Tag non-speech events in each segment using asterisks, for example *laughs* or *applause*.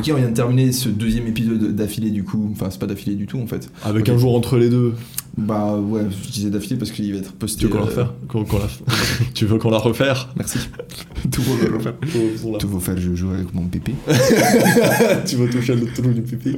Ok, on vient de terminer ce deuxième épisode d'affilée du coup. Enfin, c'est pas d'affilée du tout en fait. Avec un jour entre les deux. Bah ouais, je disais d'affilée parce qu'il va être posté. Tu veux qu'on la euh, refaire *laughs* la- *laughs* Tu veux qu'on la refaire Merci. *laughs* Tout va le refaire. La- Tout va faire, je joue avec mon pépé. Tu vas toucher le trou du pipi.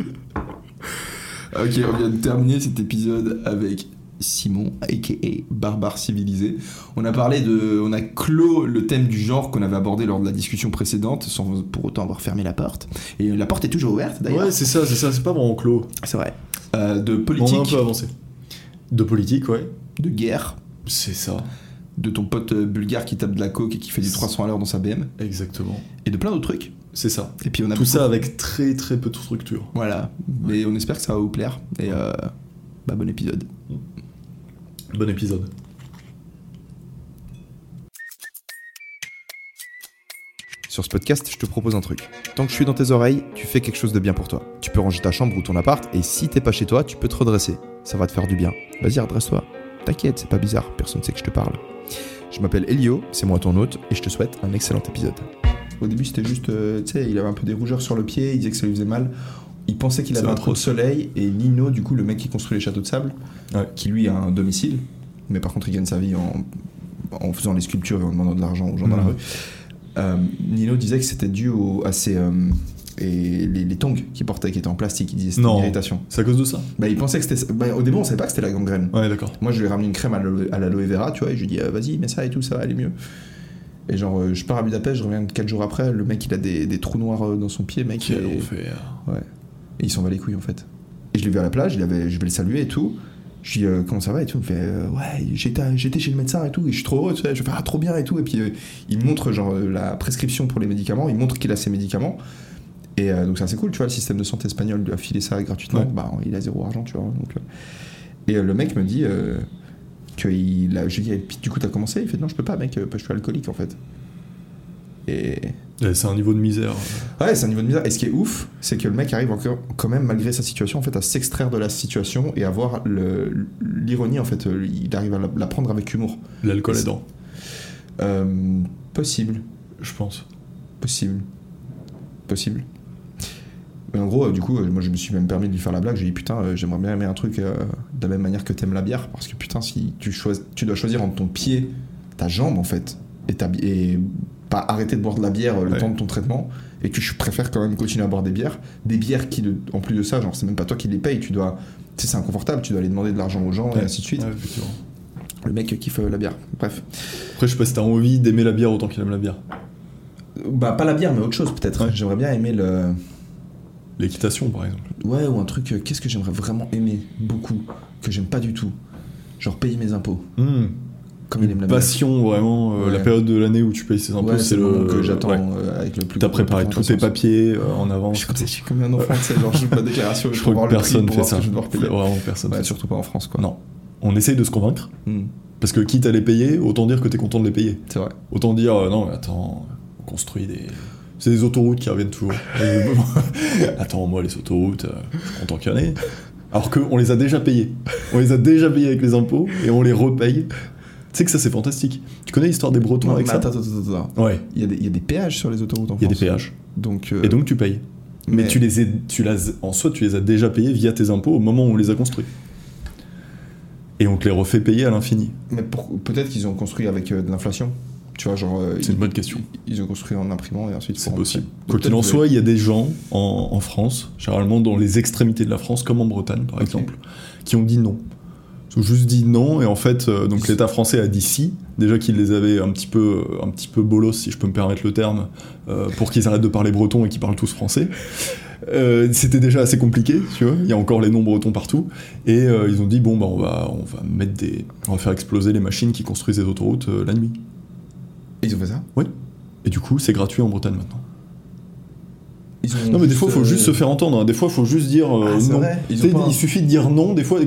Ok, on vient de terminer cet épisode avec Simon, aka Barbare Civilisé. On a parlé de. On a clos le thème du genre qu'on avait abordé lors de la discussion précédente, sans pour autant avoir fermé la porte. Et la porte est toujours ouverte d'ailleurs. Ouais, c'est ça, c'est ça, c'est pas vraiment clos. c'est vrai. Euh, de On a un politique, peu avancé. De politique, ouais. de guerre, C'est ça. de ton pote euh, bulgare qui tape de la coke et qui fait du 300 à l'heure dans sa BM, Exactement. et de plein d'autres trucs. C'est ça. Et puis on a Tout beaucoup- ça avec très très peu de structure. Voilà. Mais on espère que ça va vous plaire. Et euh, bah, bon épisode. Bon épisode. Sur ce podcast, je te propose un truc. Tant que je suis dans tes oreilles, tu fais quelque chose de bien pour toi. Tu peux ranger ta chambre ou ton appart, et si t'es pas chez toi, tu peux te redresser. Ça va te faire du bien. Vas-y, redresse-toi. T'inquiète, c'est pas bizarre, personne sait que je te parle. Je m'appelle Elio, c'est moi ton hôte, et je te souhaite un excellent épisode. Au début, c'était juste, euh, tu sais, il avait un peu des rougeurs sur le pied, il disait que ça lui faisait mal. Il pensait qu'il avait un trou de soleil, et Nino, du coup, le mec qui construit les châteaux de sable, Ouais. qui lui a un domicile, mais par contre, il gagne sa vie en, en faisant les sculptures et en demandant de l'argent aux gens dans la Mhm. rue. Euh, Nino disait que c'était dû au- à ses. euh, et les, les tongs qu'il portait qui étaient en plastique, il disait c'était Non. une irritation. C'est à cause de ça Bah, il pensait que c'était. Bah, au début, on savait pas que c'était la gangrène. Ouais, d'accord. Moi, je lui ai ramené une crème à l'aloe vera, tu vois, et je lui ai dit, euh, vas-y, mets ça et tout, ça va aller mieux. Et genre, je pars à Budapest, je reviens 4 jours après, le mec, il a des, des trous noirs dans son pied, mec. Quel et, enfer. Et il s'en va les couilles, en fait. Et je l'ai vu à la plage, il je vais le saluer et tout. Je dis, euh, comment ça va et tout. Il me fait, euh, ouais, j'étais j'étais chez le médecin et tout, et je suis trop heureux, tu sais, je fais, ah, trop bien et tout. Et puis, euh, il me montre, genre, euh, la prescription pour les médicaments, il montre qu'il a ses médicaments. Et donc, c'est assez cool, tu vois, le système de santé espagnol lui a filé ça gratuitement. Ouais. Bah, il a zéro argent, tu vois. Donc. Et le mec me dit euh, qu'il a. Je lui dis, du coup, t'as commencé? Il fait, non, je peux pas, mec, euh, je suis alcoolique en fait. Et. C'est un niveau de misère. Ouais, c'est un niveau de misère. Et ce qui est ouf, c'est que le mec arrive encore, quand même, malgré sa situation, en fait, à s'extraire de la situation et à voir le- l'ironie, en fait. euh, Il arrive à la, la prendre avec humour. L'alcool aidant, Euh, possible. je pense. Possible. Possible. Mais en gros, euh, du coup, euh, moi je me suis même permis de lui faire la blague. J'ai dit putain, euh, j'aimerais bien aimer un truc de la même manière que t'aimes la bière. Parce que putain, si tu, tu dois choisir entre ton pied, ta jambe en fait, et, ta, et pas arrêter de boire de la bière euh, le Ouais. temps de ton traitement, et que je préfère quand même continuer à boire des bières. Des bières qui, en plus de ça, genre c'est même pas toi qui les payes, tu dois. Tu sais, c'est inconfortable, tu dois aller demander de l'argent aux gens et ainsi de suite. Ouais. Le mec kiffe euh, la bière. Bref. Après, je sais pas si t'as envie d'aimer la bière autant qu'il aime la bière. Bah, pas la bière, mais autre chose peut-être. J'aimerais bien aimer le. L'équitation, par exemple. Ouais, ou un truc, euh, qu'est-ce que j'aimerais vraiment aimer beaucoup, que j'aime pas du tout Genre payer mes impôts, comme. Passion, vraiment. euh, Ouais. La période de l'année où tu payes ses impôts, Ouais, c'est moment le. que j'attends ouais. euh, avec le plus T'as préparé tous tes papiers euh, en avance. je suis comme un enfant, tu sais, genre je ma déclaration, Je je crois que le personne fait ça. je. Vraiment, personne surtout pas en France, quoi. Non. On essaye de se convaincre. Hmm, Parce que quitte à les payer, autant dire que t'es content de les payer. c'est vrai. Autant dire, euh, non, mais attends, on construit des. C'est des autoroutes qui reviennent toujours. *laughs* attends, moi, les autoroutes, je suis content qu'il y en ait. Alors qu'on les a déjà payées. On les a déjà payées avec les impôts et on les repaye. Tu sais que ça, c'est fantastique. Tu connais l'histoire des Bretons Non, avec mais ça attends, attends, attends, attends. Ouais, Il y, a des, il y a des péages sur les autoroutes en il y a des France. péages. Donc, euh, Et donc, tu payes. Mais, tu les tu en soi, tu les as déjà payés via tes impôts au moment où on les a construits. Et on te les refait payer à l'infini. Mais peut-être qu'ils ont construit avec euh, de l'inflation. Tu vois, genre. euh, C'est ils- une bonne question. Ils ont construit en imprimant et ensuite. C'est possible. Quoi qu'il en soit, il y a des gens en, en France, généralement dans les extrémités de la France, comme en Bretagne par exemple, qui ont dit non. Ils ont juste dit non, et en fait, euh, donc l'État français a dit si, déjà qu'il les avait un petit peu, un petit peu bolos, si je peux me permettre le terme, euh, pour qu'ils arrêtent de parler breton et qu'ils parlent tous français. Euh, C'était déjà assez compliqué, tu vois. Il y a encore les noms bretons partout, et ils ont dit bon bah on va, on va mettre des, on va faire exploser les machines qui construisent les autoroutes la nuit. Ils ont fait ça? Et du coup, c'est gratuit en Bretagne maintenant. Non, mais des fois, il faut juste se faire entendre. hein. Des fois, il faut juste dire Ah, non. ils pas Il suffit de dire non. Des fois,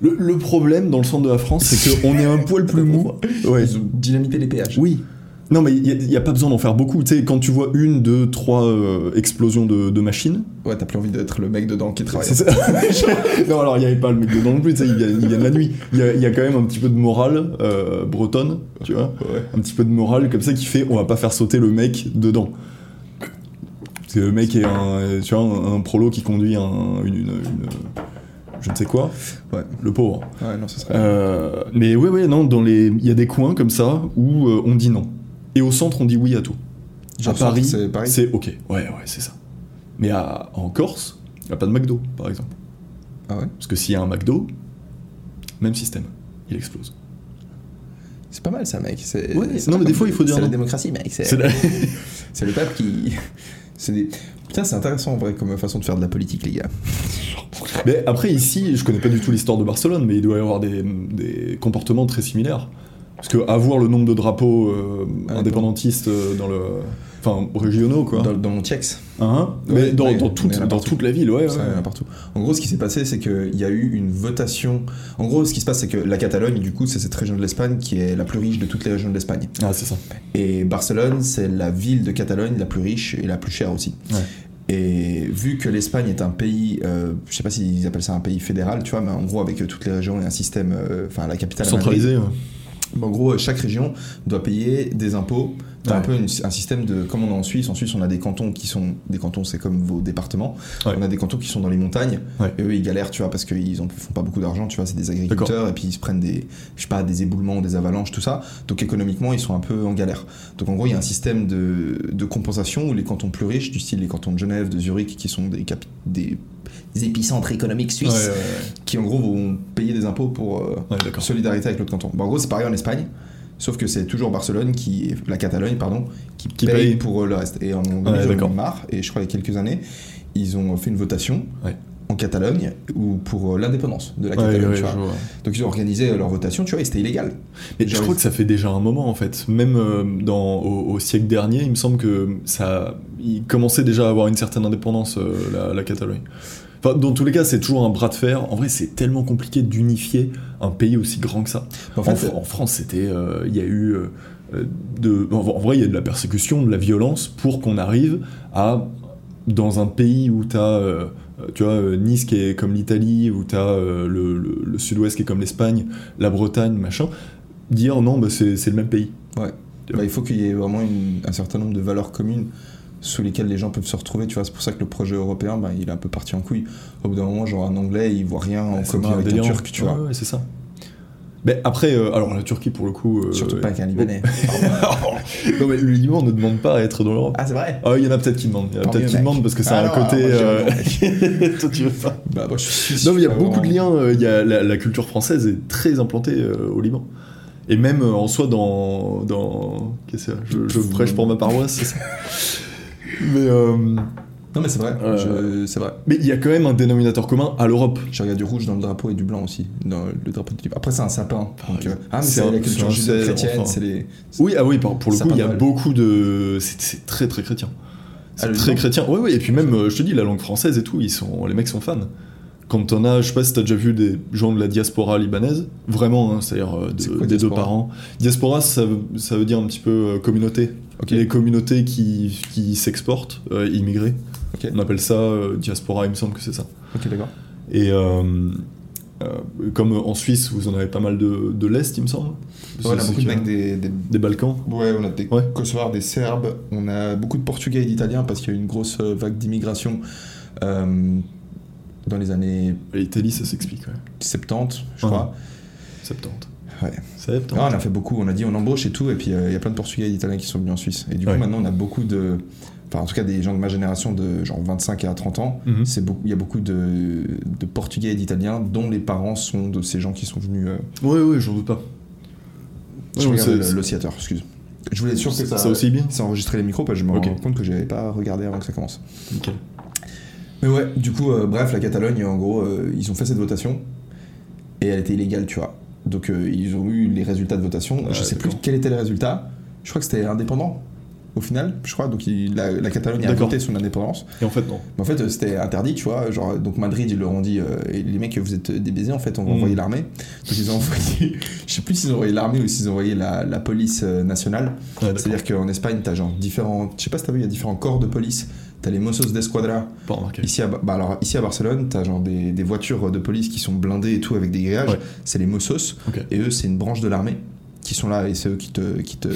le, le problème dans le centre de la France, c'est qu'on est un poil plus mou. *laughs* Ouais. Ils ont dynamité les péages. Oui. Non, mais il n'y a, pas besoin d'en faire beaucoup. Tu sais, quand tu vois une, deux, trois euh, explosions de, de machines. Ouais, t'as plus envie d'être le mec dedans qui travaille. ça. *laughs* non, alors il n'y avait pas le mec dedans non plus. Tu sais, il vient, de la nuit. Il y a, il y a quand même un petit peu de morale euh, bretonne, tu vois. Ouais. Un petit peu de morale comme ça qui fait on va pas faire sauter le mec dedans. Parce que le mec est un, tu vois, un, un prolo qui conduit un, une, une- une- je ne sais quoi. Ouais. Le pauvre. Ouais, non, ce serait. Euh, mais ouais, ouais, non, dans les, il y a des coins comme ça où euh, on dit non. Et au centre, on dit oui à tout. Genre, à Paris, c'est ok. Ouais, ouais, c'est ça. Mais à- en Corse, il n'y a pas de McDo, par exemple. Ah ouais? Parce que s'il y a un McDo, même système, il explose. C'est pas mal ça, mec. Ouais, non, mais des fois, il faut dire C'est la démocratie, mec. C'est la- *laughs* le peuple qui. C'est des... Putain, c'est intéressant en vrai comme façon de faire de la politique, les gars. *laughs* mais après, ici, je connais pas du tout l'histoire de Barcelone, mais il doit y avoir des, des comportements très similaires. Parce que avoir le nombre de drapeaux euh, Ah, indépendantistes euh, dans le. Enfin, régionaux, quoi. Dans, dans mon Tiex, Hein mais Ouais, dans, ouais, dans mais toute, dans toute la ville, ouais. ça, ouais. a partout. En gros, ce qui s'est passé, c'est qu'il y a eu une votation. En gros, ce qui se passe, c'est que la Catalogne, du coup, c'est cette région de l'Espagne qui est la plus riche de toutes les régions de l'Espagne. Ah, c'est ça. Et Barcelone, c'est la ville de Catalogne la plus riche et la plus chère aussi. Ouais. Et vu que l'Espagne est un pays, euh, je sais pas s'ils appellent ça un pays fédéral, tu vois, mais en gros avec euh, toutes les régions et un système, euh, enfin la capitale. Centralisé, ouais. Mais En gros, euh, chaque région doit payer des impôts. T'as un peu une- un système de, comme on est en Suisse, en Suisse on a des cantons qui sont, des cantons c'est comme vos départements, Ouais. on a des cantons qui sont dans les montagnes, Ouais. et eux ils galèrent, tu vois, parce qu'ils font pas beaucoup d'argent, tu vois, c'est des agriculteurs, et puis ils se prennent des, je sais pas, des éboulements, des avalanches, tout ça, donc économiquement ils sont un peu en galère. Donc en gros il y a un système de, de compensation où les cantons plus riches, du style les cantons de Genève, de Zurich, qui sont des, capi- des, épicentres économiques suisses, qui en gros vont payer des impôts pour euh, solidarité avec l'autre canton. Bon, en gros, c'est pareil en Espagne, sauf que c'est toujours Barcelone qui, la Catalogne, pardon, qui, Qui paye, paye. pour euh, le reste. Et en Ouais, marre, et je crois il y a quelques années, ils ont fait une votation Ouais. en Catalogne ou pour euh, l'indépendance de la Catalogne. ouais, tu vois. je vois. Donc ils ont organisé leur votation, tu vois, et c'était illégal. Mais je crois ils- que ça fait déjà un moment en fait. Même euh, dans, au, au siècle dernier, il me semble que ça, il commençait déjà à avoir une certaine indépendance euh, la, la Catalogne. Enfin, dans tous les cas, c'est toujours un bras de fer. En vrai, c'est tellement compliqué d'unifier un pays aussi grand que ça. En En, fait, en France, c'était, euh, il y a eu euh, euh, de, en, en vrai, il y a de la persécution, de la violence pour qu'on arrive à dans un pays où tu as tu vois, euh, Nice qui est comme l'Italie, où tu as le, le- le sud-ouest qui est comme l'Espagne, la Bretagne, machin, dire non, bah, c'est le même pays. bah, il faut qu'il y ait vraiment une- un certain nombre de valeurs communes sous lesquelles les gens peuvent se retrouver, tu vois. C'est pour ça que le projet européen, bah, il est un peu parti en couille. Au bout d'un moment, genre un anglais, il voit rien en commun avec un turc, tu vois. Ouais, c'est ça. Mais après, euh, alors la Turquie pour le coup. euh, Surtout pas avec un Libanais. *laughs* non mais le Liban ne demande pas à être dans l'Europe. ah, c'est vrai Ah, il y en a peut-être qui demandent. Il y en a peut-être qui demandent parce que c'est Ah un non, côté. moi, euh, *laughs* Toi, tu veux pas. Bah, moi, je suis Non, mais il y a beaucoup de liens. euh, Il y a la, la culture française est très implantée au Liban. Et même en soi dans dans qu'est-ce que c'est je, je prêche pour ma paroisse. *laughs* mais euh, Non, mais c'est vrai, Euh, c'est vrai. mais il y a quand même un dénominateur commun à l'Europe. Je regarde du rouge dans le drapeau et du blanc aussi, dans le drapeau de Après, c'est un sapin. donc, euh, ah, mais c'est la culture judéo-chrétienne, enfin. c'est les. Oui, ah oui, pour, pour le coup, il y a beaucoup de. C'est très très chrétien. Ah, C'est le très chrétien. Oui, oui, et puis même, euh, je te dis, la langue française et tout, ils sont, les mecs sont fans. Quand t'en as, je sais pas si t'as déjà vu des gens de la diaspora libanaise, vraiment, hein, c'est-à-dire de- des deux parents. Diaspora, ça veut, ça veut dire un petit peu communauté. Ok. Les communautés qui, qui s'exportent, euh, immigrés. Ok. On appelle ça euh, diaspora, il me semble que c'est ça. Ok, d'accord. Et euh, comme en Suisse, vous en avez pas mal de, de l'Est, il me semble. Ouais, on a beaucoup de mecs des, des- Des Balkans. Ouais, on a des Ouais. Kosovars, des Serbes, on a beaucoup de Portugais et d'Italiens parce qu'il y a eu une grosse vague d'immigration dans les années L'Italie, ça s'explique, ouais. 70, je Ah. crois. 70. Ouais. 70. Ah, on a fait beaucoup, on a dit on embauche et tout, et puis euh, il y a plein de Portugais et d'Italiens qui sont venus en Suisse. Et du coup, Ouais. maintenant, on a beaucoup de. Enfin, en tout cas, des gens de ma génération de genre 25 à 30 ans. Mhm. Beaucoup, il y a beaucoup de, de Portugais et d'Italiens dont les parents sont de ces gens qui sont venus. euh, Ouais, ouais, j'en doute pas. je Ouais, le- l'oscillateur, excuse. Je voulais être sûr que ça, ça aussi bien ça enregistrait les micros, parce que je me rends compte que j'avais pas regardé avant que ça commence. Nickel. Mais ouais, du coup, euh, bref, la Catalogne, en gros, euh, ils ont fait cette votation et elle était illégale, tu vois. Donc euh, ils ont eu les résultats de votation. Je sais plus quel était le résultat. Je crois que c'était indépendant. au final, je crois. Donc il- la, la Catalogne a voté son indépendance. Et en fait, non. Mais en fait, euh, c'était interdit, tu vois. Genre, donc Madrid, ils leur ont dit, euh, Et les mecs, vous êtes des baisers, en fait, on va Mm. envoyer l'armée. Donc ils ont envoyé, *laughs* je sais plus s'ils ont envoyé l'armée ou s'ils ont envoyé la, la police euh, nationale. Ouais. C'est-à-dire qu'en Espagne, t'as genre différents, je sais pas si t'as vu, il y a différents corps de police. T'as les Mossos d'Esquadra. Ici à, Ba- bah alors, ici à Barcelone, t'as genre des, des voitures de police qui sont blindées et tout avec des grillages. Ouais. C'est les Mossos. Et eux, c'est une branche de l'armée qui sont là et c'est eux qui te, qui te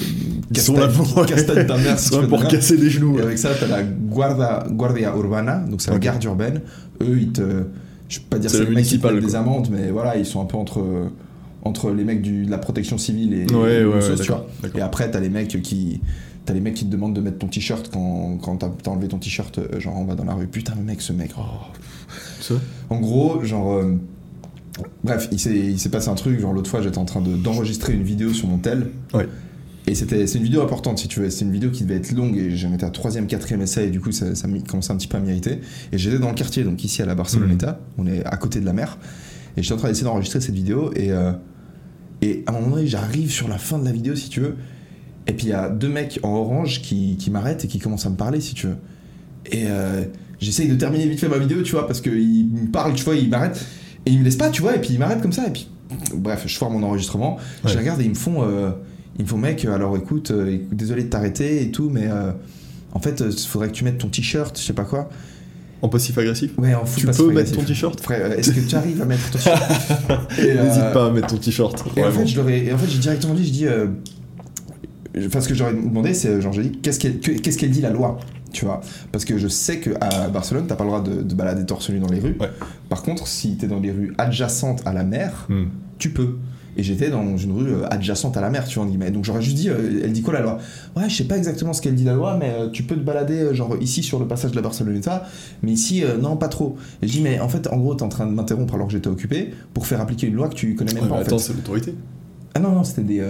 Ils sont là pour, castagnent ta mère *laughs* si pour la- casser les genoux. et ouais. avec ça, t'as la Guarda, Guardia Urbana, donc c'est la Ok. garde urbaine. Eux, ils te. Je peux pas dire C'est la municipale, prennent des amendes, mais voilà, ils sont un peu entre, entre les mecs du, de la protection civile et Ouais, ouais, les ouais, sauces, tu vois. Et après, t'as les mecs qui. T'as les mecs qui te demandent de mettre ton t-shirt quand, quand t'as enlevé ton t-shirt, euh, genre on va dans la rue. Putain, le mec, ce mec. oh. En gros, genre. euh, bref, il s'est passé un truc. Genre l'autre fois, j'étais en train de- d'enregistrer une vidéo sur mon tel. Ouais. Et c'était c'est une vidéo importante si tu veux. C'est une vidéo qui devait être longue et j'en étais à troisième, quatrième essai et du coup ça, ça commençait un petit peu à m'irriter. Et j'étais dans le quartier, donc ici à la Barceloneta, on est à côté de la mer. Et j'étais en train d'essayer d'enregistrer cette vidéo et, euh, et à un moment donné j'arrive sur la fin de la vidéo si tu veux. Et puis il y a deux mecs en orange qui, qui m'arrêtent et qui commencent à me parler si tu veux. Et euh, j'essaye de terminer vite fait ma vidéo, tu vois, parce qu'ils me parlent, tu vois, ils m'arrêtent. Et ils me laissent pas, tu vois, et puis ils m'arrêtent comme ça, et puis. Bref, je foire mon enregistrement. Je les regarde et ils me font. euh, ils me font, mec, alors écoute, euh, désolé de t'arrêter et tout, mais. euh, en fait, il faudrait que tu mettes ton t-shirt, je sais pas quoi. En passif-agressif Ouais, en Tu passif peux mettre agressif. ton t-shirt? Frère, est-ce que tu arrives à mettre ton t-shirt? *laughs* Euh, N'hésite pas à mettre ton t-shirt. Et en fait, je leur ai, et en fait, j'ai directement dit, je dis, euh, enfin, ce que j'aurais demandé, c'est, genre, j'ai dit, qu'est-ce qu'elle, que- qu'est-ce qu'elle dit la loi, tu vois? Parce que je sais que à Barcelone, t'as pas le droit de, de balader torse nu dans les rues. Ouais. Par contre, si t'es dans les rues adjacentes à la mer, Hmm. tu peux. Et j'étais dans une rue euh, adjacente à la mer, tu vois, en guillemets. Donc j'aurais juste dit, euh, elle dit quoi la loi? Ouais, je sais pas exactement ce qu'elle dit la loi, mais euh, tu peux te balader, euh, genre ici sur le passage de la Barceloneta, mais ici, euh, non, pas trop. Et je dis, mais en fait, en gros, t'es en train de m'interrompre alors que j'étais occupé pour faire appliquer une loi que tu connais même Ouais, pas, mais en attends, c'est l'autorité. Ah non, non, c'était des.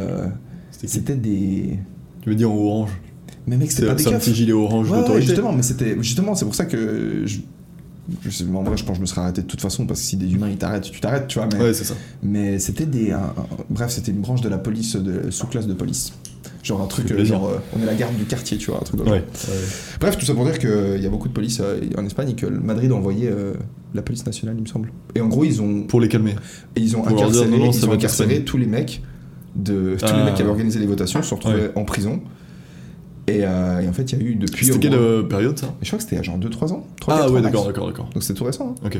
Euh, C'était des. Tu veux dire en orange Mais mec, c'était pas des c'est un petit gilet orange Ouais, ouais, d'autorité. justement, mais c'était. Justement, c'est pour ça que. Je, je sais, en vrai, je pense que je me serais arrêté de toute façon, parce que si des humains ils t'arrêtent, tu t'arrêtes, tu vois. Mais, Ouais, c'est ça. mais c'était des. un- un- bref, c'était une branche de la police, de sous-classe de police. Genre un truc, euh, genre, euh, on est la garde du quartier, tu vois, un truc Ouais. genre. Bref, tout ça pour dire qu'il y a beaucoup de police euh, en Espagne et que Madrid a envoyé euh, la police nationale, il me semble. Et en gros, ils ont, Pour les calmer. et ils ont Pour leur dire, incarcéré, non, non, ça ils ont incarcéré tous les mecs de tous les Ah. mecs qui avaient organisé les votations se sont retrouvés en prison. Et, euh, et en fait, il y a eu depuis. C'était quelle euh, période ça? Je crois que c'était a genre 2-3 ans. 3, Ah 4 ouais, d'accord, d'accord, d'accord. Donc c'était tout récent. hein. Ok.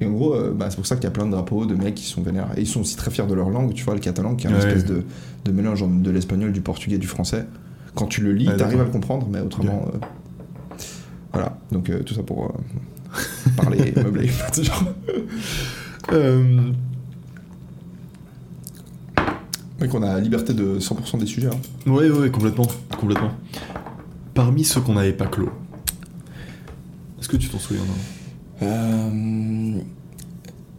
Et en gros, euh, bah, c'est pour ça qu'il y a plein de drapeaux de mecs qui sont vénères. Et ils sont aussi très fiers de leur langue, tu vois, le catalan, qui est une Ouais. espèce de, de mélange de l'espagnol, du portugais, du français. Quand tu le lis, Ouais, t'arrives à le comprendre, mais autrement. euh, Voilà, donc euh, tout ça pour euh, *laughs* parler. C'est genre- Euh, Mec, on a la liberté de 100% des sujets. hein. Ouais, ouais, complètement, complètement. Parmi ceux qu'on n'avait pas clos, est-ce que tu t'en souviens d'un Euh,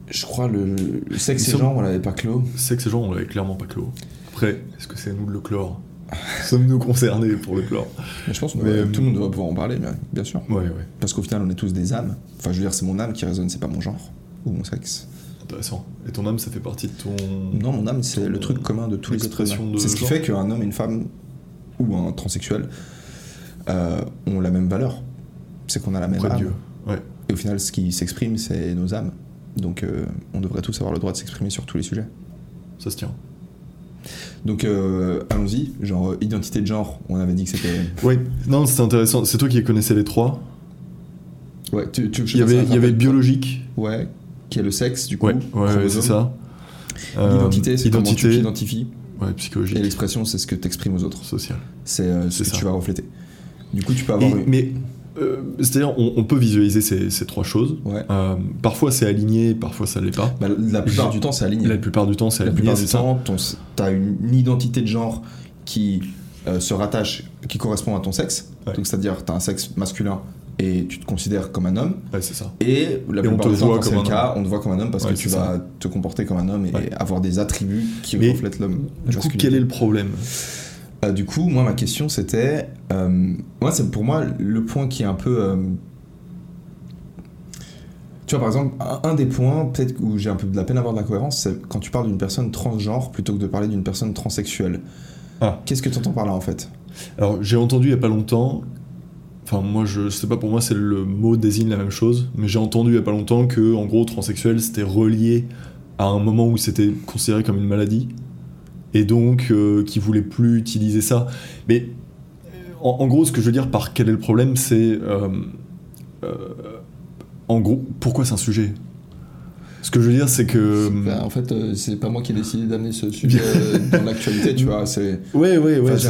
je crois le, le sexe et genre, on l'avait pas clos. Que ces gens, on l'avait clairement pas clos. Après, est-ce que c'est à nous de le clore? *laughs* Sommes-nous concernés pour le clore? Mais je pense que Mais, euh, tout le monde doit pouvoir en parler, mais, bien sûr. Ouais, ouais, Parce qu'au final, on est tous des âmes. Enfin, je veux dire, c'est mon âme qui résonne, c'est pas mon genre ou mon sexe. Intéressant. Et ton âme, ça fait partie de ton. Non, mon âme, c'est le truc commun de tous les de C'est ce qui fait qu'un homme et une femme, ou un transsexuel, euh, ont la même valeur. C'est qu'on a la même Auprès de âme. Dieu. Ouais. Et au final, ce qui s'exprime, c'est nos âmes. Donc, euh, on devrait tous avoir le droit de s'exprimer sur tous les sujets. Ça se tient. Donc, euh, allons-y. Genre, identité de genre, on avait dit que c'était. *laughs* Oui, non, c'était intéressant. C'est toi qui connaissais les trois. Ouais, tu, tu, je Il y avait, il y avait biologique. Ouais, qui est le sexe, du coup. Ouais, ouais, c'est ça. Euh, L'identité, c'est comment tu t'identifies. Ouais, Et psychologique. l'expression, c'est ce que tu exprimes aux autres. Social. C'est euh, ce que ça. tu vas refléter. Du coup, tu peux avoir Et- une. mais euh, c'est-à-dire, on, on peut visualiser ces, ces trois choses. Ouais. Euh, parfois, c'est aligné, parfois, ça l'est pas. Bah, la plupart du temps, c'est aligné. La plupart du temps, c'est La aligné. plupart c'est du ça temps, tu as une identité de genre qui se rattache, qui correspond à ton sexe. Ouais. Donc, c'est-à-dire, tu as un sexe masculin et tu te considères comme un homme. Ouais, c'est ça. Et la Et on plupart te temps, voit comme le un cas, on te voit comme un homme parce Ouais, que tu vas te comporter comme un homme et Ouais. avoir des attributs qui Mais, reflètent l'homme. Du coup, quel est le problème? Euh, du coup, moi, ma question, c'était... euh, moi, c'est pour moi le point qui est un peu... euh, tu vois, par exemple, un, des points, peut-être où j'ai un peu de la peine à avoir de la cohérence, c'est quand tu parles d'une personne transgenre plutôt que de parler d'une personne transsexuelle. Ah. Qu'est-ce que tu entends par là, en fait? Alors, j'ai entendu il y a pas longtemps. Enfin, moi, je sais pas, pour moi, c'est le mot désigne la même chose. Mais j'ai entendu il y a pas longtemps que, en gros, transsexuel, c'était relié à un moment où c'était considéré comme une maladie. Et donc, euh, qui voulait plus utiliser ça. Mais, en, en gros, ce que je veux dire par quel est le problème, c'est. euh, euh, en gros, pourquoi c'est un sujet? Ce que je veux dire, c'est que. En fait, euh, c'est pas moi qui ai décidé d'amener ce *laughs* sujet euh, dans l'actualité, tu vois. C'est. Ouais, ouais, ouais, Enfin, c'est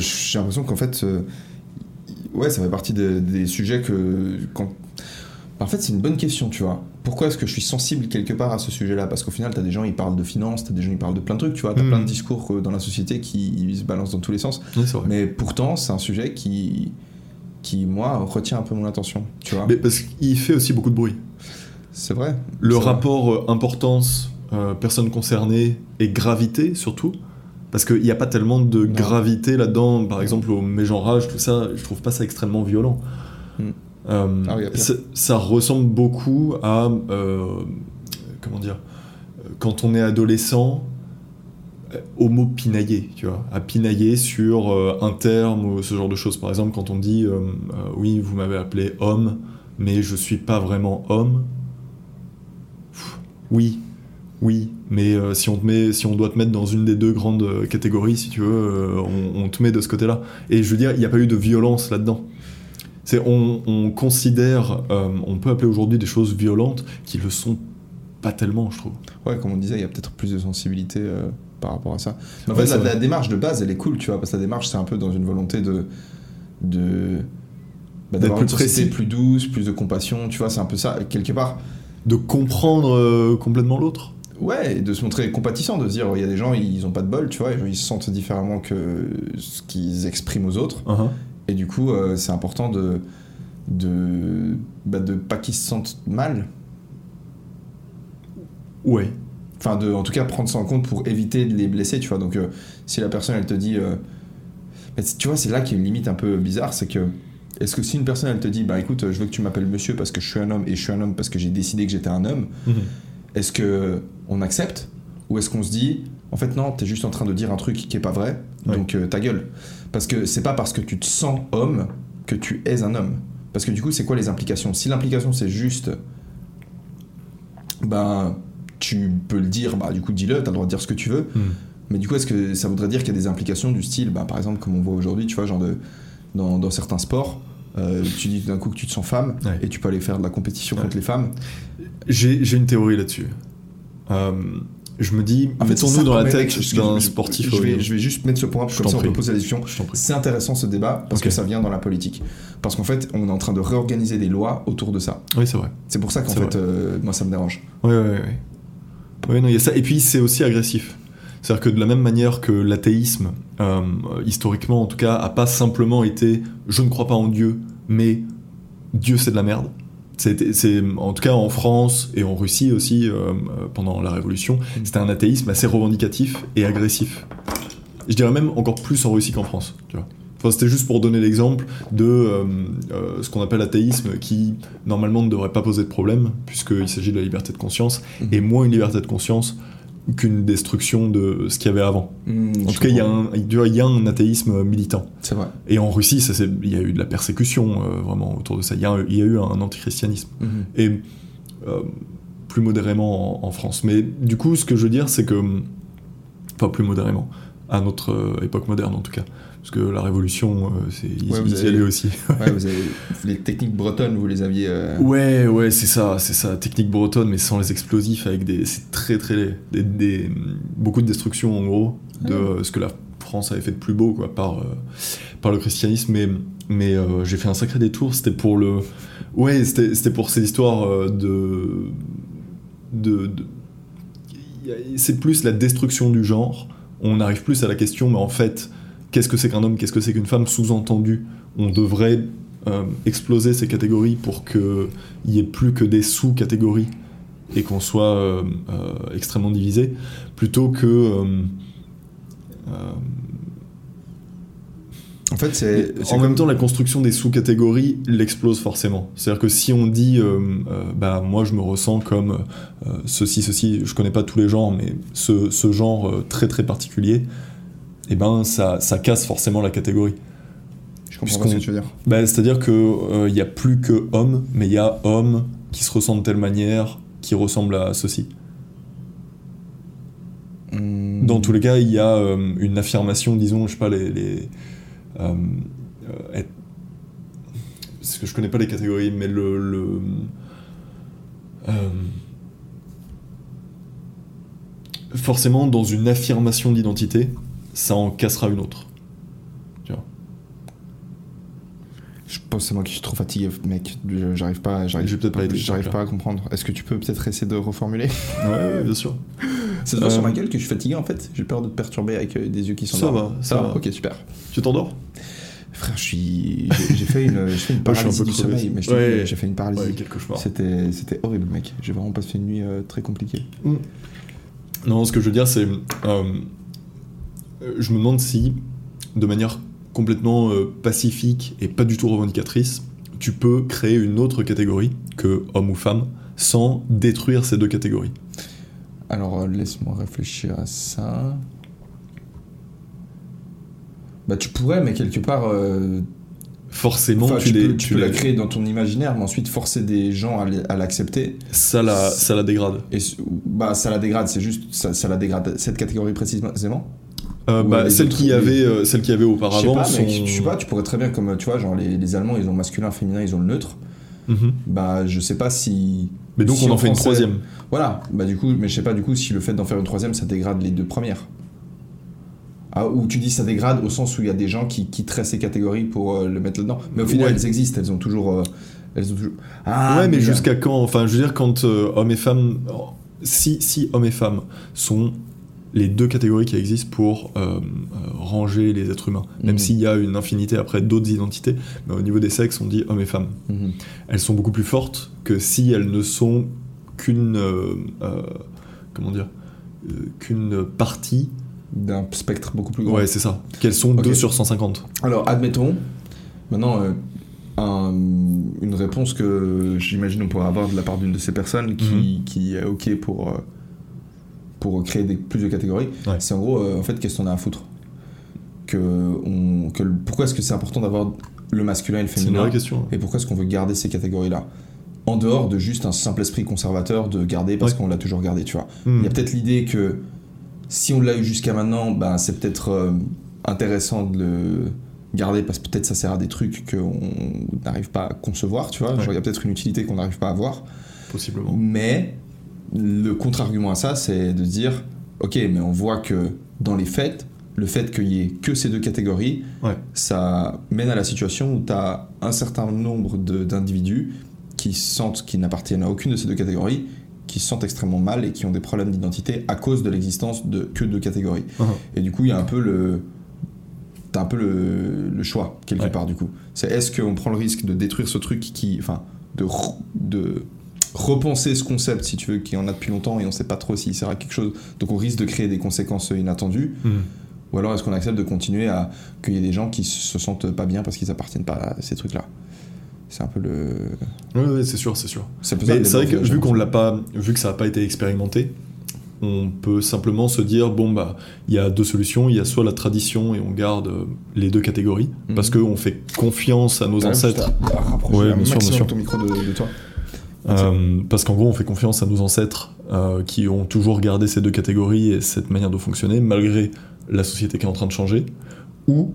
j'ai l'impression, qu'en fait, euh, ouais, ça fait partie de- des sujets que. Quand... En fait, c'est une bonne question, tu vois. Pourquoi est-ce que je suis sensible quelque part à ce sujet-là? Parce qu'au final, t'as des gens, ils parlent de finance, t'as des gens, ils parlent de plein de trucs, tu vois. T'as plein de discours euh, dans la société qui ils se balancent dans tous les sens. Mais pourtant, c'est un sujet qui, qui, moi, retient un peu mon attention, tu vois. Mais parce qu'il fait aussi beaucoup de bruit. C'est vrai. Le vrai. rapport euh, importance, euh, personne concernée et gravité surtout. Parce qu'il n'y a pas tellement de gravité là-dedans, par exemple au mégenrage, tout ça, je trouve pas ça extrêmement violent. Mm. Euh, Ah oui, ça, ça ressemble beaucoup à. euh, comment dire Quand on est adolescent, euh, au mot pinailler, tu vois, à pinailler sur euh, un terme ou ce genre de choses. Par exemple, quand on dit oui, vous m'avez appelé homme, mais je suis pas vraiment homme. Pff, Oui, oui, mais euh, si, on te met, si on doit te mettre dans une des deux grandes euh, catégories, si tu veux, euh, on, on te met de ce côté-là. Et je veux dire, il n'y a pas eu de violence là-dedans. C'est, on, on considère, euh, on peut appeler aujourd'hui des choses violentes qui le sont pas tellement, je trouve. Ouais, comme on disait, il y a peut-être plus de sensibilité par rapport à ça. Mais en Ouais, fait, la, démarche de base, elle est cool, tu vois, parce que la démarche, c'est un peu dans une volonté de. de bah, d'avoir plus précis. plus douce, plus de compassion, tu vois, c'est un peu ça. Quelque part, De comprendre complètement l'autre. Ouais, et de se montrer compatissant, de se dire, il y a des gens, ils ont pas de bol, tu vois, ils se sentent différemment que ce qu'ils expriment aux autres. Uh-huh. Et du coup, euh, c'est important de. de. bah, de pas qu'ils se sentent mal. Ouais. Enfin, de, en tout cas, prendre ça en compte pour éviter de les blesser, tu vois. Donc, euh, si la personne, elle te dit. euh, mais tu vois, c'est là qu'il y a une limite un peu bizarre, c'est que. Est-ce que si une personne, elle te dit, bah écoute, je veux que tu m'appelles monsieur parce que je suis un homme et je suis un homme parce que j'ai décidé que j'étais un homme, Mhm. Est-ce que on accepte Ou est-ce qu'on se dit, en fait, non, t'es juste en train de dire un truc qui est pas vrai, Ouais. donc euh, ta gueule Parce que c'est pas parce que tu te sens homme que tu es un homme. Parce que du coup, c'est quoi les implications? Si l'implication, c'est juste. Ben. Tu peux le dire, bah du coup, dis-le, t'as le droit de dire ce que tu veux. Mhm. Mais du coup, est-ce que ça voudrait dire qu'il y a des implications du style, bah, par exemple, comme on voit aujourd'hui, tu vois, genre de, dans, dans certains sports, euh, tu dis d'un coup que tu te sens femme Ouais. et tu peux aller faire de la compétition Ouais. contre les femmes. J'ai, une théorie là-dessus. Euh, je me dis, mettons-nous dans la tête d'un sportif. Je vais, je vais juste mettre ce point, Je comme ça on peut poser la discussion. C'est intéressant ce débat parce que ça vient dans la politique. Parce qu'en fait, on est en train de réorganiser des lois autour de ça. Oui, c'est vrai. C'est pour ça qu'en fait, euh, moi, ça me dérange. Ouais, ouais, ouais. Ouais, non, y a ça. Et puis, c'est aussi agressif. C'est-à-dire que de la même manière que l'athéisme, euh, historiquement en tout cas, a pas simplement été je ne crois pas en Dieu, mais Dieu c'est de la merde. C'est, en tout cas en France et en Russie aussi, euh, euh, pendant la Révolution, c'était un athéisme assez revendicatif et agressif. Je dirais même encore plus en Russie qu'en France. Tu vois. Enfin, c'était juste pour donner l'exemple de euh, euh, ce qu'on appelle l'athéisme, qui normalement ne devrait pas poser de problème, puisqu'il s'agit de la liberté de conscience, Mhm. et moins une liberté de conscience qu'une destruction de ce qu'il y avait avant. Hmm, En tout cas, il y, a un, il y a- un athéisme militant. C'est vrai. Et en Russie, ça, il y a eu de la persécution euh, vraiment autour de ça. Il y a, il y a eu un antichristianisme. Mhm. Et euh, plus modérément en, en France. Mais du coup, ce que je veux dire, c'est que. Enfin, plus modérément. À notre euh, époque moderne, en tout cas. Parce que la révolution, euh, c'est, ils, Ouais, ils y allaient aussi. *laughs* Ouais, vous avez- les techniques bretonnes, vous les aviez. euh, Ouais, ouais, c'est ça, c'est ça. Technique bretonne, mais sans les explosifs, avec des. C'est très, très. Des, des- beaucoup de destruction, en gros, de euh, ce que la France avait fait de plus beau, quoi, par, euh, par le christianisme. Mais, mais euh, j'ai fait un sacré détour, c'était pour le. Ouais, c'était c'était pour ces histoires euh, de. de, c'est plus la destruction du genre. On arrive plus à la question, mais en fait, qu'est-ce que c'est qu'un homme, qu'est-ce que c'est qu'une femme Sous-entendu, on devrait euh, exploser ces catégories pour qu'il y ait plus que des sous-catégories et qu'on soit euh, euh, extrêmement divisé, plutôt que. En fait, c'est. en même temps, la construction des sous-catégories l'explose forcément. C'est-à-dire que si on dit, bah moi je me ressens comme ceci, ceci, je connais pas tous les genres, mais ce, ce genre très très particulier, et ben ça, ça casse forcément la catégorie. Je comprends pas ce que tu veux dire. Bah, C'est-à-dire qu'il n'y a plus que homme, mais il y a homme qui se ressent de telle manière, qui ressemble à ceci. Hmm. Dans tous les cas, il y a euh, une affirmation, disons, je sais pas, les. les euh, euh, être- parce que je connais pas les catégories, mais le. le euh, forcément, dans une affirmation d'identité, ça en cassera une autre. Je pense que c'est moi qui suis trop fatigué, mec. Je- J'arrive pas, j'arrive, J'ai peut-être pas j'arrive pas à comprendre. Est-ce que tu peux peut-être essayer de reformuler? Ouais, bien sûr. *laughs* C'est toi sur Euh, ma gueule que je suis fatigué en fait. J'ai peur de te perturber avec euh, des yeux qui sont Ça va, ça ça va. va. Ok, super. Tu t'endors? Frère, je suis, j'ai fait une, j'ai fait une *laughs* Moi, je suis un paralysie peu du crevé. sommeil, mais Ouais. j'ai fait une paralysie. Ouais, quel cauchemar. C'était, c'était horrible, mec. J'ai vraiment passé une nuit euh, très compliquée. Non, ce que je veux dire, c'est. euh, je me demande si, de manière complètement euh, pacifique et pas du tout revendicatrice, tu peux créer une autre catégorie que homme ou femme sans détruire ces deux catégories. Alors, euh, laisse-moi réfléchir à ça. Bah, tu pourrais, mais quelque part, euh, Forcément, enfin, tu, tu, les, peux, tu tu peux la créer dans ton imaginaire, mais ensuite forcer des gens à l'accepter. ça la, ça la dégrade. Et bah, ça la dégrade, c'est juste, ça, ça la dégrade cette catégorie précisément. Euh, Ouais, bah, les celles autres, qui oui. avaient, euh, celles qui avaient Je sais auparavant pas, sont. mec, je sais pas, tu pourrais très bien, comme tu vois, genre les, les Allemands, ils ont masculin, féminin, ils ont le neutre. Mhm. Bah, je sais pas si. Mais donc si on en fait une troisième. Voilà, bah du coup, mais je sais pas du coup si le fait d'en faire une troisième, ça dégrade les deux premières. Ah, ou tu dis ça dégrade au sens où il y a des gens qui quitteraient ces catégories pour euh, le mettre là-dedans. Mais au final, Ouais. elles existent, elles ont toujours. euh, elles ont toujours... Ah, ouais, mais merde. jusqu'à quand Enfin, je veux dire, quand euh, hommes et femmes. Si, si hommes et femmes sont les deux catégories qui existent pour euh, euh, ranger les êtres humains, même Mhm. s'il y a une infinité après d'autres identités, mais au niveau des sexes, on dit hommes et femmes. Mhm. Elles sont beaucoup plus fortes que si elles ne sont qu'une. euh, euh, comment dire Qu'une partie. D'un spectre beaucoup plus grand. Ouais, c'est ça. Qu'elles sont Ok. 2 sur 150. Alors, admettons, maintenant, un- une réponse que j'imagine on pourrait avoir de la part d'une de ces personnes qui, Mhm. qui est OK pour, pour créer des, plus de catégories, Ouais. c'est en gros, euh, en fait, qu'est-ce qu'on a à foutre que on, que le- Pourquoi est-ce que c'est important d'avoir le masculin et le C'est une féminin vraie question. Et pourquoi est-ce qu'on veut garder ces catégories-là En dehors de juste un simple esprit conservateur de garder parce Ouais. qu'on l'a toujours gardé, tu vois. Hmm. Il y a peut-être l'idée que si on l'a eu jusqu'à maintenant, ben, c'est peut-être euh, intéressant de le garder parce que peut-être ça sert à des trucs qu'on n'arrive pas à concevoir, tu vois. Ouais. Il y a peut-être une utilité qu'on n'arrive pas à voir. Possiblement. Mais le contre-argument à ça, c'est de dire ok, mais on voit que dans les faits, le fait qu'il y ait que ces deux catégories, Ouais. ça mène à la situation où tu as un certain nombre d'individus qui sentent qu'ils n'appartiennent à aucune de ces deux catégories, qui se sentent extrêmement mal et qui ont des problèmes d'identité à cause de l'existence de que deux catégories. Mhm. Et du coup, il y a un peu le. T'as un peu le, le choix, quelque Ouais. part, du coup. C'est est-ce qu'on prend le risque de détruire ce truc qui. Enfin, de, de repenser ce concept, si tu veux, qui en a depuis longtemps et on sait pas trop s'il sert à quelque chose. Donc on risque de créer des conséquences inattendues. Hmm. Ou alors est-ce qu'on accepte de continuer à qu'il y ait des gens qui se sentent pas bien parce qu'ils appartiennent pas à ces trucs-là? C'est un peu le. Ouais, c'est sûr, c'est sûr. C'est vrai que vu qu'on l'a pas, vu que ça n'a pas été expérimenté, on peut simplement se dire bon bah il y a deux solutions, il y a soit la tradition et on garde euh, les deux catégories Mhm. parce qu'on fait confiance à nos ancêtres, juste à- à rapprocher Ouais, un bien sûr, maximum bien sûr. ton micro de, de toi. Euh, parce qu'en gros on fait confiance à nos ancêtres euh, qui ont toujours gardé ces deux catégories et cette manière de fonctionner malgré la société qui est en train de changer, ou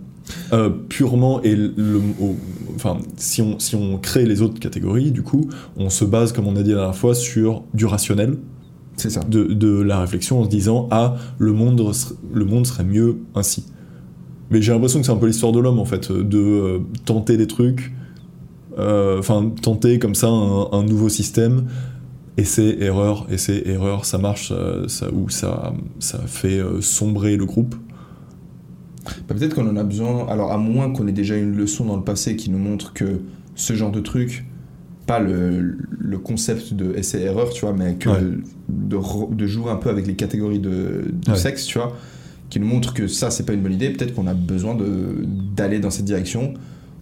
euh, purement et le, au- enfin si on si on crée les autres catégories du coup on se base comme on a dit la dernière fois sur du rationnel. C'est ça. de, de la réflexion en se disant ah le monde le monde serait mieux ainsi mais j'ai l'impression que c'est un peu l'histoire de l'homme en fait de tenter des trucs enfin tenter comme ça un, un nouveau système essai erreur essai erreur ça marche ça, ça- ou ça ça fait euh, sombrer le groupe Bah, Peut-être qu'on en a besoin, alors à moins qu'on ait déjà une leçon dans le passé qui nous montre que ce genre de truc, pas le, le concept de essai-erreur, tu vois, mais que Ouais. de, jouer un peu avec les catégories de, de Ouais. sexe, tu vois, qui nous montre que ça, c'est pas une bonne idée, peut-être qu'on a besoin d'aller dans cette direction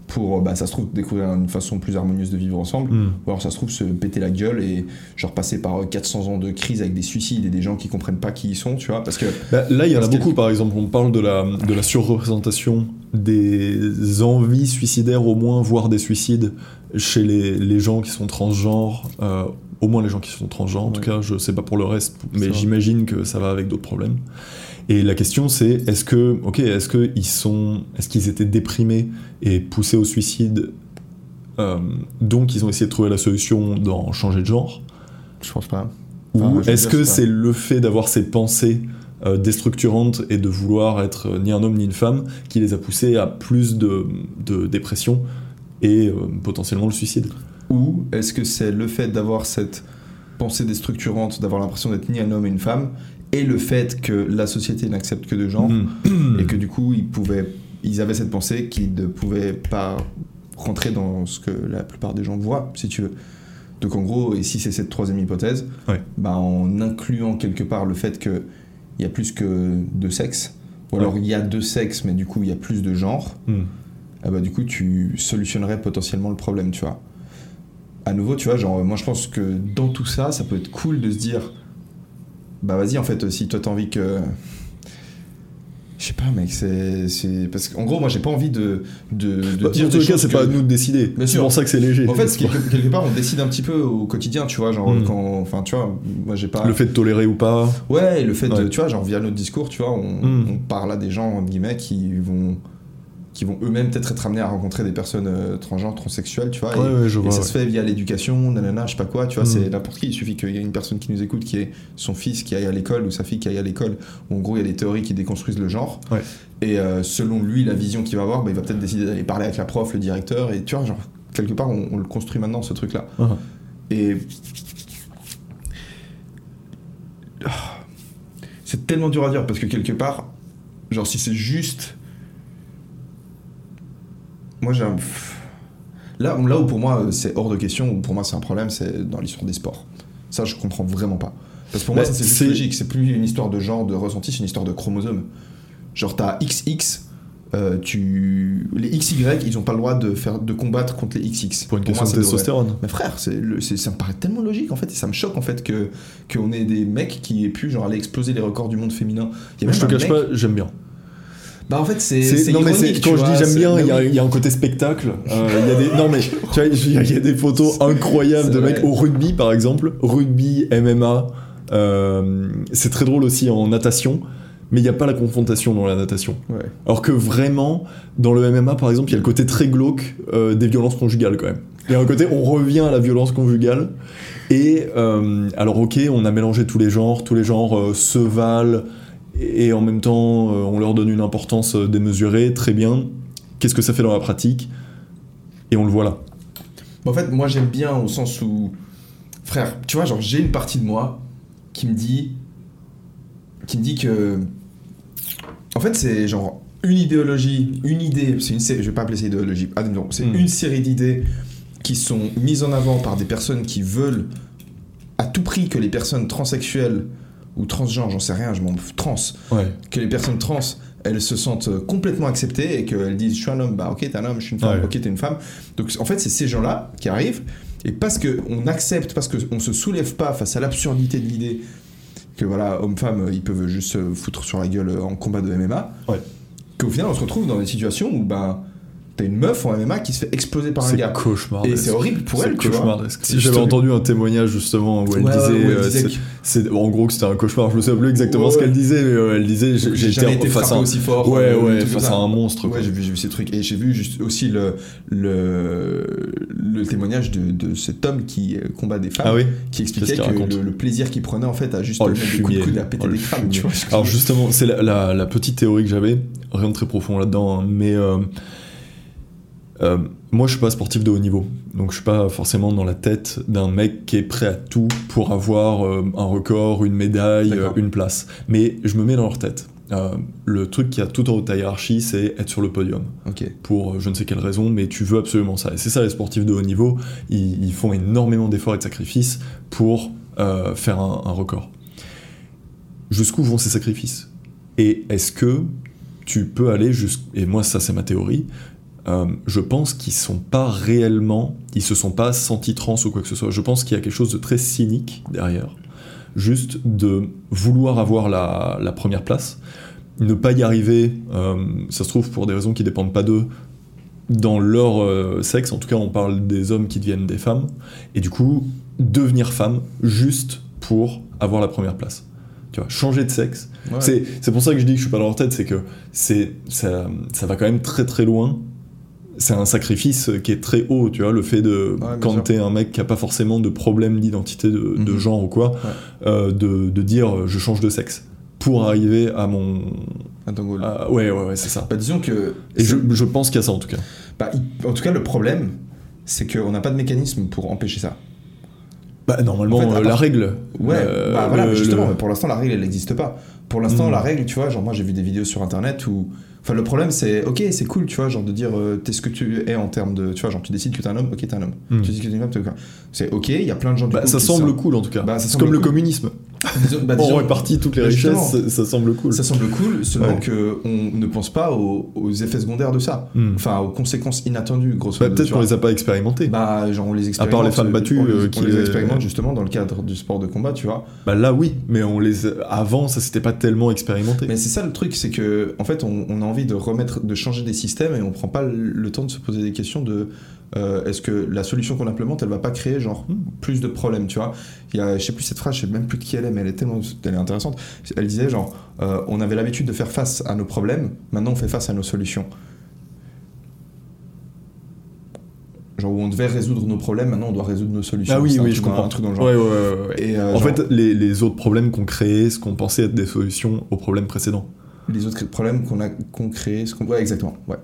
pour, bah, ça se trouve, découvrir une façon plus harmonieuse de vivre ensemble, Hmm. ou alors ça se trouve se péter la gueule et genre passer par euh, 400 ans de crise avec des suicides et des gens qui comprennent pas qui ils sont, tu vois, parce que Bah, là, il y en a beaucoup, par exemple. On parle de la, de la surreprésentation des envies suicidaires, au moins, voire des suicides, chez les, les gens qui sont transgenres. euh, au moins les gens qui sont transgenres, en tout cas, je sais pas pour le reste, mais j'imagine que ça va avec d'autres problèmes. Et la question, c'est est-ce que, ok, est-ce qu'ils sont, est-ce qu'ils étaient déprimés et poussés au suicide, euh, donc ils ont essayé de trouver la solution d'en changer de genre? Je pense pas. ou Enfin, est-ce que c'est c'est le fait d'avoir ces pensées euh, déstructurantes et de vouloir être euh, ni un homme ni une femme qui les a poussés à plus de, de dépression et euh, potentiellement le suicide? Ou est-ce que c'est le fait d'avoir cette pensée déstructurante, d'avoir l'impression d'être ni un homme ni une femme, et le fait que la société n'accepte que deux genres, Mm. et que du coup ils pouvaient, ils avaient cette pensée qu'ils ne pouvaient pas rentrer dans ce que la plupart des gens voient, si tu veux. Donc en gros, et si c'est cette troisième hypothèse, Ouais. bah, en incluant quelque part le fait qu'il y a plus que deux sexes, ou alors il y a deux sexes, mais du coup il y a plus de genres, Mm. ah bah, du coup, tu solutionnerais potentiellement le problème, tu vois. À nouveau, tu vois, genre, moi je pense que dans tout ça, ça peut être cool de se dire, bah vas-y, en fait, si toi t'as envie que. Je sais pas, mec, c'est. Parce qu'en gros, moi j'ai pas envie de. de, de Bah, dire des les cas c'est que- pas à nous de décider c'est pour ça que c'est léger En fait, *laughs* quelque part, on décide un petit peu au quotidien, tu vois, genre, Mm. quand. Enfin, tu vois, moi j'ai pas. le fait de tolérer ou pas Ouais, le fait de, tu vois, genre via notre discours, tu vois, on, Mm. on parle à des gens, entre guillemets, qui vont, qui vont eux-mêmes peut-être être amenés à rencontrer des personnes euh, transgenres, transsexuelles, tu vois. et, ouais, ça ouais. se fait via l'éducation, nanana, je sais pas quoi, tu vois, Mm. c'est n'importe qui. Il suffit qu'il y ait une personne qui nous écoute, qui ait son fils qui aille à l'école ou sa fille qui aille à l'école, où en gros il y a des théories qui déconstruisent le genre. Et euh, selon lui, la vision qu'il va avoir, bah, il va peut-être décider d'aller parler avec la prof, le directeur, et tu vois, genre, quelque part, on, on le construit maintenant, ce truc-là. Ah. Et. Ah. C'est tellement dur à dire parce que quelque part, genre, si c'est juste. Moi, j'ai un. Là, là où pour moi euh, c'est hors de question, où pour moi c'est un problème, c'est dans l'histoire des sports. Ça, je comprends vraiment pas. Parce que pour moi, Bah, c'est logique. C'est plus une histoire de genre, de ressenti, c'est une histoire de chromosome. Genre, t'as XX, euh, tu... les XY, ils ont pas le droit de, faire, de combattre contre les XX. pour une question de testostérone mais frère, le- ça me paraît tellement logique en fait, et ça me choque en fait que qu'on ait des mecs qui aient pu genre aller exploser les records du monde féminin. Il y a je te cache mec- pas j'aime bien Bah en fait c'est non mais ironique, quand je dis j'aime bien, il y, a- mais oui. il y a un côté spectacle. euh, Il y a des non mais *laughs* tu vois, il y, a- des photos incroyables de mecs au rugby par exemple, rugby, MMA. euh, c'est très drôle aussi en natation, mais il n'y a pas la confrontation dans la natation. Ouais. Alors que vraiment dans le MMA par exemple, il y a le côté très glauque euh, des violences conjugales quand même. Il y a un côté on revient à la violence conjugale. Et euh, alors ok, on a mélangé tous les genres, tous les genres se valent et en même temps euh, on leur donne une importance euh, démesurée, très bien. Qu'est-ce que ça fait dans la pratique? Et on le voit là. En fait, moi j'aime bien au sens où, frère, tu vois, genre j'ai une partie de moi qui me dit, qui me dit que, en fait, c'est genre une idéologie, une idée, c'est une série, je vais pas appeler ça idéologie, ah non, c'est Hmm. une série d'idées qui sont mises en avant par des personnes qui veulent à tout prix que les personnes transsexuelles ou transgenres, j'en sais rien, je m'en fous, trans, Ouais. que les personnes trans, elles se sentent complètement acceptées et qu'elles disent je suis un homme, bah ok t'es un homme, je suis une femme, Ouais. ok t'es une femme. Donc en fait c'est ces gens-là qui arrivent et parce qu'on accepte, parce qu'on se soulève pas face à l'absurdité de l'idée que voilà homme-femme ils peuvent juste se foutre sur la gueule en combat de MMA, Ouais. qu'au final on se retrouve dans des situations où ben t'as une meuf en MMA qui se fait exploser par un C'est gars. cauchemardesque. Et c'est horrible pour C'est elle, tu vois. C'est J'avais entendu un témoignage justement où elle Ouais, disait, euh, c'est- que- c'est en gros que c'était un cauchemar. Je me souviens plus exactement Ouais, ce ouais. qu'elle disait, mais euh, elle disait j'ai été face à un... aussi fort. Ouais, euh, ouais, face à un monstre. quoi. Ouais, j'ai vu, j'ai vu ces trucs. Et j'ai vu juste aussi le, le, le témoignage de, de cet homme qui combat des femmes, Ah oui qui expliquait que le, le plaisir qu'il prenait en fait à juste Oh, le mettre des coups de coude et à péter Oh, des crânes. Alors justement, c'est la, la- la petite théorie que j'avais, rien de très profond là-dedans, hein, mais euh, moi je suis pas sportif de haut niveau, donc je suis pas forcément dans la tête d'un mec qui est prêt à tout pour avoir euh, un record, une médaille, euh, une place. Mais je me mets dans leur tête. Le truc qui a tout en haut de ta hiérarchie, c'est être sur le podium Ok. pour je ne sais quelle raison, mais tu veux absolument ça. Et c'est ça, les sportifs de haut niveau, ils, ils font énormément d'efforts et de sacrifices pour faire un, un record. Jusqu'où vont ces sacrifices? Et est-ce que tu peux aller jusqu'à... Et moi, ça, c'est ma théorie. Euh, je pense qu'ils sont pas réellement, ils se sont pas sentis trans ou quoi que ce soit. Je pense qu'il y a quelque chose de très cynique derrière, juste de vouloir avoir la, la première place, ne pas y arriver, euh, ça se trouve pour des raisons qui dépendent pas d'eux, dans leur euh, sexe, en tout cas on parle des hommes qui deviennent des femmes, et du coup devenir femme juste pour avoir la première place. Tu vois, changer de sexe. Ouais. C'est, pour ça que je dis que je suis pas dans leur tête, c'est que ça, ça va quand même très très loin. C'est un sacrifice qui est très haut, tu vois, le fait de, bien quand t'es un mec qui a pas forcément de problème d'identité de, de Mhm. genre ou quoi, euh, de, de dire euh, je change de sexe pour arriver à mon. Attends, Gaulle. à- ouais, ouais, ouais, c'est ça. Bah, disons que. Et je, je pense qu'il y a ça en tout cas. Bah, en tout cas, le problème, c'est qu'on n'a pas de mécanisme pour empêcher ça. Bah, normalement, En fait, à la règle. Ouais, euh, bah voilà, le- justement, le- pour l'instant, la règle, elle n'existe pas. Pour l'instant, Mm. la règle, tu vois, genre, moi, j'ai vu des vidéos sur internet où. Enfin, le problème, c'est, ok, c'est cool, tu vois, genre, de dire, euh, t'es ce que tu es en termes de. Tu vois, genre, tu décides que t'es un homme, ok, t'es un homme. Mm. Tu décides que t'es une femme, t'es quoi. C'est ok, il y a plein de gens du Bah, coup, ça semble cool en tout cas. Bah, c'est comme le communisme. Bah, On répartit toutes les bah, richesses, ça, ça semble cool. Ça semble cool, seulement Ouais. que on ne pense pas aux, aux effets secondaires de ça. Hmm. Enfin, aux conséquences inattendues, grosso Bah, modo. Peut-être qu'on les a pas expérimentés. Bah, Bah, genre, on les À expérimente. part les femmes battues, on les, euh, on qui les les- expérimente justement dans le cadre du sport de combat, tu vois. là, oui, mais on les avant, ça s'était pas tellement expérimenté. Mais c'est ça le truc, c'est que en fait, on, on a envie de remettre, de changer des systèmes et on prend pas le temps de se poser des questions de euh, est-ce que la solution qu'on implémente, elle va pas créer genre plus de problèmes, tu vois? Il y a, je sais plus cette phrase, je sais même plus de qui elle est, mais elle est tellement, elle est intéressante. Elle disait genre, euh, on avait l'habitude de faire face à nos problèmes, maintenant on fait face à nos solutions. Genre où on devait résoudre nos problèmes, maintenant on doit résoudre nos solutions. Ah oui, oui, je comprends. Un truc dans le genre. Ouais, ouais, ouais. Et, euh, en genre, fait, les, les autres problèmes qu'on créait, ce qu'on pensait être des solutions aux problèmes précédents. les autres problèmes qu'on a qu'on crée, ce qu'on... ouais exactement, ouais.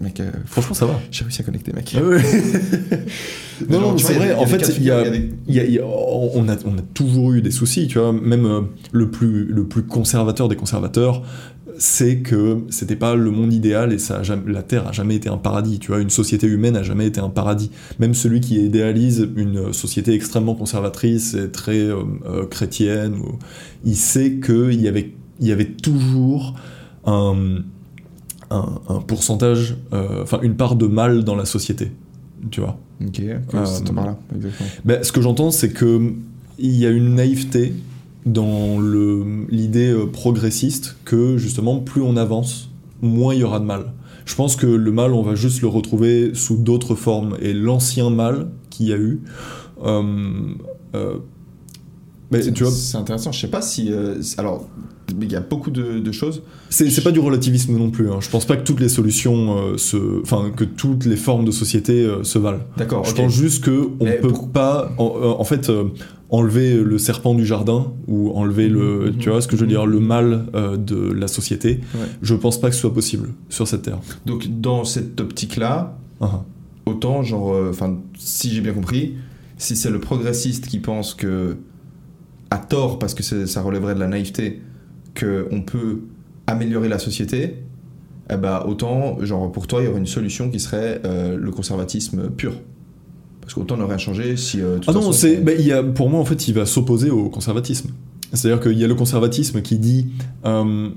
Mec, euh, Franchement, ça va. j'ai réussi à connecter, mec. Ah ouais. *laughs* Non, non, c'est vrai. En fait, il y a, on, a, on a toujours eu des soucis, tu vois. Même euh, le plus, le plus conservateur des conservateurs, c'est que c'était pas le monde idéal et ça jamais- la Terre a jamais été un paradis, tu vois. Une société humaine a jamais été un paradis. Même celui qui idéalise une société extrêmement conservatrice et très euh, euh, chrétienne, il sait qu'il y avait, il y avait toujours un, un, un pourcentage, euh, enfin une part de mal dans la société, tu vois. Ok, Euh, par là, exactement. Ben, ce que j'entends, c'est que il y a une naïveté dans l'idée euh, progressiste que justement, plus on avance, moins il y aura de mal. Je pense que le mal, on va juste le retrouver sous d'autres formes. Et l'ancien mal qu'il y a eu, euh, euh, mais C'est- tu vois, c'est intéressant. Je sais pas si. euh, alors, il y a beaucoup de, de choses. c'est pas du relativisme non plus. hein. Je pense pas que toutes les solutions euh, se, enfin que toutes les formes de société euh, se valent. D'accord. Je ok. pense juste que on Mais peut pour- pas, en, euh, en fait, euh, enlever le serpent du jardin ou enlever le, Mhm, tu vois ce que je veux mhm. dire, le mal euh, de la société. Ouais. Je pense pas que ce soit possible sur cette terre. Donc, dans cette optique-là, Ah, autant, genre. euh, Enfin, si j'ai bien compris, si c'est le progressiste qui pense que. à tort, parce que ça relèverait de la naïveté, qu'on peut améliorer la société, eh ben, autant, genre, pour toi, il y aurait une solution qui serait euh, le conservatisme pur. Parce qu'autant ne rien changer si. euh, Ah non, c'est, bah, il y a, pour moi en fait, il va s'opposer au conservatisme. C'est-à-dire qu'il y a le conservatisme qui dit euh,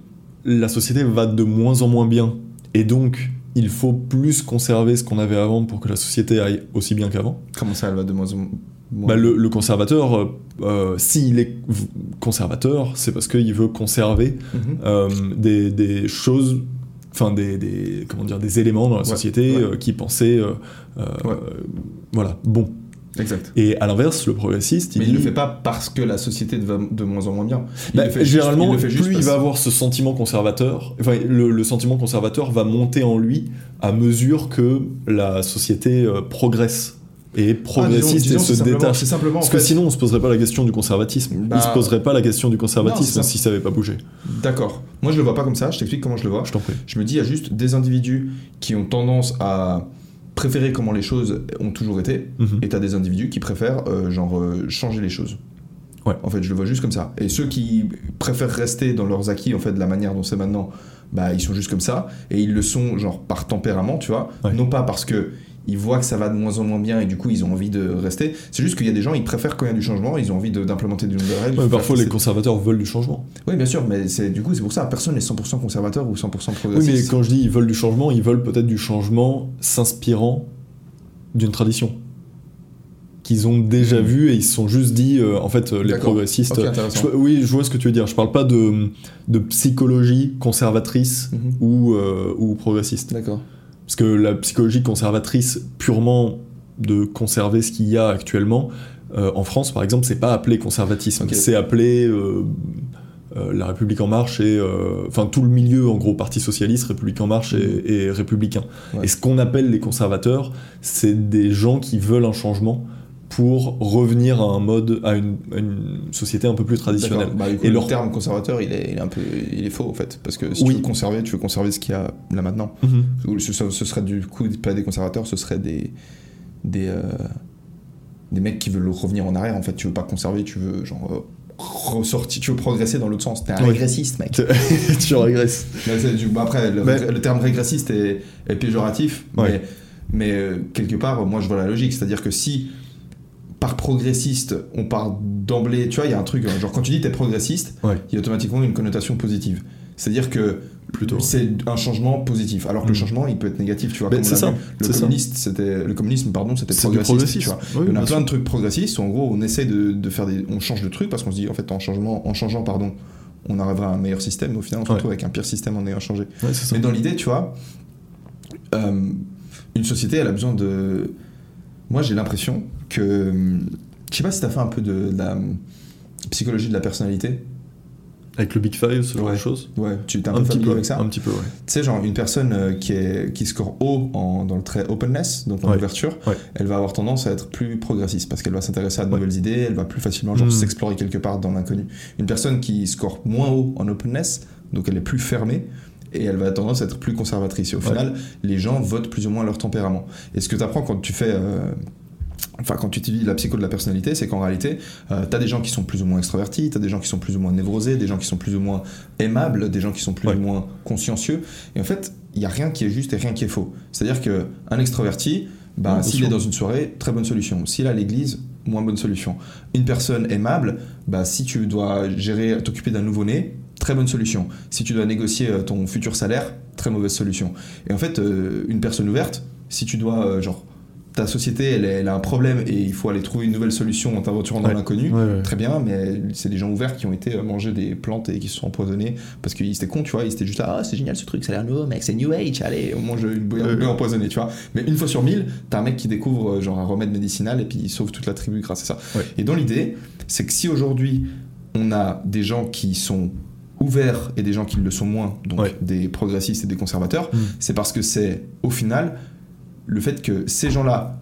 la société va de moins en moins bien et donc il faut plus conserver ce qu'on avait avant pour que la société aille aussi bien qu'avant. Comment ça, elle va de moins en moins. Bah, le, le conservateur, euh, euh, s'il est conservateur, c'est parce qu'il veut conserver Mhm. euh, des, des choses, enfin des, des- comment dire, des éléments dans la société ouais. euh, qui pensaient, euh, euh, Ouais. voilà, bon. Exact. Et à l'inverse, le progressiste, il Mais il dit, le fait pas parce que la société va de moins en moins bien. Il bah, le fait juste- généralement, il le fait juste plus il va avoir ce sentiment conservateur, enfin, le, le sentiment conservateur va monter en lui à mesure que la société progresse et Ah, progressiste disons- disons, et se détache. C'est simplement. en Parce que fait- sinon, on se poserait pas la question du conservatisme. Bah, il se poserait pas la question du conservatisme si ça avait pas bougé. D'accord. Moi, je le vois pas comme ça. Je t'explique comment je le vois. Je t'en prie. Je me dis, il y a juste des individus qui ont tendance à préférer comment les choses ont toujours été, Mhm. et t'as des individus qui préfèrent euh, genre euh, changer les choses. Ouais. En fait, je le vois juste comme ça. Et ceux qui préfèrent rester dans leurs acquis, en fait, de la manière dont c'est maintenant, bah, ils sont juste comme ça, et ils le sont genre par tempérament, tu vois, Ouais. non pas parce que ils voient que ça va de moins en moins bien et du coup ils ont envie de rester. C'est juste qu'il y a des gens, ils préfèrent quand il y a du changement, ils ont envie de- d'implémenter des nouvelles règles. Ouais, parfois, les conservateurs veulent du changement. Oui, bien sûr, mais c'est du coup c'est pour ça, personne n'est 100% conservateur ou 100% Oui, progressiste. mais quand je dis ils veulent du changement, ils veulent peut-être du changement s'inspirant d'une tradition qu'ils ont déjà Mhm. vu et ils se sont juste dit, euh, en fait, euh, les progressistes. Ok, intéressant. Je- oui, je vois ce que tu veux dire. Je parle pas de, de psychologie conservatrice Mhm. ou, euh, ou progressiste. D'accord. Parce que la psychologie conservatrice, purement de conserver ce qu'il y a actuellement, euh, en France par exemple, c'est pas appelé conservatisme, c'est appelé euh, euh, La République En Marche et. Enfin, tout le milieu, en gros, Parti Socialiste, République En Marche et, et Républicain. Ouais. Et ce qu'on appelle les conservateurs, c'est des gens qui veulent un changement pour revenir à un mode, à une, à une société un peu plus traditionnelle. Bah, coup, Et le leur- terme conservateur, il est, il est un peu, il est faux en fait, parce que si Oui. tu veux conserver, tu veux conserver ce qu'il y a là maintenant. Mhm. Ce, ce- serait du coup pas des conservateurs, ce serait des des euh, des mecs qui veulent revenir en arrière. En fait, tu veux pas conserver, tu veux genre euh, tu veux progresser dans l'autre sens. T'es un Ouais. régressiste, mec. *laughs* tu régresses. Bah, après, le, Mais- le terme régressiste est, est péjoratif, Ouais. mais, mais euh, quelque part, moi je vois la logique. C'est-à-dire que si par progressiste, on part d'emblée, tu vois, il y a un truc, genre quand tu dis t'es progressiste, Ouais. il y a automatiquement une connotation positive. C'est-à-dire que Plutôt. c'est un changement positif, alors que le Mm. changement il peut être négatif, tu vois. Ben, comme on ça. Le communiste, c'était le communisme, pardon, c'était progressiste. tu vois. Oui, Il y en a plein sûr. de trucs progressistes où en gros on essaie de, de faire des, on change de trucs parce qu'on se dit en fait en changement, en changeant pardon, on arrivera à un meilleur système, mais au final on se Ouais. retrouve avec un pire système en ayant changé. Ouais. Mais dans l'idée, tu vois, euh, une société, elle a besoin de. Moi, j'ai l'impression que. Je sais pas si t'as fait un peu de, de la psychologie de la personnalité. Avec le Big Five, ce genre Ouais. de choses. Ouais, tu t'es un, Un peu familier peu, avec ça un petit peu, ouais. Tu sais, genre, une personne euh, qui, est, qui score haut en, dans le trait openness, donc en Ouais. ouverture, Ouais. elle va avoir tendance à être plus progressiste parce qu'elle va s'intéresser à de nouvelles idées, elle va plus facilement genre, Mm. s'explorer quelque part dans l'inconnu. Une personne qui score moins haut en openness, donc elle est plus fermée, et elle va avoir tendance à être plus conservatrice. Et au Ouais. final, les gens votent plus ou moins leur tempérament. Et ce que tu apprends quand tu fais. euh, Enfin, quand tu utilises la psycho de la personnalité, c'est qu'en réalité, euh, t'as des gens qui sont plus ou moins extravertis, t'as des gens qui sont plus ou moins névrosés, des gens qui sont plus ou moins aimables, des gens qui sont plus Ouais. ou moins consciencieux. Et en fait, il n'y a rien qui est juste et rien qui est faux. C'est-à-dire qu'un extraverti, bah, Ouais, s'il est dans une soirée, très bonne solution. S'il est à l'église, moins bonne solution. Une personne aimable, bah, si tu dois gérer, t'occuper d'un nouveau-né, très bonne solution. Si tu dois négocier euh, ton futur salaire, très mauvaise solution. Et en fait, euh, une personne ouverte, si tu dois, euh, genre, ta société, elle, a un problème et il faut aller trouver une nouvelle solution en t'aventurant dans l'inconnu, Ouais, ouais. Très bien, mais c'est des gens ouverts qui ont été manger des plantes et qui se sont empoisonnés parce qu'ils étaient cons, tu vois. Ils étaient juste ah, c'est génial ce truc, ça a l'air nouveau, mec, c'est New Age, allez, on mange une peu empoisonnée, tu vois. Mais une fois sur mille, t'as un mec qui découvre euh, genre un remède médicinal et puis il sauve toute la tribu grâce à ça. Et dans l'idée, c'est que si aujourd'hui on a des gens qui sont ouverts et des gens qui le sont moins, donc des progressistes et des conservateurs, Mm. c'est parce que c'est au final le fait que ces gens-là,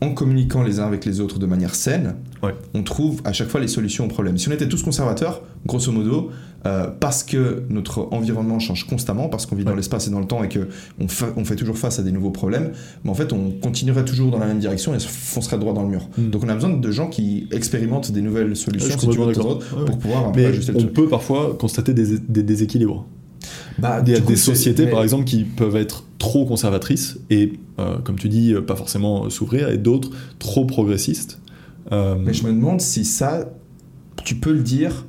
en communiquant les uns avec les autres de manière saine, Ouais. on trouve à chaque fois les solutions aux problèmes. Si on était tous conservateurs, grosso modo, euh, parce que notre environnement change constamment, parce qu'on vit dans l'espace et dans le temps et que on fait, on fait toujours face à des nouveaux problèmes, mais en fait on continuerait toujours dans la même direction et on se foncerait droit dans le mur. Mm. Donc on a besoin de gens qui expérimentent des nouvelles solutions si tu veux, pour pouvoir un peu Mais ajuster le on truc. peut parfois constater des, des déséquilibres. Bah, Il y a des sociétés, mais- par exemple, qui peuvent être trop conservatrices et, euh, comme tu dis, euh, pas forcément euh, s'ouvrir, et d'autres trop progressistes. Euh, Mais je me demande si ça, tu peux le dire.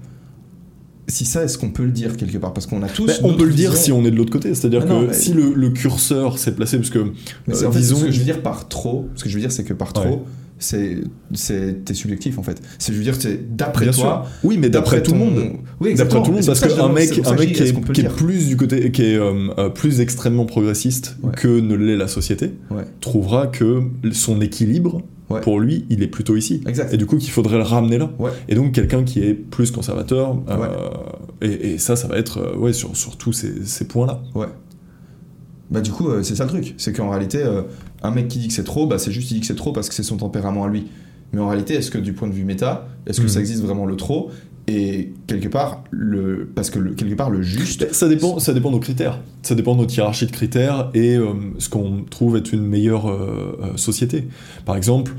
Si ça, est-ce qu'on peut le dire quelque part? Parce qu'on a tous. mais on peut le dire vision. si on est de l'autre côté, c'est-à-dire Ah que non, mais- si le, le curseur s'est placé, parce que Mais c'est euh, en fait disons- ce que je veux dire par trop. Ce que je veux dire, c'est que par trop, Ouais. C'est c'est t'es subjectif en fait. C'est je veux dire, c'est d'après toi. sûr. Oui, mais d'après tout le ton- monde. Oui, D'après tout le monde, parce qu'un mec, un mec qui est, plus du côté, qui est euh, euh, plus extrêmement progressiste Ouais. que ne l'est la société, Ouais. trouvera que son équilibre, Ouais. pour lui, il est plutôt ici. Exact. Et du coup, qu'il faudrait le ramener là. Ouais. Et donc, quelqu'un qui est plus conservateur, euh, Ouais. et, et ça, ça va être euh, ouais, sur, sur tous ces, ces points-là. Ouais. Bah du coup, euh, c'est ça le truc. C'est qu'en réalité, euh, un mec qui dit que c'est trop, bah c'est juste il dit que c'est trop parce que c'est son tempérament à lui. Mais en réalité, est-ce que du point de vue méta, est-ce que Mhm. ça existe vraiment le trop? Et quelque part, le parce que le, quelque part le juste. Ça dépend, ça dépend de nos critères. Ça dépend de notre hiérarchie de critères et euh, ce qu'on trouve être une meilleure euh, euh, société. Par exemple,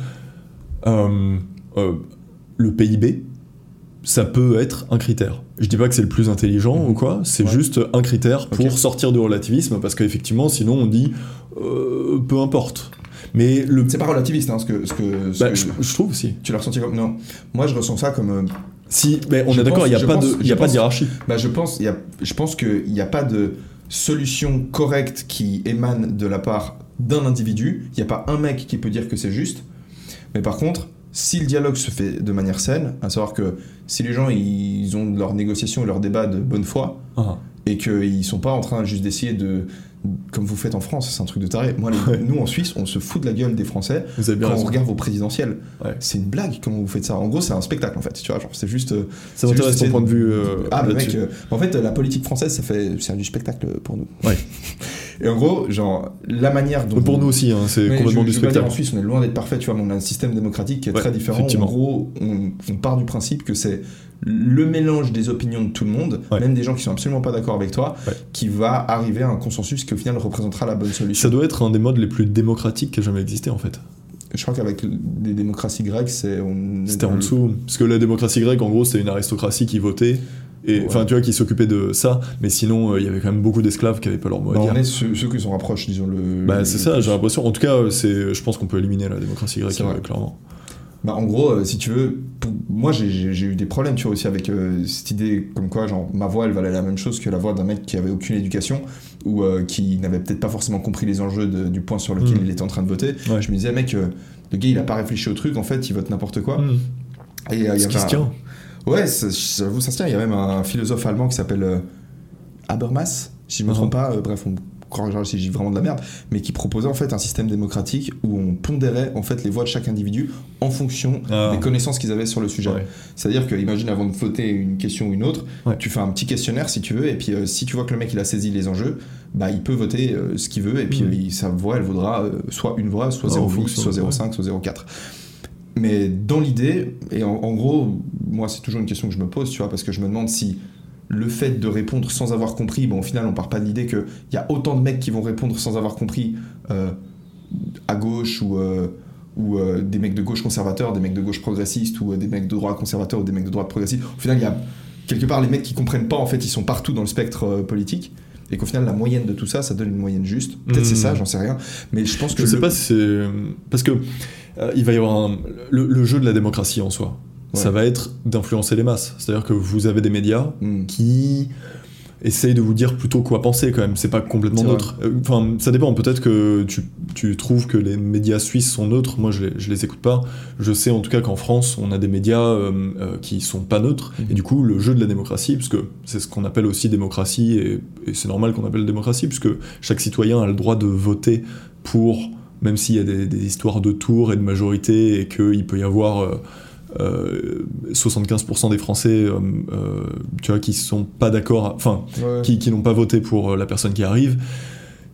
euh, le PIB, ça peut être un critère. Je dis pas que c'est le plus intelligent Mhm. ou quoi, c'est Ouais. juste un critère pour sortir du relativisme parce qu'effectivement, sinon on dit euh, peu importe. Mais le. C'est pas relativiste, hein, ce que, ce que, ce Bah, que- je, je trouve aussi. tu l'as ressenti comme. Non, moi je ressens ça comme. euh, Si, mais on Je est d'accord, il n'y a, pas de, y a pas de hiérarchie. Bah, je pense, il y a, je pense qu'il n'y a pas de solution correcte qui émane de la part d'un individu. Il n'y a pas un mec qui peut dire que c'est juste. Mais par contre, si le dialogue se fait de manière saine, à savoir que si les gens ils ont leurs négociations et leurs débats de bonne foi, Ah. et qu'ils sont pas en train juste d'essayer de. Comme vous faites en France, c'est un truc de taré. Moi, les- *laughs* nous en Suisse, on se fout de la gueule des Français Vous avez bien quand on regarde vos présidentielles. Ouais. C'est une blague comment vous faites ça. En gros, c'est un spectacle en fait. Tu vois, genre, c'est juste. euh, Ça c'est m'intéresse ton point de vue. euh, ah, mec, euh, en fait, la politique française, ça fait, c'est du spectacle pour nous. Ouais. *laughs* Et en gros, genre, la manière dont. Pour nous aussi, hein, c'est complètement je- du dire. En Suisse, on est loin d'être parfait, tu vois, mais on a un système démocratique qui est Ouais, très différent. En gros, on, on part du principe que c'est le mélange des opinions de tout le monde, Ouais. même des gens qui sont absolument pas d'accord avec toi, Ouais. qui va arriver à un consensus qui au final représentera la bonne Ça solution. doit être un des modes les plus démocratiques qui a jamais existé en fait. Je crois qu'avec les démocraties grecques, c'est. C'était en le- dessous. Parce que la démocratie grecque, en gros, c'était une aristocratie qui votait. Et Ouais. enfin, tu vois, qui s'occupait de ça. Mais sinon, euh, il y avait quand même beaucoup d'esclaves qui n'avaient pas leur mot à Bah, dire. on est ceux, ceux qui s'en rapprochent, disons le. Bah, c'est ça, j'ai l'impression. En tout cas, c'est, je pense qu'on peut éliminer la démocratie grecque, euh, clairement. Bah, en gros, euh, si tu veux, pour- moi j'ai- eu des problèmes, tu vois, aussi avec euh, cette idée comme quoi, genre, ma voix elle valait la même chose que la voix d'un mec qui avait aucune éducation ou euh, qui n'avait peut-être pas forcément compris les enjeux de- du point sur lequel Mm. il était en train de voter. Ouais. Je me disais, mec, euh, le gars il a pas réfléchi au truc, en fait, il vote n'importe quoi. Hmm. Et euh, il y avait qui se tient. Ouais, ça- j'avoue, ça se tient. Il y a même un philosophe allemand qui s'appelle euh, Habermas, si je me Mhm. trompe pas. euh, bref, on corrigera si j'ai vraiment de la merde, mais qui proposait en fait un système démocratique où on pondérait en fait les voix de chaque individu en fonction Ah. des connaissances qu'ils avaient sur le sujet. Ouais. C'est-à-dire que, imagine avant de voter une question ou une autre, Ouais. tu fais un petit questionnaire si tu veux, et puis euh, si tu vois que le mec il a saisi les enjeux, bah il peut voter euh, ce qu'il veut, et puis il- sa voix elle vaudra euh, soit une voix, soit Ah, en 0,8, fonction, soit ouais. 0,5, soit 0,4. Mais dans l'idée, et en, gros, moi c'est toujours une question que je me pose, tu vois, parce que je me demande si le fait de répondre sans avoir compris, bon au final on part pas de l'idée qu'il y a autant de mecs qui vont répondre sans avoir compris euh, à gauche ou, euh, ou euh, des mecs de gauche conservateurs, des mecs de gauche progressistes ou des mecs de droite conservateurs ou des mecs de droite progressistes. Au final il y a quelque part les mecs qui comprennent pas en fait ils sont partout dans le spectre politique. Et qu'au final, la moyenne de tout ça, ça donne une moyenne juste. Peut-être c'est ça, j'en sais rien. Mais je pense que. Je sais le- pas si c'est. Parce que euh, il va y avoir un- le, le jeu de la démocratie en soi. Ouais. Ça va être d'influencer les masses. C'est-à-dire que vous avez des médias Hmm. qui essayent de vous dire plutôt quoi penser quand même. C'est pas complètement neutre. Euh, Enfin, ça dépend. Peut-être que tu, tu trouves que les médias suisses sont neutres. Moi, je les, je les écoute pas. Je sais en tout cas qu'en France, on a des médias euh, euh, qui sont pas neutres. Mhm. Et du coup, le jeu de la démocratie, puisque c'est ce qu'on appelle aussi démocratie, et, et c'est normal qu'on appelle démocratie, puisque chaque citoyen a le droit de voter pour, même s'il y a des, des histoires de tours et de majorité, et qu'il peut y avoir euh, 75% des Français, euh, euh, tu vois, qui sont pas d'accord, enfin, Ouais. qui, qui n'ont pas voté pour euh, la personne qui arrive.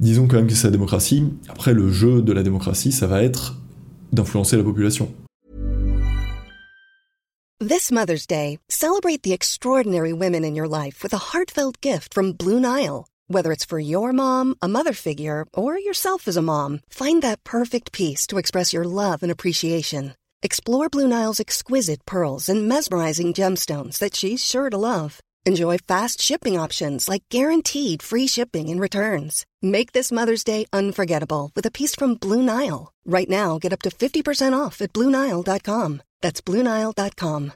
Disons quand même que c'est la démocratie. Après, le jeu de la démocratie, ça va être d'influencer la population. This Mother's Day, celebrate the extraordinary women in your life with a heartfelt gift from Blue Nile. Whether it's for your mom, a mother figure, or yourself as a mom, find that perfect piece to express your love and appreciation. Explore Blue Nile's exquisite pearls and mesmerizing gemstones that she's sure to love. Enjoy fast shipping options like guaranteed free shipping and returns. Make this Mother's Day unforgettable with a piece from Blue Nile. Right now, get up to 50% off at BlueNile.com. That's BlueNile.com.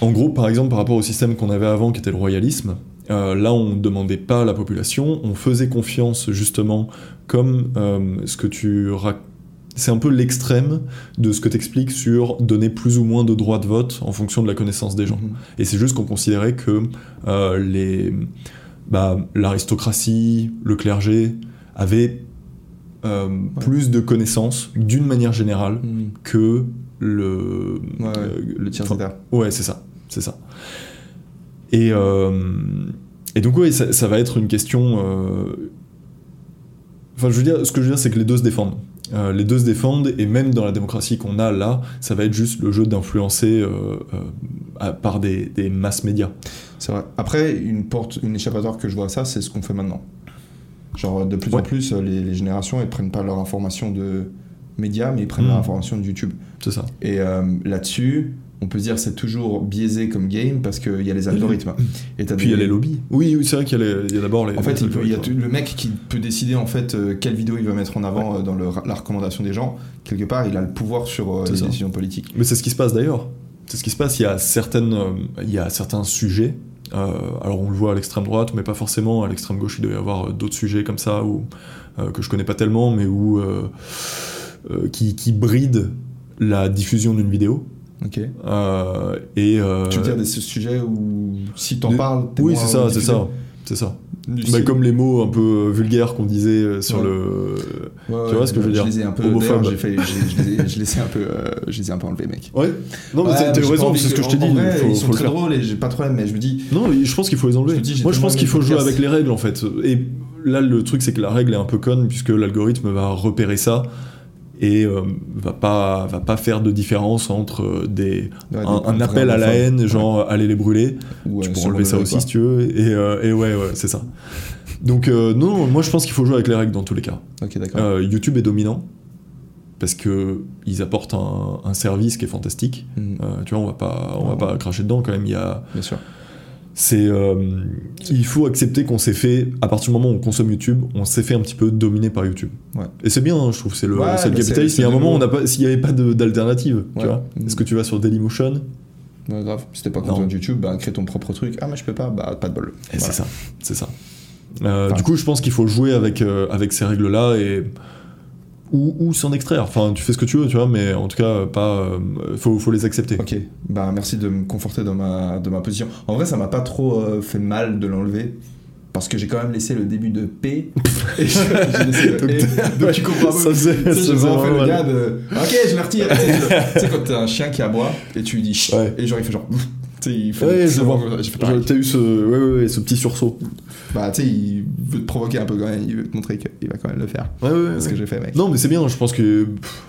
En gros, par exemple, par rapport au système qu'on avait avant, qui était le royalisme, euh, là, on ne demandait pas à la population, on faisait confiance justement, comme euh, ce que tu C'est un peu l'extrême de ce que tu expliques sur donner plus ou moins de droits de vote en fonction de la connaissance des gens. Mhm. Et c'est juste qu'on considérait que euh, les, bah, l'aristocratie, le clergé avaient euh, plus de connaissances d'une manière générale Mhm. que le, Ouais, ouais, le tiers état. Ouais, c'est ça, c'est ça. Et, et donc oui, ça, ça va être une question. Enfin, je veux dire, ce que je veux dire, c'est que les deux se défendent. Euh, les deux se défendent, et même dans la démocratie qu'on a là, ça va être juste le jeu d'influencer euh, euh, par des, des masses médias. C'est vrai. Après, une porte, une échappatoire que je vois à ça, c'est ce qu'on fait maintenant. Genre, de plus en plus, les, les générations, elles prennent pas leur information de médias, mais ils prennent leur information de YouTube. C'est ça. Et là-dessus, on peut se dire c'est toujours biaisé comme game parce qu'il y a les algorithmes. Et t'as Puis il y a des- les lobbies. Oui, oui c'est vrai qu'il y a, les- il y a d'abord les. En fait, les il, y a le mec qui peut décider en fait euh, quelle vidéo il va mettre en avant euh, dans le- la recommandation des gens. Quelque part, il a le pouvoir sur euh, les ça. décisions politiques. Mais c'est ce qui se passe d'ailleurs. C'est ce qui se passe. Il y a, certaines, euh, il y a certains sujets. euh, alors on le voit à l'extrême droite, mais pas forcément. À l'extrême gauche, il doit y avoir euh, d'autres sujets comme ça où, euh, que je connais pas tellement, mais où euh, euh, qui, qui brident la diffusion d'une vidéo. Ok. Euh, et euh, Tu veux dire des sujets où si t'en parles, t'es Oui, c'est ça, c'est ça, c'est ça. Bah, comme les mots un peu euh, vulgaires qu'on disait euh, sur Ouais. le. Ouais, tu vois ce que je veux dire? Je les ai un peu. J'ai fait, je les ai, un peu, euh, je les ai un peu enlevés, mec. Ouais. Non, mais t'as raison, c'est ce que je t'ai dit. vrai, faut- ils sont très drôles et j'ai pas de problème, mais je me dis. Non, je pense qu'il faut les enlever. Je dis, Moi, je pense qu'il faut jouer avec les règles en fait. Et là, le truc, c'est que la règle est un peu conne puisque l'algorithme va repérer ça et euh, va pas va pas faire de différence entre euh, des Ouais, un, appel à la haine, genre allez les brûler. tu euh, peux enlever ça aussi si tu veux. Et, euh, et ouais, ouais, c'est ça. Donc euh, non, moi je pense qu'il faut jouer avec les règles dans tous les cas. Euh, YouTube est dominant parce que ils apportent un, un service qui est fantastique. Euh, tu vois, on va pas on va Ouais. pas cracher dedans quand même. Il y a bien sûr. C'est euh, il faut accepter qu'on s'est fait à partir du moment où on consomme YouTube on s'est fait un petit peu dominer par YouTube Ouais. et c'est bien hein, je trouve c'est le, Ouais, c'est le capitalisme il y a un moment on nouveau. n'a pas s'il n'y avait pas de- d'alternative tu vois est-ce que tu vas sur Dailymotion? Ouais, grave. Si t'es pas Non. content de YouTube, bah crée ton propre truc. Ah, mais je peux pas, bah pas de bol. et Voilà. c'est ça c'est ça Euh, Enfin, du coup je pense qu'il faut jouer avec euh, avec ces règles là et ou, ou s'en extraire enfin tu fais ce que tu veux tu vois mais en tout cas pas euh, faut, faut les accepter Ok, bah merci de me conforter dans ma, de ma position. En vrai, ça m'a pas trop euh, fait mal de l'enlever. Parce que j'ai quand même laissé le début de P. *laughs* et j'ai laissé le Donc, E. Donc tu comprends ça pas. faisait- Tu sais, ça faisait vraiment fait vraiment le mal. gars de. Ok, je le retire. Tu sais, quand t'as un chien qui aboie et tu lui dis chut, Ouais. et genre il fait genre. Il fait. Ouais, je vois. t'as eu ce ouais, ouais, ouais, ce petit sursaut Bah, tu sais, il veut te provoquer un peu quand même. Il veut te montrer qu'il va quand même le faire. ouais ouais, C'est ce que j'ai fait, mec. non mais c'est bien je pense que pff,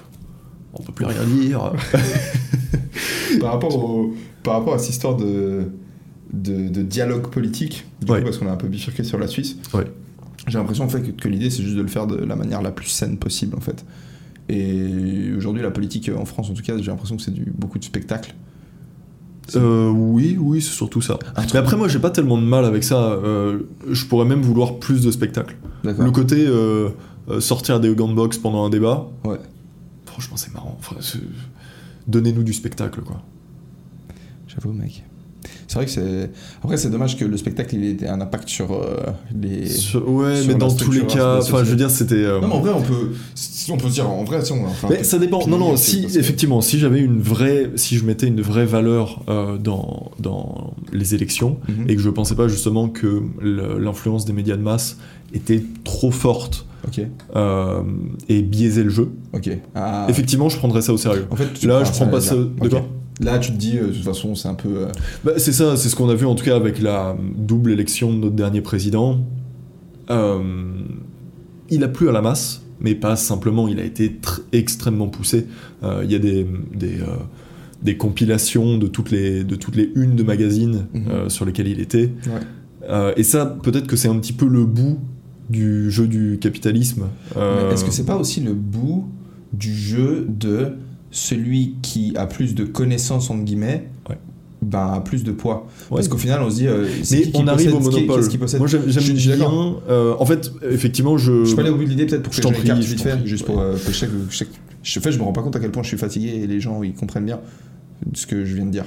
on peut plus rien dire *laughs* *laughs* par rapport, au, par rapport à cette histoire de, de, de dialogue politique, du Ouais. coup, parce qu'on a un peu bifurqué sur la Suisse, j'ai l'impression en fait, que, que l'idée c'est juste de le faire de la manière la plus saine possible en fait. Et aujourd'hui, la politique euh, en France, en tout cas, j'ai l'impression que c'est du, beaucoup de spectacle. Euh, oui, oui, c'est surtout ça. Mais après, moi, j'ai pas tellement de mal avec ça. Euh, je pourrais même vouloir plus de spectacle. D'accord. Le côté euh, euh, sortir des gants de box pendant un débat, Ouais. franchement, c'est marrant. Enfin, Donnez-nous du spectacle, quoi. J'avoue, mec. C'est vrai que c'est. Après, c'est dommage que le spectacle il ait un impact sur euh, les. Sur- ouais, sur mais dans tous les structure cas, enfin, je veux dire, c'était. euh, Non, mais en vrai, on peut. Si on peut se dire, en vrai, si on. Enfin, Mais ça dépend. Non, non, si, que- effectivement, si j'avais une vraie. Si je mettais une vraie valeur euh, dans, dans les élections, Mhm. et que je pensais pas justement que l'influence des médias de masse était trop forte euh, et biaisait le jeu, ok. Ah. effectivement, je prendrais ça au sérieux. En fait, Là, je prends pas ça. De Ok. quoi Là, tu te dis, euh, de toute façon, c'est un peu. euh, Bah, C'est ça, c'est ce qu'on a vu en tout cas avec la double élection de notre dernier président. Euh, il a plu à la masse, mais pas simplement, il a été tr- extrêmement poussé. Il y a des, des, des compilations de toutes, les, de toutes les unes de magazines Mhm. sur lesquelles il était. Ouais. Et ça, peut-être que c'est un petit peu le bout du jeu du capitalisme. Est-ce que c'est pas aussi le bout du jeu de celui qui a plus de connaissances, entre guillemets, Ouais. ben, a plus de poids Ouais. Parce qu'au final, on se dit. euh, Mais qui qui on arrive possède- au qui- monopole. Qu'est-ce qui possède Moi, j'aime suis bien. euh, en fait, effectivement, je. Je peux aller au bout de l'idée peut-être pour Je que je prie, vite fait, juste pour euh, que je que je, me rends pas compte à quel point je suis fatigué et les gens ils comprennent bien ce que je viens de dire.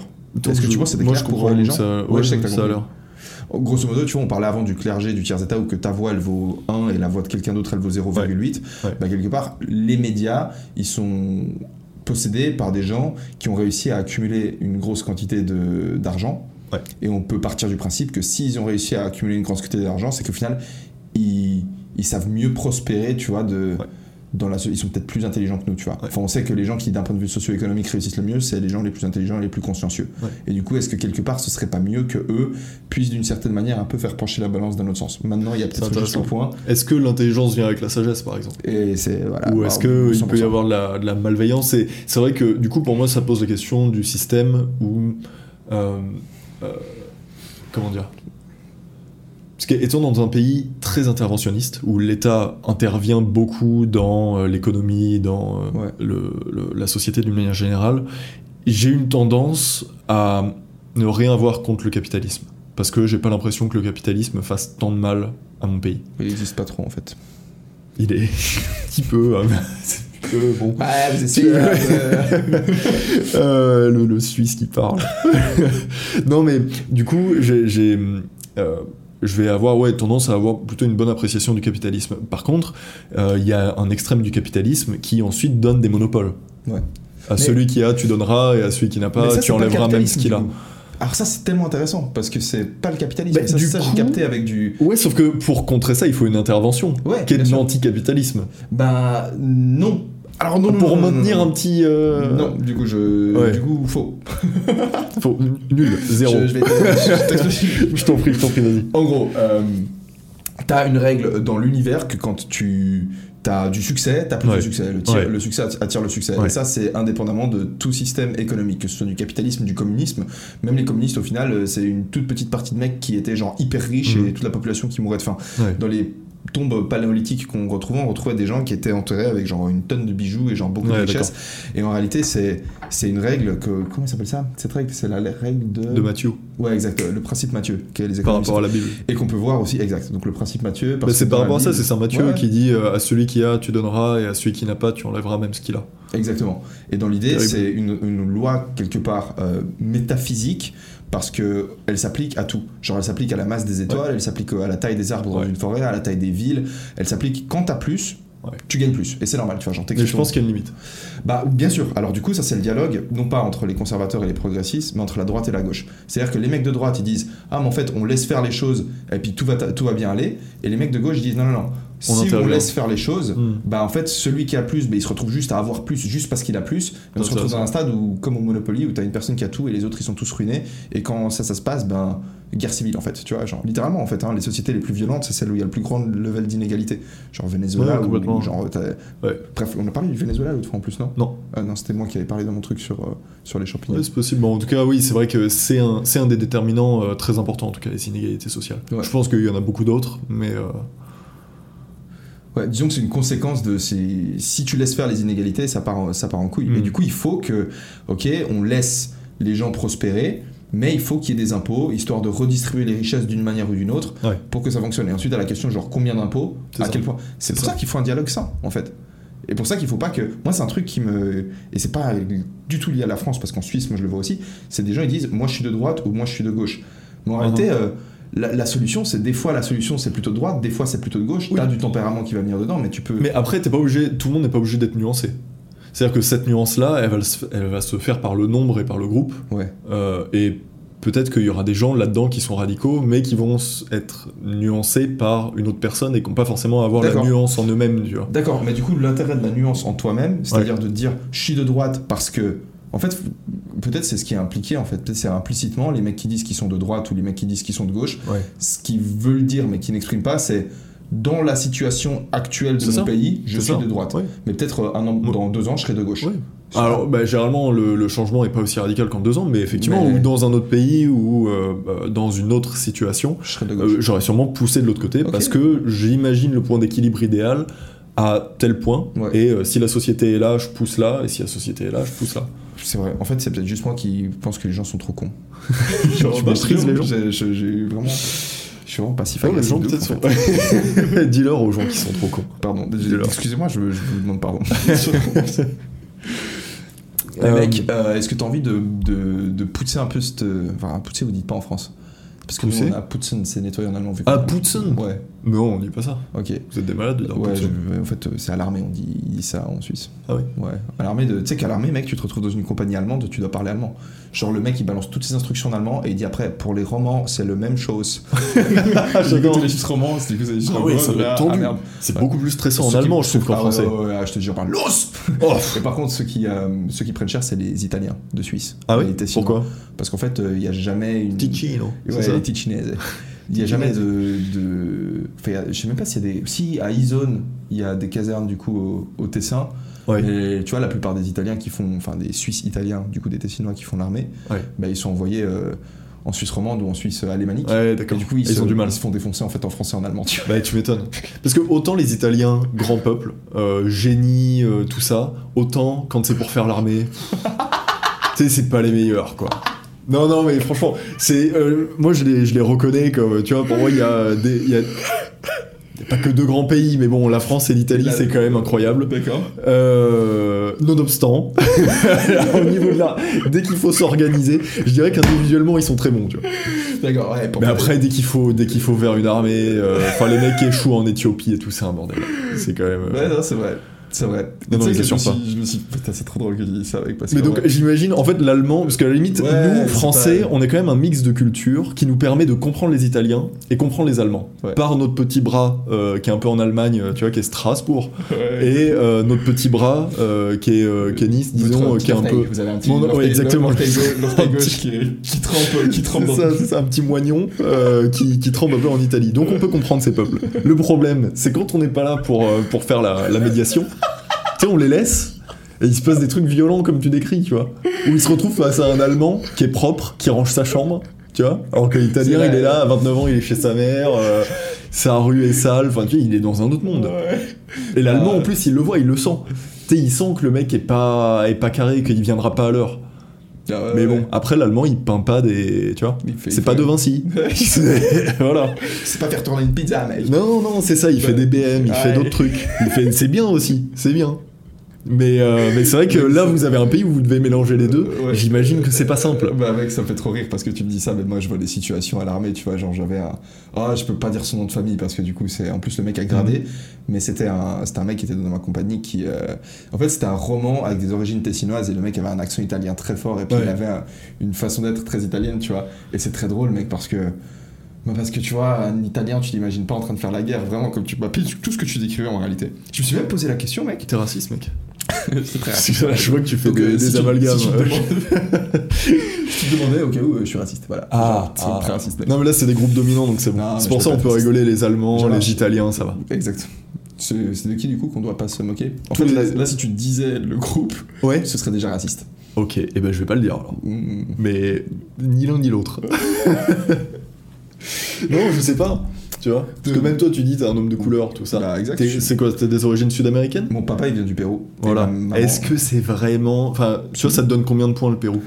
Est-ce que tu penses que c'était clair je pour euh, les gens ça, Ouais, je sais que ça a compris. l'air. Grosso modo, tu vois, on parlait avant du clergé, du tiers état, où que ta voix elle vaut 1 et la voix de quelqu'un d'autre elle vaut 0,8. Ouais. Bah, quelque part, les médias, ils sont possédés par des gens qui ont réussi à accumuler une grosse quantité d'argent. Ouais. Et on peut partir du principe que s'ils ont réussi à accumuler une grosse quantité d'argent, c'est qu'au final, ils, ils savent mieux prospérer, tu vois, de. Ouais. Dans la, so- ils sont peut-être plus intelligents que nous, tu vois. Ouais. Enfin, on sait que les gens qui, d'un point de vue socio-économique, réussissent le mieux, c'est les gens les plus intelligents et les plus consciencieux. Ouais. Et du coup, est-ce que quelque part, ce serait pas mieux que eux puissent d'une certaine manière un peu faire pencher la balance d'un autre sens? Maintenant, il y a peut-être juste intéressant. le point. Est-ce que l'intelligence vient avec la sagesse, par exemple? Et c'est voilà. Ou est-ce bah, qu'il peut y 100%. avoir de la, de la malveillance? Et c'est vrai que, du coup, pour moi, ça pose la question du système où. euh, euh, comment dire? Parce qu'étant dans un pays très interventionniste, où l'État intervient beaucoup dans euh, l'économie, dans euh, Ouais. le- le- la société d'une manière générale, j'ai une tendance à ne rien avoir contre le capitalisme. Parce que j'ai pas l'impression que le capitalisme fasse tant de mal à mon pays. Il n'existe pas trop en fait. Il est un *laughs* petit peu. hein, *laughs* c'est un peu bon. Ouais, vous essayez. *laughs* Euh, le, le Suisse qui parle. non, mais du coup, j'ai, j'ai, euh, je vais avoir ouais, tendance à avoir plutôt une bonne appréciation du capitalisme. Par contre, euh, il y a un extrême du capitalisme qui ensuite donne des monopoles. Ouais. À Mais- celui qui a, tu donneras, et à celui qui n'a pas, ça, tu pas enlèveras même ce qu'il a. Alors ça c'est tellement intéressant parce que c'est pas le capitalisme. Bah, ça, du ça j'ai capté avec du. Ouais, sauf que pour contrer ça, il faut une intervention. Ouais, qui est de l'anticapitalisme. Bah non. Alors non. pour non, maintenir non, un petit. euh, Non, du coup je. Ouais. Du coup faux. *laughs* faut- nul, zéro. Je, je vais je t'explique. *laughs* Je t'en prie, je t'en prie, vas-y. En gros, euh, t'as une règle dans l'univers que quand tu as du succès, t'as plus Ouais. de succès. Le, tir- Ouais. le succès attire le succès. Ouais. Et ça, c'est indépendamment de tout système économique, que ce soit du capitalisme, du communisme. Même les communistes, au final, euh, c'est une toute petite partie de mecs qui étaient genre hyper riches Mhm. et toute la population qui mourait de faim. Ouais. Dans les tombes paléolithiques qu'on retrouvait, on retrouvait des gens qui étaient enterrés avec genre une tonne de bijoux et genre beaucoup Ouais, de richesses. Et en réalité, c'est c'est une règle que comment s'appelle ça? Cette règle, c'est la règle de. De Mathieu, Ouais, exact. Le principe Mathieu, qui est les par rapport à la Bible. et qu'on peut voir aussi, exact. Donc le principe Mathieu. Bah, c'est par rapport à ça, c'est Saint Matthieu Ouais, qui dit euh, à celui qui a, tu donneras, et à celui qui n'a pas, tu enlèveras même ce qu'il a. Exactement. Et dans l'idée, c'est une, une loi quelque part euh, métaphysique parce que elle s'applique à tout. Genre, elle s'applique à la masse des étoiles, elle s'applique à la taille des arbres dans Ouais. une forêt, à la taille des villes. Elle s'applique quand t'as plus. Ouais. Tu gagnes plus, et c'est normal, tu vois. Genre, Mais je pense qu'il y a une limite. Bah, bien sûr. Alors, du coup, ça, c'est le dialogue, non pas entre les conservateurs et les progressistes, mais entre la droite et la gauche. C'est-à-dire que les mecs de droite, ils disent Ah, mais en fait, on laisse faire les choses, et puis tout va, tout va bien aller. Et les mecs de gauche, ils disent Non, non, non. Si on laisse faire les choses, Hmm. bah en fait, celui qui a plus, bah, il se retrouve juste à avoir plus, juste parce qu'il a plus. On se retrouve dans un stade où, comme au Monopoly, où t'as une personne qui a tout et les autres ils sont tous ruinés. Et quand ça, ça se passe, ben guerre civile en fait. Tu vois, genre littéralement en fait, hein, les sociétés les plus violentes, c'est celles où il y a le plus grand level d'inégalité. Genre Venezuela Ouais, ou, genre. Ouais. Bref, on a parlé du Venezuela l'autre fois en plus, non? Non. Ah non, c'était moi qui avais parlé dans mon truc sur, euh, sur les champignons. Ouais, c'est possible. Bon, en tout cas, oui, c'est vrai que c'est un, c'est un des déterminants euh, très importants, en tout cas, les inégalités sociales. Je pense qu'il y en a beaucoup d'autres, mais euh, Ouais, disons que c'est une conséquence de. Si tu laisses faire les inégalités, ça part en, ça part en couille. Mm. Et du coup, il faut que, ok, on laisse les gens prospérer, mais il faut qu'il y ait des impôts, histoire de redistribuer les richesses d'une manière ou d'une autre, Ouais. pour que ça fonctionne. Et ensuite, à la question, genre, combien d'impôts C'est À ça. quel point C'est pour ça. ça, qu'il faut un dialogue sain, en fait. Et pour ça qu'il faut pas que... Moi, c'est un truc qui me... Et c'est pas du tout lié à la France, parce qu'en Suisse, moi, je le vois aussi, c'est des gens, ils disent, moi, je suis de droite ou moi, je suis de gauche. Mais en Mhm. réalité... euh, la, la solution, c'est des fois la solution c'est plutôt de droite, des fois c'est plutôt de gauche. Oui. T'as du tempérament qui va venir dedans, mais tu peux. Mais après, t'es pas obligé, tout le monde n'est pas obligé d'être nuancé. C'est-à-dire que cette nuance-là, elle, va se- elle va se faire par le nombre et par le groupe. Ouais. Euh, et peut-être qu'il y aura des gens là-dedans qui sont radicaux, mais qui vont être nuancés par une autre personne et qui n'ont pas forcément avoir la nuance en eux-mêmes. D'accord, mais du coup, l'intérêt de la nuance en toi-même, c'est-à-dire de dire je suis de droite parce que. En fait, peut-être c'est ce qui est impliqué, en fait. Peut-être c'est implicitement les mecs qui disent qu'ils sont de droite ou les mecs qui disent qu'ils sont de gauche. Ouais. Ce qu'ils veulent dire mais qui n'expriment pas, c'est dans la situation actuelle de mon ça. pays, je suis ça. de droite. Ouais. Mais peut-être euh, un an, Ouais. dans deux ans, je serai de gauche. Ouais. Alors, bah, généralement, le, le changement n'est pas aussi radical qu'en deux ans, mais effectivement, Mais- ou dans un autre pays ou euh, bah, dans une autre situation, euh, j'aurais sûrement poussé de l'autre côté parce que j'imagine le point d'équilibre idéal à tel point. Ouais. Et euh, si la société est là, je pousse là, et si la société est là, je pousse là. C'est vrai. En fait, c'est peut-être juste moi qui pense que les gens sont trop cons. *laughs* Genre, Je maîtrise les gens. J'ai vraiment. Je suis vraiment passif les agressif gens de peut-être ouf, sont. en fait. *laughs* Dis-leur aux gens qui sont trop cons. Pardon, excusez-moi, je, je vous demande pardon. *laughs* Eh, Euh, mec, euh, est-ce que tu as envie de, de, de pousser un peu cette. Enfin, pousser, vous dites pas en France Parce que nous, on a putzen, c'est nettoyer en allemand. Vu Ah, putzen Ouais, Mais on dit pas ça. ok. Vous êtes des malades de dire Ouais, je- en fait, euh, c'est à l'armée, on dit, ça en Suisse. Ah oui. Ouais. À l'armée, tu sais qu'à l'armée, mec, tu te retrouves dans une compagnie allemande, tu dois parler allemand. Genre, le mec, il balance toutes ses instructions en allemand et il dit après, pour les romans, c'est le même chose. *laughs* j'adore. J'ai les juste romans, c'est du coup, c'est juste Ah ça doit là, être tendu. ah, merde. C'est Ouais. beaucoup plus stressant en allemand, je trouve, qu'en Ah ouais, français. ouais, ouais, je te jure, par l'os Oh Et par contre, ceux qui, euh, ceux qui prennent cher, c'est les Italiens de Suisse. Ah oui. Pourquoi Parce qu'en fait, euh, il n'y a jamais une. Ticino. Ouais, c'est ça les Ticinese. *laughs* Il n'y a jamais de. de... Enfin, je sais même pas s'il y a des. Si, à Isone, il y a des casernes du coup au, au Tessin. Ouais. Mais tu vois, la plupart des Italiens qui font. Enfin, des Suisses italiens, du coup des Tessinois qui font l'armée, Ouais. bah, ils sont envoyés euh, en Suisse romande ou en Suisse euh, alémanique. Ouais, Et d'accord. du coup, ils, ils se, ont du mal. ils se font défoncer en fait en français et en allemand. Tu vois. Bah, tu m'étonnes. Parce que autant les Italiens, grand peuple, euh, génie, euh, tout ça, autant quand c'est pour faire l'armée. *laughs* tu sais, c'est pas les meilleurs, quoi. Non, non, mais franchement, c'est, euh, moi je les, je les reconnais comme, tu vois, pour moi il y a des, y a pas que deux grands pays, mais bon, la France et l'Italie c'est quand même incroyable. D'accord. Euh, nonobstant, *laughs* au niveau de là, dès qu'il faut s'organiser, je dirais qu'individuellement ils sont très bons, tu vois. D'accord, ouais. Mais après, dès qu'il faut, dès qu'il faut vers une armée, euh, enfin les mecs échouent en Éthiopie et tout, c'est un bordel. C'est quand même. euh, Ouais, non, c'est vrai. C'est vrai. Non, non, que je me suis- Je. Putain, c'est trop drôle que tu dis ça, mec. Parce Mais donc ouais. j'imagine en fait l'allemand parce qu'à la limite Ouais, nous français pas- on est quand même un mix de cultures qui nous permet de comprendre les Italiens et comprendre les Allemands Ouais. par notre petit bras euh, qui est un peu en Allemagne euh, tu vois qui est Strasbourg *laughs* Ouais. et euh, notre petit bras euh, qui est euh, qui est Nice disons euh, qui est un peu Vous avez un petit. Mon- l'orteil- ouais, exactement. L'orteil gauche, *laughs* qui, est- qui trempe, qui trempe c'est dans ça, c'est ça, un petit moignon euh, qui, qui tremble un peu en Italie. Donc on peut comprendre ces peuples. Le problème, c'est quand on n'est pas là pour, euh, pour faire la, la médiation, tu sais, on les laisse et il se passe des trucs violents comme tu décris, tu vois. Où il se retrouve face à un Allemand qui est propre, qui range sa chambre, tu vois. Alors que l'Italien, il est là, à 29 ans, il est chez sa mère, euh, sa rue est sale, enfin tu vois, il est dans un autre monde. Ouais. Et l'Allemand, Ah. en plus, il le voit, il le sent. Tu sais, il sent que le mec est pas, est pas carré, qu'il viendra pas à l'heure. Ah ouais, Mais ouais. bon, après, l'Allemand, il peint pas des. Tu vois C'est pas fait- de Vinci. *laughs* Voilà. C'est pas faire tourner une pizza, mec. Non, non, c'est ça, il fait des BM, il fait d'autres trucs. Il fait... C'est bien aussi, c'est bien. Mais, euh, mais c'est vrai que là, vous avez un pays où vous devez mélanger les deux. Ouais. J'imagine que c'est pas simple. Bah mec, ça me fait trop rire parce que tu me dis ça, mais moi je vois des situations à l'armée, tu vois, genre j'avais un... Ah, je peux pas dire son nom de famille parce que du coup c'est... En plus le mec a gradé, mais c'était un... un mec qui était dans ma compagnie qui... euh, En fait c'était un roman avec des origines tessinoises et le mec avait un accent italien très fort et puis Ouais. il avait un- une façon d'être très italienne, tu vois. Et c'est très drôle mec parce que... bah, parce que tu vois, un Italien, tu t'imagines pas en train de faire la guerre, vraiment comme tu. Bah, tout ce que tu décrivais en réalité. Je me suis même posé la question, mec. T'es raciste, mec. *laughs* C'est très Je vois que tu fais Donc, des, euh, des si tu- amalgames. si tu *laughs* tu te demandais au cas où euh, je suis raciste, voilà. Ah, c'est ah. très raciste. mec. Non, mais là, c'est des groupes dominants, donc c'est bon. C'est pour je ça vais on pas peut rigoler les Allemands, Je les. Italiens, ça va. Exact. C'est de qui du coup qu'on doit pas se moquer En fait, les- là, là, si tu disais le groupe, Ouais. ce serait déjà raciste. Ok, et ben je vais pas le dire alors. Mm. Mais ni l'un ni l'autre. *laughs* non, je sais pas. Tu vois Parce que même toi, tu dis t'es un homme de couleur, tout ça. Bah, exact. T'es- C'est quoi T'es des origines sud-américaines? Mon papa, il vient du Pérou. Et Voilà. ma maman Est-ce que c'est vraiment. Enfin, tu vois, ça te donne combien de points le Pérou?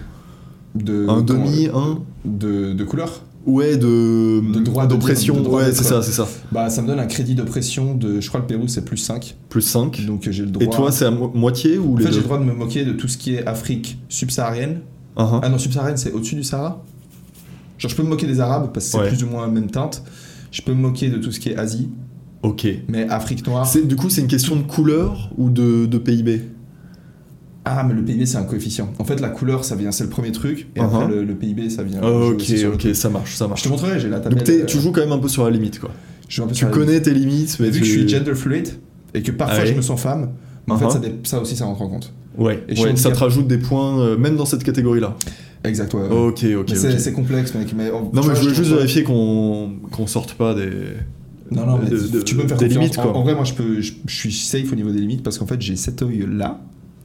De, Un demi, un? de, de couleur? Ouais, de. De droit de- d'oppression. droit ouais, d'être- c'est ça, c'est ça. Bah, ça me donne un crédit d'oppression de. Je crois le Pérou, c'est plus 5. Plus 5. Donc euh, j'ai le droit. Et toi, c'est à mo- moitié ou En les fait, j'ai deux? le droit de me moquer de tout ce qui est Afrique subsaharienne. Uh-huh. Ah non, subsaharienne, c'est au-dessus du Sahara? Genre, je peux me moquer des Arabes parce que c'est Ouais. plus ou moins la même teinte. Je peux me moquer de tout ce qui est Asie. Ok. Mais Afrique noire. C'est- Du coup, c'est une question de couleur ou de, de PIB Ah, mais le PIB, c'est un coefficient. En fait, la couleur, ça vient, c'est le premier truc. Et Uh-huh. après, le, le PIB, ça vient. jouer Ok, le ok, ça marche, ça Je marche. te montrerai, j'ai la tabelle. Donc t'es- euh, tu joues quand même un peu sur la limite, quoi. je Tu connais tes limites, mais vu tu... que je suis gender fluid et que parfois Ah je me sens femme, mais en Uh-huh. fait, ça, dé- ça aussi, ça rentre en compte. Ouais, Et je ouais, ça te rajoute des points, euh, même dans cette catégorie-là. Exact, ouais. ouais. Ok, ok, c'est ok. c'est complexe, mec. Mais, Non, mais vois, je voulais te juste vérifier qu'on qu'on sorte pas des... Non, non, mais de- de- tu peux me faire des confiance. limites, En- quoi. En, vrai, moi, je, peux, je, je suis safe au niveau des limites parce qu'en fait, j'ai cet œil-là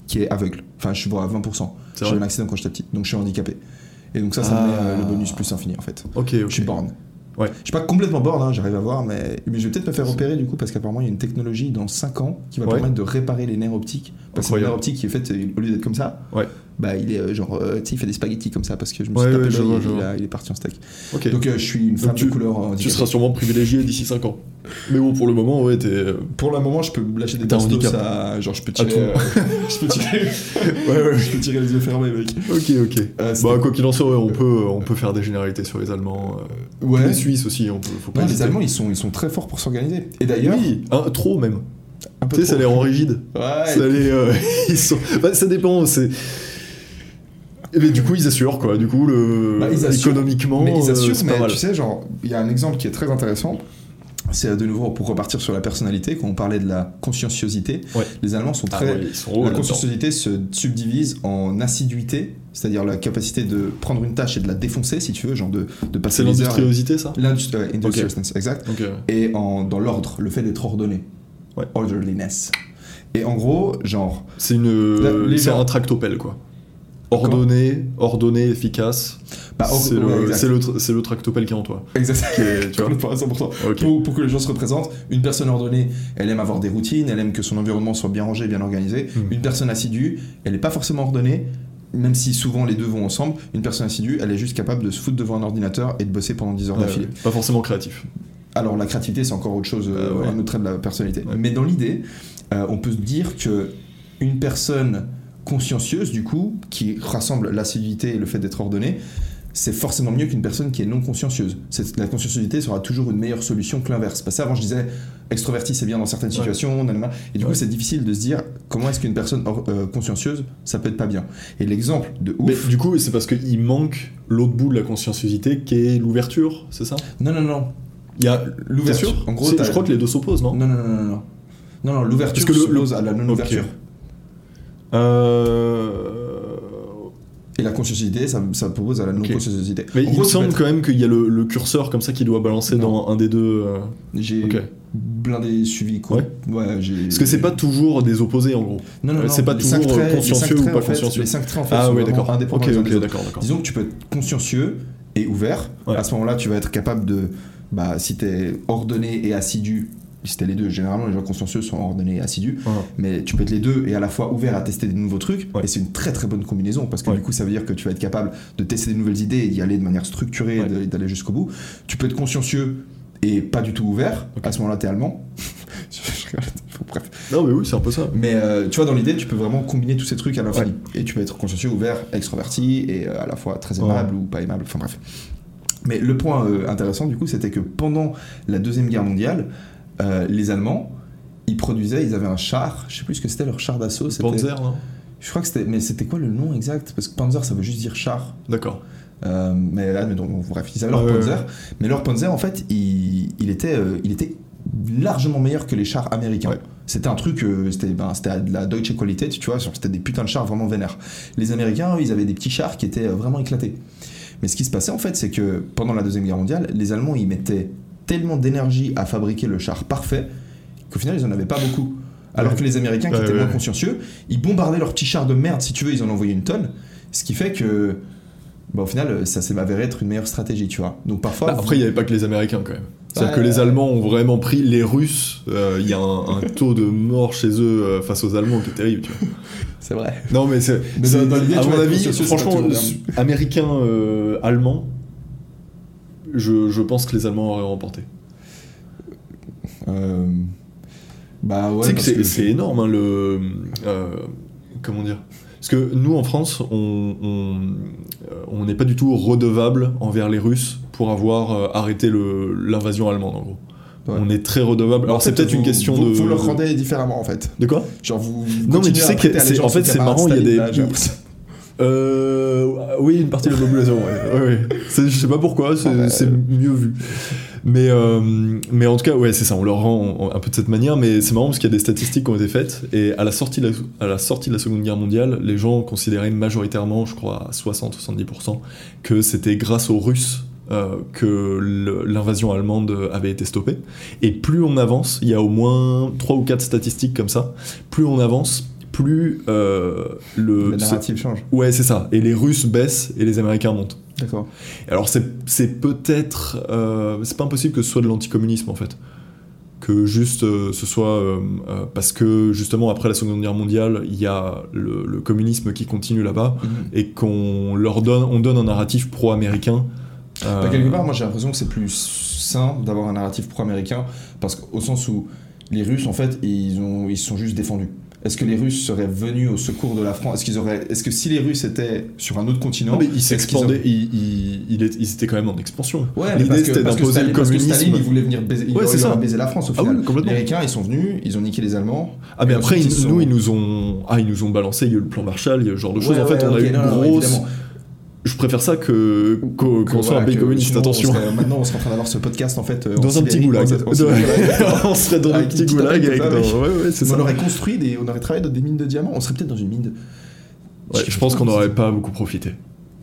qui est aveugle. Enfin, je suis vois à 20%. C'est J'ai eu un accident quand j'étais petit, donc je suis handicapé. Et donc ça, ça Ah. me met euh, le bonus plus infini, en fait. Ok, ok. Je suis born. Ouais. Je suis pas complètement born, hein, j'arrive à voir, mais, mais je vais peut-être me faire opérer du coup parce qu'apparemment il y a une technologie dans 5 ans qui va Ouais. permettre de réparer les nerfs optiques. Parce que le nerf optique qui est fait, euh, au lieu d'être comme ça, Ouais. Bah il est euh, genre, euh, tu sais, il fait des spaghettis comme ça parce que je me suis Ouais, tapé ouais, vois, je il, vois. a- il est parti en steak. Donc euh, je suis une femme tu- de couleur tu seras sûrement privilégié d'ici 5 ans. Mais bon, pour le moment, ouais, t'es... Pour le moment, je peux me lâcher des T'as un tostos handicap. à... Genre, je peux tirer... euh, *laughs* je peux tirer... *laughs* Ouais, ouais. je peux tirer les yeux fermés, mec. Ok, ok. Euh, Bah, quoi qu'il en soit, ouais, on peut, on peut faire des généralités sur les Allemands. euh, Ouais. Les Suisses aussi, on peut, faut pas Non, les. Allemands, ils sont, ils sont très forts pour s'organiser. Et d'ailleurs... Oui, trop même. un peu Tu sais, ça les rend rigides. Ouais, Ça les, euh, *laughs* ils sont... bah, ça dépend, c'est... Mais du coup, ils assurent, quoi. Du coup, le... Bah, ils assurent. économiquement, Mais ils euh, assurent, c'est mais pas mal. tu sais, genre, il y a un exemple qui est très intéressant. C'est euh, de nouveau pour repartir sur la personnalité, quand on parlait de la conscienciosité. Ouais. Les Allemands sont Ah très. ouais, ils sont hauts la conscienciosité se subdivise en assiduité, c'est-à-dire la capacité de prendre une tâche et de la défoncer, si tu veux, genre de, de passer C'est l'industriosité, ça? Ouais, industriousness, exact. Euh, Et en, dans l'ordre, le fait d'être ordonné. Orderliness. Et en gros, genre. c'est une... C'est un tractopelle, quoi. Ordonné, ordonné, efficace. Bah, or- c'est ouais, le, le, le tractopelle qui est en toi. Exact. Qui est- tu vois Complètement à 100%. Ok. Pour, pour que les gens se représentent, une personne ordonnée, elle aime avoir des routines, elle aime que son environnement soit bien rangé, bien organisé. Hmm. Une personne assidue, elle n'est pas forcément ordonnée, même si souvent les deux vont ensemble, une personne assidue, elle est juste capable de se foutre devant un ordinateur et de bosser pendant 10 heures Ouais, d'affilée. pas forcément créatif. Alors la créativité, c'est encore autre chose, euh, Euh, ouais. un autre trait de la personnalité. Mais dans l'idée, euh, on peut se dire que une personne consciencieuse, du coup, qui rassemble l'assiduité et le fait d'être ordonnée, c'est forcément mieux qu'une personne qui est non consciencieuse. La conscienciosité sera toujours une meilleure solution que l'inverse. Parce que avant, je disais, extroverti, c'est bien dans certaines Ouais. situations, nanana. et du coup, Ouais. c'est difficile de se dire comment est-ce qu'une personne or- euh, consciencieuse, ça peut être pas bien? Et l'exemple de Mais ouf. du coup, c'est parce qu'il manque l'autre bout de la conscienciosité qui est l'ouverture, c'est ça? Non, non, non. Il y a L'ouverture, en gros, je crois que les deux s'opposent, non? Non, non, non, non, non. Non, non, l'ouverture Parce que le- à la non-ouverture. Euh... Et la conscienciosité, ça, ça propose à la non-conscienciosité. Mais En il gros, me semble être- quand même qu'il y a le, le curseur comme ça qui doit balancer Non. dans un des deux. euh, J'ai blindé suivi quoi. Ouais, j'ai. Parce que c'est pas toujours des opposés en gros. Non, non, non, c'est pas toujours, traits- euh, consciencieux ou pas en fait, consciencieux. Les cinq traits en fait Ah sont oui, d'accord. indépendants Ok, les uns d'accord, d'accord. Disons que tu peux être consciencieux et ouvert. Ouais. À ce moment-là, tu vas être capable de. Bah, si t'es ordonné et assidu, t'es les deux, généralement les gens consciencieux sont ordonnés et assidus, Ouais. mais tu peux être les deux et à la fois ouvert à tester des nouveaux trucs. Ouais. Et c'est une très très bonne combinaison parce que Ouais. du coup, ça veut dire que tu vas être capable de tester des nouvelles idées et d'y aller de manière structurée, et d'aller jusqu'au bout. Tu peux être consciencieux et pas du tout ouvert. À ce moment-là, t'es allemand. *laughs* Bref. Non, mais oui, c'est un peu ça. Mais euh, tu vois, dans l'idée, tu peux vraiment combiner tous ces trucs à l'infini. Et tu peux être consciencieux, ouvert, extraverti et euh, à la fois très aimable ou pas aimable. Enfin bref. Mais le point euh, intéressant, du coup, c'était que pendant la Deuxième Guerre mondiale, euh, les Allemands, ils produisaient, ils avaient un char, je sais plus ce que c'était leur char d'assaut. Panzer, non? Je crois que c'était. Mais c'était quoi le nom exact? Parce que Panzer, ça veut juste dire char. D'accord. Euh, mais là, mais donc, bref, ils avaient leur Panzer. Mais leur Panzer, en fait, il, il était, euh, il était largement meilleur que les chars américains. Ouais. C'était un truc, euh, c'était ben, de la Deutsche Qualität, tu vois, c'était des putains de chars vraiment vénères. Les Américains, eux, ils avaient des petits chars qui étaient vraiment éclatés. Mais ce qui se passait, en fait, c'est que pendant la Deuxième Guerre mondiale, les Allemands, ils mettaient tellement d'énergie à fabriquer le char parfait qu'au final, ils en avaient pas beaucoup. Alors Ouais. que les Américains, qui Ouais, étaient ouais. moins consciencieux, ils bombardaient leurs petits chars de merde, si tu veux, ils en envoyaient une tonne. Ce qui fait que, bah, au final, ça s'est avéré être une meilleure stratégie, tu vois. Donc parfois. Bah, après, il n'y avait pas que les Américains quand même. C'est-à-dire que les Allemands ont vraiment pris les Russes. euh, Il y a un, un *laughs* taux de mort chez eux euh, face aux Allemands qui est terrible. Tu vois. *laughs* c'est vrai. Non, mais c'est. Dans- l'idée, à tu mon avis, franchement, américain, euh, allemand, je, je pense que les Allemands auraient remporté. Euh, Bah ouais. c'est que- énorme, hein, le. euh, comment dire? Parce que nous, en France, on euh, on n'est pas du tout redevable envers les Russes pour avoir arrêté l'invasion allemande, en gros. Ouais. On est très redevable. Alors, c'est peut-être une question vous, de. Vous le rendez différemment, en fait. De quoi? Genre, vous. Non, mais tu sais que en fait, c'est marrant, il y a des- *laughs* Euh, oui, une partie de la population, ouais. *laughs* ouais, ouais. Je sais pas pourquoi, c'est Ouais. c'est mieux vu. Mais, euh, mais en tout cas, ouais, c'est ça, on leur rend un peu de cette manière, mais c'est marrant parce qu'il y a des statistiques qui ont été faites, et à la, sortie de la, à la sortie de la Seconde Guerre mondiale, les gens considéraient majoritairement, je crois à 60-70%, que c'était grâce aux Russes euh, que l'invasion allemande avait été stoppée. Et plus on avance, il y a au moins 3 ou 4 statistiques comme ça, plus on avance, plus euh, le... La narrative change. Ouais, c'est ça. Et les Russes baissent et les Américains montent. D'accord. Alors c'est peut-être... euh, c'est pas impossible que ce soit de l'anticommunisme en fait. Que juste euh, ce soit... parce que justement après la Seconde Guerre mondiale, il y a le, le communisme qui continue là-bas et qu'on leur donne, on donne un narratif pro-américain. Bah, quelque part, moi j'ai l'impression que c'est plus sain d'avoir un narratif pro-américain parce qu'au sens où les Russes en fait ils ont ils se sont juste défendus. Est-ce que les Russes seraient venus au secours de la France? Est-ce qu'ils auraient Est-ce que si les Russes étaient sur un autre continent non, mais ils s'expandaient, ils, étaient quand même en expansion. Ouais, L'idée c'était d'imposer le Staline- parce que communisme. Staline, il voulait venir baiser, il Ouais, aurait- ça. la France au Ah final. oui, les Américains, ils sont venus, ils ont niqué les Allemands. Ah mais après, ils- sont- nous, ils nous ont, ah, ils nous ont balancé, il y a eu le plan Marshall, il y a eu ce genre de choses. Ouais, en fait, on a ok, eu une grosse. évidemment. Je préfère ça que qu'on soit un pays communiste. on attention. serait- maintenant, on serait en train d'avoir ce podcast en fait euh, en Dans un petit goulag. Sibérie, on serait dans un petit goulag avec. dans- Ouais, ouais, on ça. aurait construit des, on aurait travaillé dans des mines de diamants. On serait peut-être dans une mine de. Ouais, je pense qu'on n'aurait pas beaucoup profité.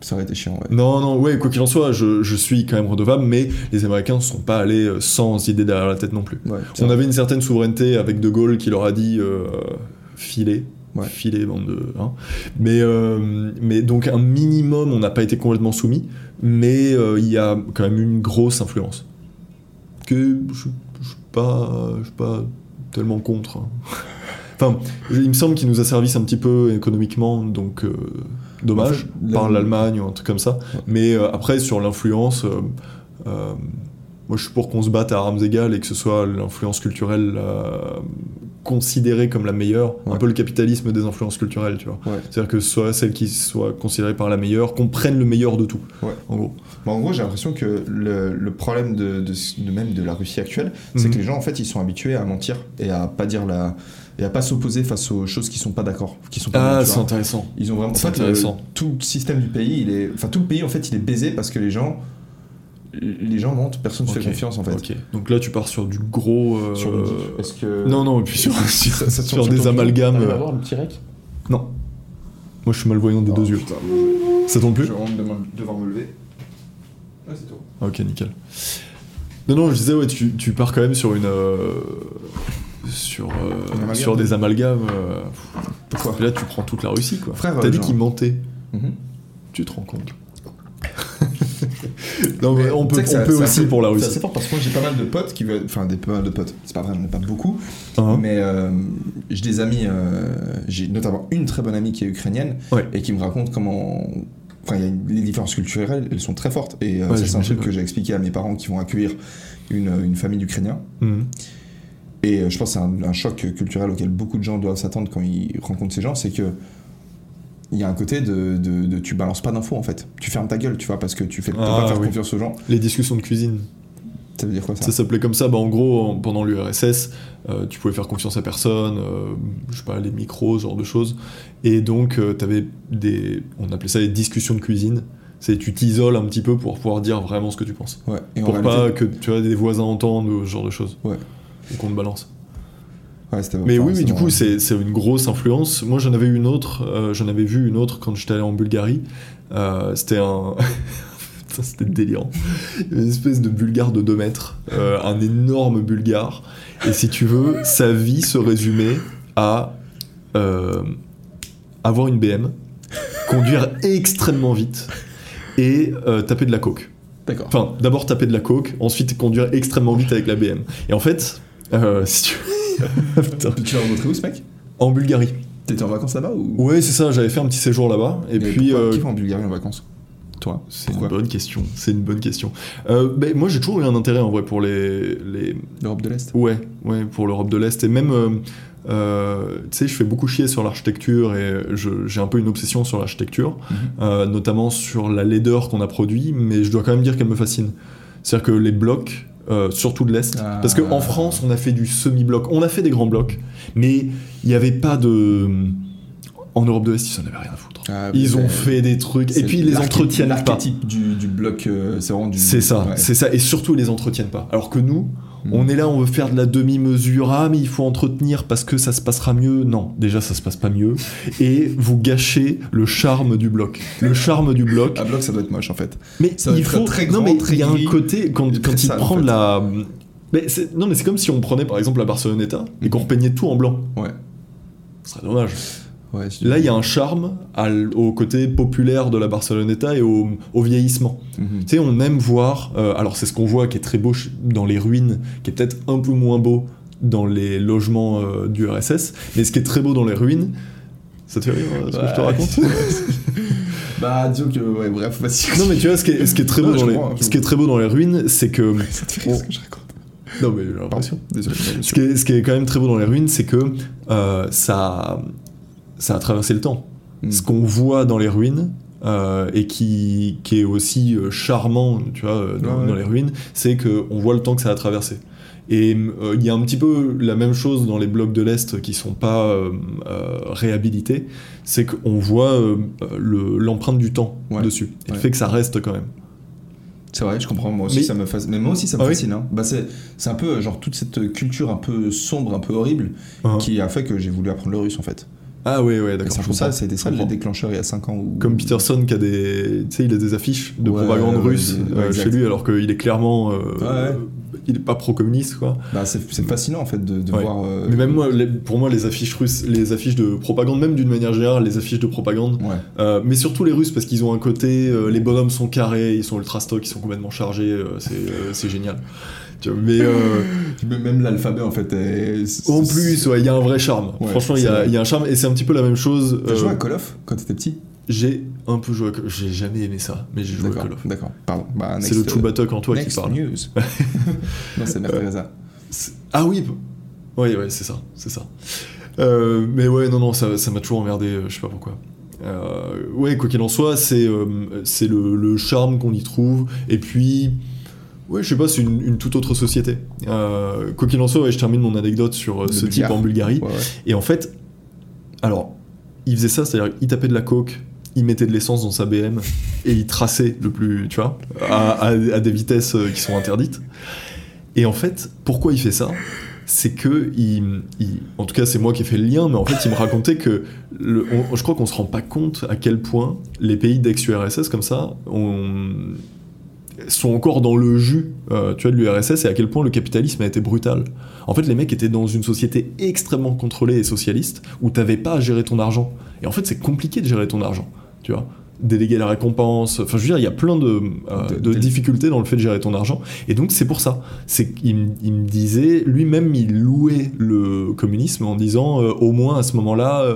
Ça aurait été chiant. Ouais. Non, non, ouais, quoi qu'il en soit, je, je suis quand même redevable, mais les Américains ne sont pas allés euh, sans idée derrière la tête non plus. On vrai. avait une certaine souveraineté avec De Gaulle qui leur a dit euh, filer. Ouais. Filer, bande de. hein. Mais, euh, mais donc, un minimum, on n'a pas été complètement soumis, mais euh, il y a quand même une grosse influence. Que je ne suis pas, je suis pas tellement contre. hein. *laughs* Enfin, il me semble qu'il nous a servi un petit peu économiquement, donc. euh, dommage, par l'Allemagne ou un truc comme ça. Ouais. Mais après, sur l'influence, moi je suis pour qu'on se batte à armes égales et que ce soit l'influence culturelle considérée comme la meilleure, un peu le capitalisme des influences culturelles, tu vois. Ouais. C'est-à-dire que ce soit celle qui soit considérée par la meilleure, qu'on prenne le meilleur de tout, Ouais. en gros. Bah, en gros, j'ai l'impression que le, le problème de, de, de même de la Russie actuelle, c'est Mhm. que les gens, en fait, ils sont habitués à mentir et à pas dire la. et à pas s'opposer face aux choses qui sont pas d'accord, qui sont pas Ah, c'est intéressant. Ils ont vraiment. En c'est fait, le- intéressant. tout le système du pays, il est. Enfin, tout le pays, en fait, il est baisé parce que les gens. Les gens mentent, personne ne Ok. fait confiance, en fait. Donc là, tu pars sur du gros. euh, Sur le diff. Est-ce que. Non, non, et puis sur, sur, *laughs* Ça- ça te sur tombe des amalgames. À euh, voir le petit rec? Non. Moi, je suis malvoyant des Oh, deux yeux. Ça tombe Je plus vais vraiment devoir- devoir me lever. Ah, c'est tout. Ok, nickel. Non, non, je disais, ouais, tu, tu pars quand même sur une. euh, sur, euh, sur des amalgames. euh, Pourquoi? et là, tu prends toute la Russie, quoi. Frère, T'as euh, dit genre- qu'ils mentaient. Mhm. Tu te rends compte *laughs* Non, mais on peut, sais que on ça- peut c'est aussi pour la C'est Russie. assez fort parce que moi j'ai pas mal de potes qui veulent. Enfin, des pas mal de potes. C'est pas vrai, j'en ai pas beaucoup. Hein Mais euh, j'ai des amis. euh, j'ai notamment une très bonne amie qui est ukrainienne Ouais. et qui me raconte comment. Enfin, il y a une- les différences culturelles, elles sont très fortes. Et euh, Ouais, c'est un truc que j'ai expliqué à mes parents qui vont accueillir une, une famille d'Ukrainiens. Mhm. Et je pense que c'est un, un choc culturel auquel beaucoup de gens doivent s'attendre quand ils rencontrent ces gens, c'est que il y a un côté de, de, de- tu balances pas d'infos en fait. Tu fermes ta gueule, tu vois, parce que tu fais peux Ah, pas faire oui. confiance aux gens. Les discussions de cuisine. Ça veut dire quoi ça, Ça s'appelait comme ça, bah en gros, en- pendant l'URSS, euh, tu pouvais faire confiance à personne, euh, je sais pas, les micros, ce genre de choses. Et donc, tu t'avais des. On appelait ça des discussions de cuisine. C'est tu t'isoles un petit peu pour pouvoir dire vraiment ce que tu penses. Ouais. Et Pour réalité- pas que tu vois, des voisins entendent ce genre de choses. Ouais. Ou qu'on te balance. Ouais, Mais enfin, oui, mais du coup, c'est c'est une grosse influence. Moi, j'en avais une autre, euh, j'en avais vu une autre quand j'étais allé en Bulgarie. Euh, c'était un. *laughs* Putain, c'était délirant. Une espèce de bulgare de 2 mètres, euh, un énorme bulgare. Et si tu veux, sa vie se résumait à euh, avoir une BM, conduire extrêmement vite et euh, taper de la coke. D'accord. Enfin, d'abord taper de la coke, ensuite conduire extrêmement vite avec la BM. Et en fait, euh, si tu. *laughs* Putain. Tu l'as rencontré où ce mec? En Bulgarie. T'étais en vacances là-bas ou? Ouais, c'est ça, j'avais fait un petit séjour là-bas. Et Mais puis. pourquoi- euh, Qui va en Bulgarie en vacances? Toi c'est une bonne question. C'est une bonne question. Euh, ben, moi, j'ai toujours eu un intérêt en vrai pour les. les... L'Europe de l'Est? Ouais, ouais, pour l'Europe de l'Est. Et même. euh, euh, tu sais, je fais beaucoup chier sur l'architecture et j'ai un peu une obsession sur l'architecture, Mhm. euh, notamment sur la laideur qu'on a produit, mais je dois quand même dire qu'elle me fascine. C'est-à-dire que les blocs, euh, surtout de l'Est, Ah. parce qu'en France, on a fait du semi-bloc, on a fait des grands blocs, mais il n'y avait pas de. En Europe de l'Est, ils en avaient rien à foutre. Ah, Ils ont fait des trucs, et puis ils les entretiennent pas. L'archétype du, du bloc, euh, c'est vraiment du. C'est ça, ouais. c'est ça, et surtout ils les entretiennent pas. Alors que nous, Mm. on est là, on veut faire de la demi-mesure, ah mais il faut entretenir parce que ça se passera mieux. Non, déjà ça se passe pas mieux, et vous gâchez le charme du bloc. Le charme du bloc. *laughs* Un bloc, ça doit être moche en fait. Mais Ça il faut. très non grand, mais très il y a un côté quand, il sale, prend en de fait. la. Mais non mais c'est comme si on prenait par exemple la Barceloneta et qu'on repeignait tout en blanc. Ouais. Ce serait dommage. Ouais, Là il y a un charme à au côté populaire de la Barceloneta et au, au vieillissement. Mhm. Tu sais, on aime voir, euh, alors c'est ce qu'on voit qui est très beau dans les ruines, qui est peut-être un peu moins beau dans les logements euh, du RSS, mais ce qui est très beau dans les ruines, ça te fait rire euh, ce que je te raconte *laughs* Bah, disons que. Ouais, bref, vas-y. Non mais tu vois, ce qui est, ce qui est très Non, beau dans les, ce qui est très beau dans les ruines, c'est que... Ça te fait rire ce que je raconte. Non mais j'ai l'impression. Désolé. Ce qui, est, ce qui est quand même très beau dans les ruines, c'est que euh, ça, ça a traversé le temps. Mm. Ce qu'on voit dans les ruines, euh, et qui, qui est aussi euh, charmant, tu vois, euh, dans, Ouais, ouais. dans les ruines, c'est qu'on voit le temps que ça a traversé. Et euh, il y a un petit peu la même chose dans les blocs de l'Est qui sont pas euh, réhabilités, c'est qu'on voit le- l'empreinte du temps Ouais. dessus. Et le Ouais. fait que ça reste quand même. C'est vrai, je comprends. Moi aussi, Mais- ça me fascine. Mais moi aussi, ça me Ah oui fascine. hein. Bah, c'est, un peu genre toute cette culture un peu sombre, un peu horrible, Hein. qui a fait que j'ai voulu apprendre le russe en fait. Ah oui, ouais, d'accord. ça, ça Je ça le déclencheur il y a 5 ans. Où... Comme Peterson qui a des, tu sais, il a des affiches de Ouais, propagande ouais, russe ouais, euh, chez lui, alors qu'il est clairement, euh, Ouais. il est pas pro-communiste quoi. Bah, c'est, fascinant en fait de, voir. euh, Mais même moi, les- pour moi, les affiches russes, les affiches de propagande, même d'une manière générale, les affiches de propagande, mais surtout les Russes parce qu'ils ont un côté, les bonhommes sont carrés, ils sont ultra stock, ils sont complètement chargés, c'est, c'est génial. Tu vois, mais euh, *laughs* Même- l'alphabet en fait. Est... en plus, ouais, il y a un vrai charme. Ouais, Franchement, il y, a- y a un charme et c'est un petit peu la même chose. T'as euh, joué à Call of quand t'étais petit? J'ai un peu joué à Call J'ai jamais aimé ça, mais j'ai joué à Call of. d'accord. Pardon. Bah, C'est le euh, Chewbacca en toi qui parle. news. *laughs* non, c'est Mère Teresa. Ah oui, oui, ouais, c'est ça, c'est ça. Euh, mais ouais, non, non, ça ça m'a toujours emmerdé, euh, je sais pas pourquoi. Euh, ouais, quoi qu'il en soit, c'est euh, c'est le, le charme qu'on y trouve, et puis, ouais, je sais pas, c'est une, une toute autre société. Euh, quoi qu'il en soit, ouais, je termine mon anecdote sur euh, ce type en Bulgarie. Ouais, ouais. Et en fait, alors, il faisait ça, c'est-à-dire il tapait de la coke, il mettait de l'essence dans sa BM et il traçait le plus, tu vois, à, à- à des vitesses euh, qui sont interdites. Et en fait, pourquoi il fait ça? C'est que, il, il- en tout cas, c'est moi qui ai fait le lien, mais en fait, il me racontait que, le- on- je crois qu'on se rend pas compte à quel point les pays d'ex-URSS comme ça ont- sont encore dans le jus, euh, tu vois, de l'URSS et à quel point le capitalisme a été brutal. En fait, les mecs étaient dans une société extrêmement contrôlée et socialiste où t'avais pas à gérer ton argent. Et en fait, c'est compliqué de gérer ton argent, tu vois. Déléguer la récompense, enfin, je veux dire, il y a plein de, euh, De- difficultés dans le fait de gérer ton argent. Et donc, c'est pour ça. C'est il me disait, lui-même, il louait le communisme en disant, euh, au moins à ce moment-là,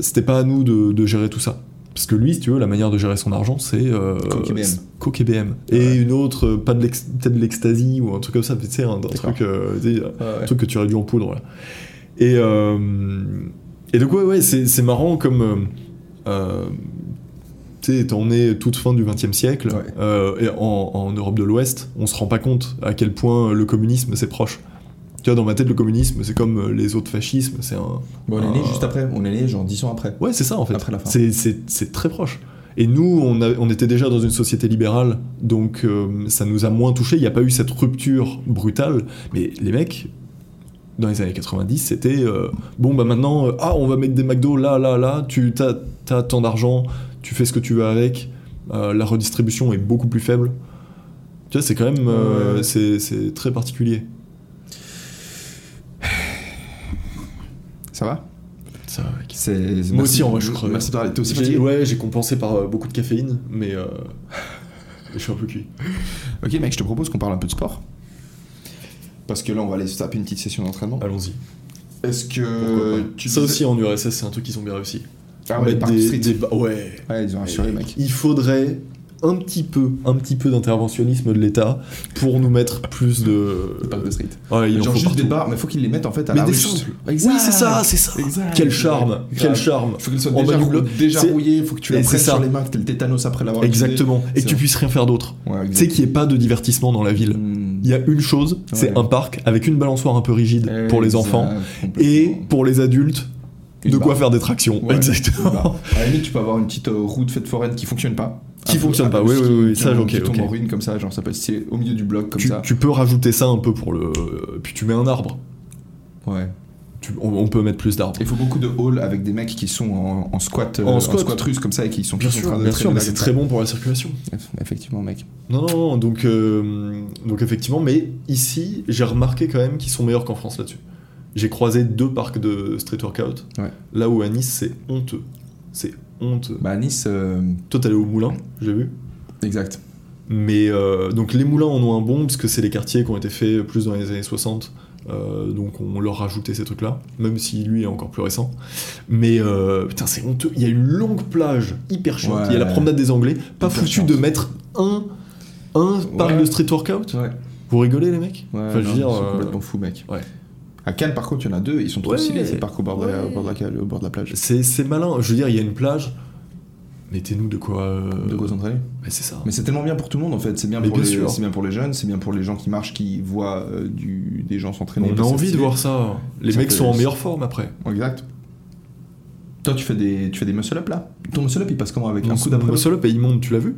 c'était pas à nous de, de gérer tout ça. Parce que lui, si tu veux, la manière de gérer son argent, c'est. Euh, Coke et Coke et BM. Et Ouais. une autre, euh, pas de peut-être de l'ecstasy ou un truc comme ça, tu sais, un, un D'accord. truc, euh, Ouais, un truc que tu réduis en poudre. là. Et, euh, et donc, ouais, ouais, c'est marrant comme. tu sais, étant né toute fin du XXe siècle, Ouais. et en, en Europe de l'Ouest, on se rend pas compte à quel point le communisme c'est proche. Tu vois, dans ma tête, le communisme, c'est comme euh, les autres fascismes, c'est un. Bon, on est né juste après. On est né genre 10 ans après. Ouais, c'est ça en fait. Après la fin. C'est- C'est c'est très proche. Et nous, on, a- on était déjà dans une société libérale, donc euh, ça nous a moins touché. Il n'y a pas eu cette rupture brutale. Mais les mecs, dans les années 90, c'était euh, bon, bah maintenant, euh, ah, on va mettre des McDo là, là, là, tu as, as tant d'argent, tu fais ce que tu veux avec, la redistribution est beaucoup plus faible. Tu vois, c'est quand même. C'est très particulier. Ça va Ça. Moi aussi, en vrai, je. Merci. T'es aussi fatigué Ouais, j'ai compensé par euh, beaucoup de caféine, mais euh, *laughs* je suis un peu cuit. Ok, mec, je te propose qu'on parle un peu de sport. Parce que là, on va aller se taper une petite session d'entraînement. Allons-y. Est-ce que. Tu Ça disais- aussi en URSS, c'est un truc qu'ils ont bien réussi. Ah ouais, des- des ouais. Ouais, ils ont assuré, mec. Il faudrait un petit peu, un petit peu d'interventionnisme de l'État pour nous mettre plus de. Les parcs de street. Ouais, il en Genre faut juste partout. des bars, mais faut qu'ils les mettent en fait à Mais la des rue. Exact. Oui, c'est ça, c'est ça. Exact. Quel charme, quel charme. Faut qu'ils soient En déjà, rou- déjà rouillés, faut que tu prennes ça. sur les mains, que le tétanos après l'avoir. Exactement. Et que tu puisses rien faire d'autre. Ouais, Tu sais qu'il n'y ait pas de divertissement dans la ville. Hmm. Il y a une chose, c'est un parc avec une balançoire un peu rigide pour les enfants et pour les adultes, Une de quoi faire des tractions. Ouais, Exactement. À la limite, tu peux avoir une petite euh, roue de fête foraine qui fonctionne pas. Qui peu- fonctionne un pas, oui, oui, oui, ça, ok, Qui tombe en ruine comme ça, genre ça peut c'est au milieu du bloc comme Tu, ça. tu peux rajouter ça un peu pour le. Puis tu mets un arbre. Ouais. Tu- on, on peut mettre plus d'arbres. Il faut beaucoup de halls avec des mecs qui sont en, en squat, euh, En en squat. russe comme ça et qui sont Bien qui sûr, bien sûr, mais c'est très bon pour la circulation. Effectivement, mec. Non, non, non, donc, euh, donc effectivement, mais ici, j'ai remarqué quand même qu'ils sont meilleurs qu'en France là-dessus. J'ai croisé deux parcs de street workout, Ouais. là où à Nice, c'est honteux. C'est honteux. Bah à Nice, euh, Toi, t'allais au moulin, j'ai vu. exact. Mais euh, donc les moulins en ont un bon, parce que c'est les quartiers qui ont été faits plus dans les années 60. euh, donc on leur rajoutait ces trucs-là, même si lui est encore plus récent. Mais euh, putain, c'est honteux. Il y a une longue plage hyper chiante. Ouais. Il y a la promenade des Anglais. Pas Hyper foutu de mettre un, un parc Ouais. de street workout? Ouais. Vous rigolez les mecs? Ouais, Enfin, je veux non, dire, complètement fous, mec. ouais. À Cannes, par contre, il y en a deux, ils sont trop Ouais. stylés, ces parcs au bord, de la, au, bord de la, cale- au bord de la plage. c'est c'est malin. Je veux dire, il y a une plage. Mettez-nous de quoi. euh, De quoi s'entraîner mais c'est ça. Mais c'est tellement bien pour tout le monde en fait. C'est bien, bien les- sûr. c'est bien pour les jeunes, c'est bien pour les gens qui marchent, qui voient euh, du, des gens s'entraîner. On a envie de voir ça. Les mecs sont en meilleure forme après. Exact. Toi, tu fais des, tu fais des muscle up là? Ton muscle up il passe comment avec un coup d'après muscle up et il monte, tu l'as vu?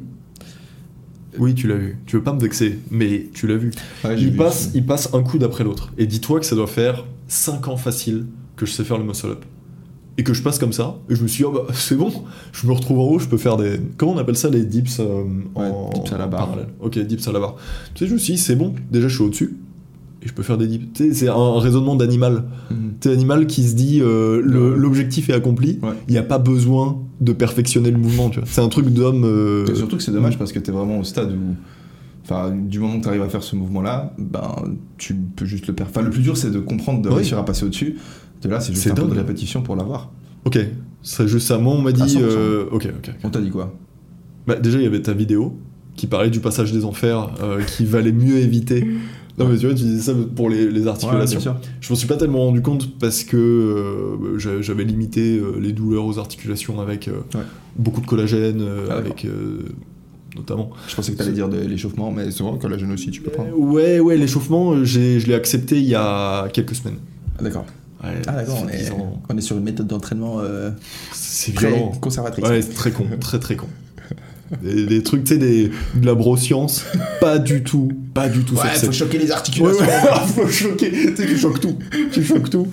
Oui, tu l'as vu. Tu veux pas me vexer, mais tu l'as vu. Ouais, Il vu. passe, il passe un coup d'après l'autre. Et dis-toi que ça doit faire 5 ans facile que je sais faire le muscle up. Et que je passe comme ça, et je me suis dit, oh bah, c'est bon, je me retrouve en haut, je peux faire des. Comment on appelle ça, les dips euh, Ouais, en dips à la barre. parallèle. Ok, dips à la barre. Tu sais, je me suis dit, c'est bon, déjà je suis au-dessus, et je peux faire des dips. Tu sais, c'est un, raisonnement d'animal. Mhm. T'es animal qui se dit, euh, l'objectif est accompli, Ouais. il n'y a pas besoin de perfectionner le mouvement, tu vois. C'est un truc d'homme. euh, Et surtout que c'est dommage parce que t'es vraiment au stade où. Enfin, du moment que tu arrives à faire ce mouvement-là, ben, tu peux juste le faire. Enfin, le plus dur, c'est de comprendre, de Oui. réussir à passer au-dessus. De là, c'est juste C'est un peu de répétition pour l'avoir. Ok. Ce serait juste ça. Moi, on m'a dit. 100%. euh, ok, ok. On t'a dit quoi? Bah, déjà, il y avait ta vidéo qui parlait du passage des enfers, euh, qui valait mieux éviter. Non, mais tu vois, tu disais ça pour les, les articulations. sûr. je m'en suis pas tellement rendu compte parce que euh, j'a- j'avais limité euh, les douleurs aux articulations avec euh, Ouais. beaucoup de collagène, euh, Ah, avec euh, notamment. Je pensais que t'allais dire de l'échauffement, mais c'est vrai que la jeune aussi, tu peux prendre. Euh, ouais, ouais, l'échauffement, j'ai- je l'ai accepté il y a quelques semaines. Ah, d'accord. Ouais, Ah, d'accord, on est, 10 ans. on est sur une méthode d'entraînement euh, C'est violent. conservatrice. Ouais, c'est très con, *laughs* très très con. Des, des trucs, tu sais, des- de la broscience, pas du tout, pas du tout Ouais, cette faut choquer les Ouais, articulations. ouais, *laughs* faut choquer, tu sais, tu choques tout, tu choques tout.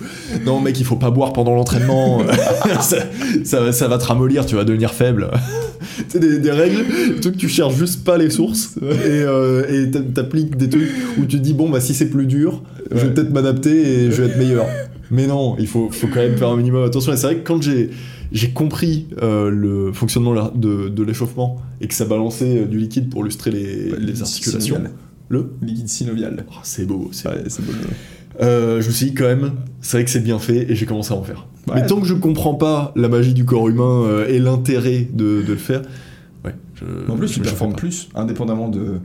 Non, mec, il faut pas boire pendant l'entraînement, *laughs* ça, ça, va- ça va te ramollir, tu vas devenir faible. *laughs* tu sais, des, des règles, des trucs, tu cherches juste pas les sources et euh, t'appliques des trucs où tu te dis, bon, bah si c'est plus dur, je vais Ouais. peut-être m'adapter et je vais être meilleur. Mais non, il faut, faut quand même faire un minimum attention. Et c'est vrai que quand j'ai j'ai compris euh, le fonctionnement de, de l'échauffement et que ça balançait euh, du liquide pour lustrer les, les articulations, Synovial. le Liquide synovial. Oh, c'est beau, c'est Ouais, beau. euh, je me suis dit quand même, c'est vrai que c'est bien fait et j'ai commencé à en faire. Ouais. Mais tant que je comprends pas la magie du corps humain euh, et l'intérêt de, de le faire, ouais. Je, En plus, je- tu performes plus, indépendamment de,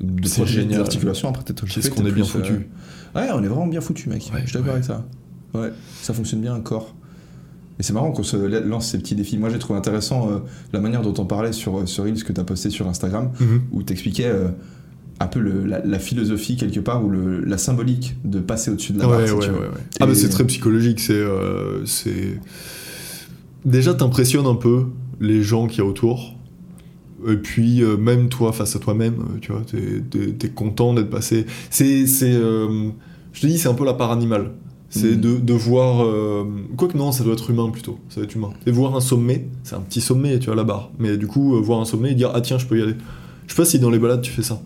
de C'est génial. tes articulations. Après, t'es Qu'est-ce qu'on est bien foutu. Ouais, on est vraiment bien foutu, mec. Je suis d'accord avec ça. Ouais, ça fonctionne bien, un corps. Et c'est marrant qu'on se la- lance ces petits défis. Moi, j'ai trouvé intéressant euh, la manière dont on parlait sur, euh, sur Reels que tu as posté sur Instagram, Mhm. où tu expliquais un peu le- la, la philosophie, quelque part, ou le, la symbolique de passer au-dessus de la barre. Ouais, si ouais, ouais. Ah bah c'est très psychologique, c'est euh, c'est déjà t'impressionnes un peu les gens qui y a autour. Et puis euh, même toi face à toi-même, euh, tu vois, t'es, content d'être passé. C'est c'est euh, je te dis c'est un peu la part animale. C'est Mhm. de, de voir euh, quoique non ça doit être humain plutôt, ça doit être humain. Et voir un sommet, c'est un petit sommet tu vois la barre. Mais du coup euh, voir un sommet et dire ah tiens je peux y aller. Je sais pas si dans les balades tu fais ça.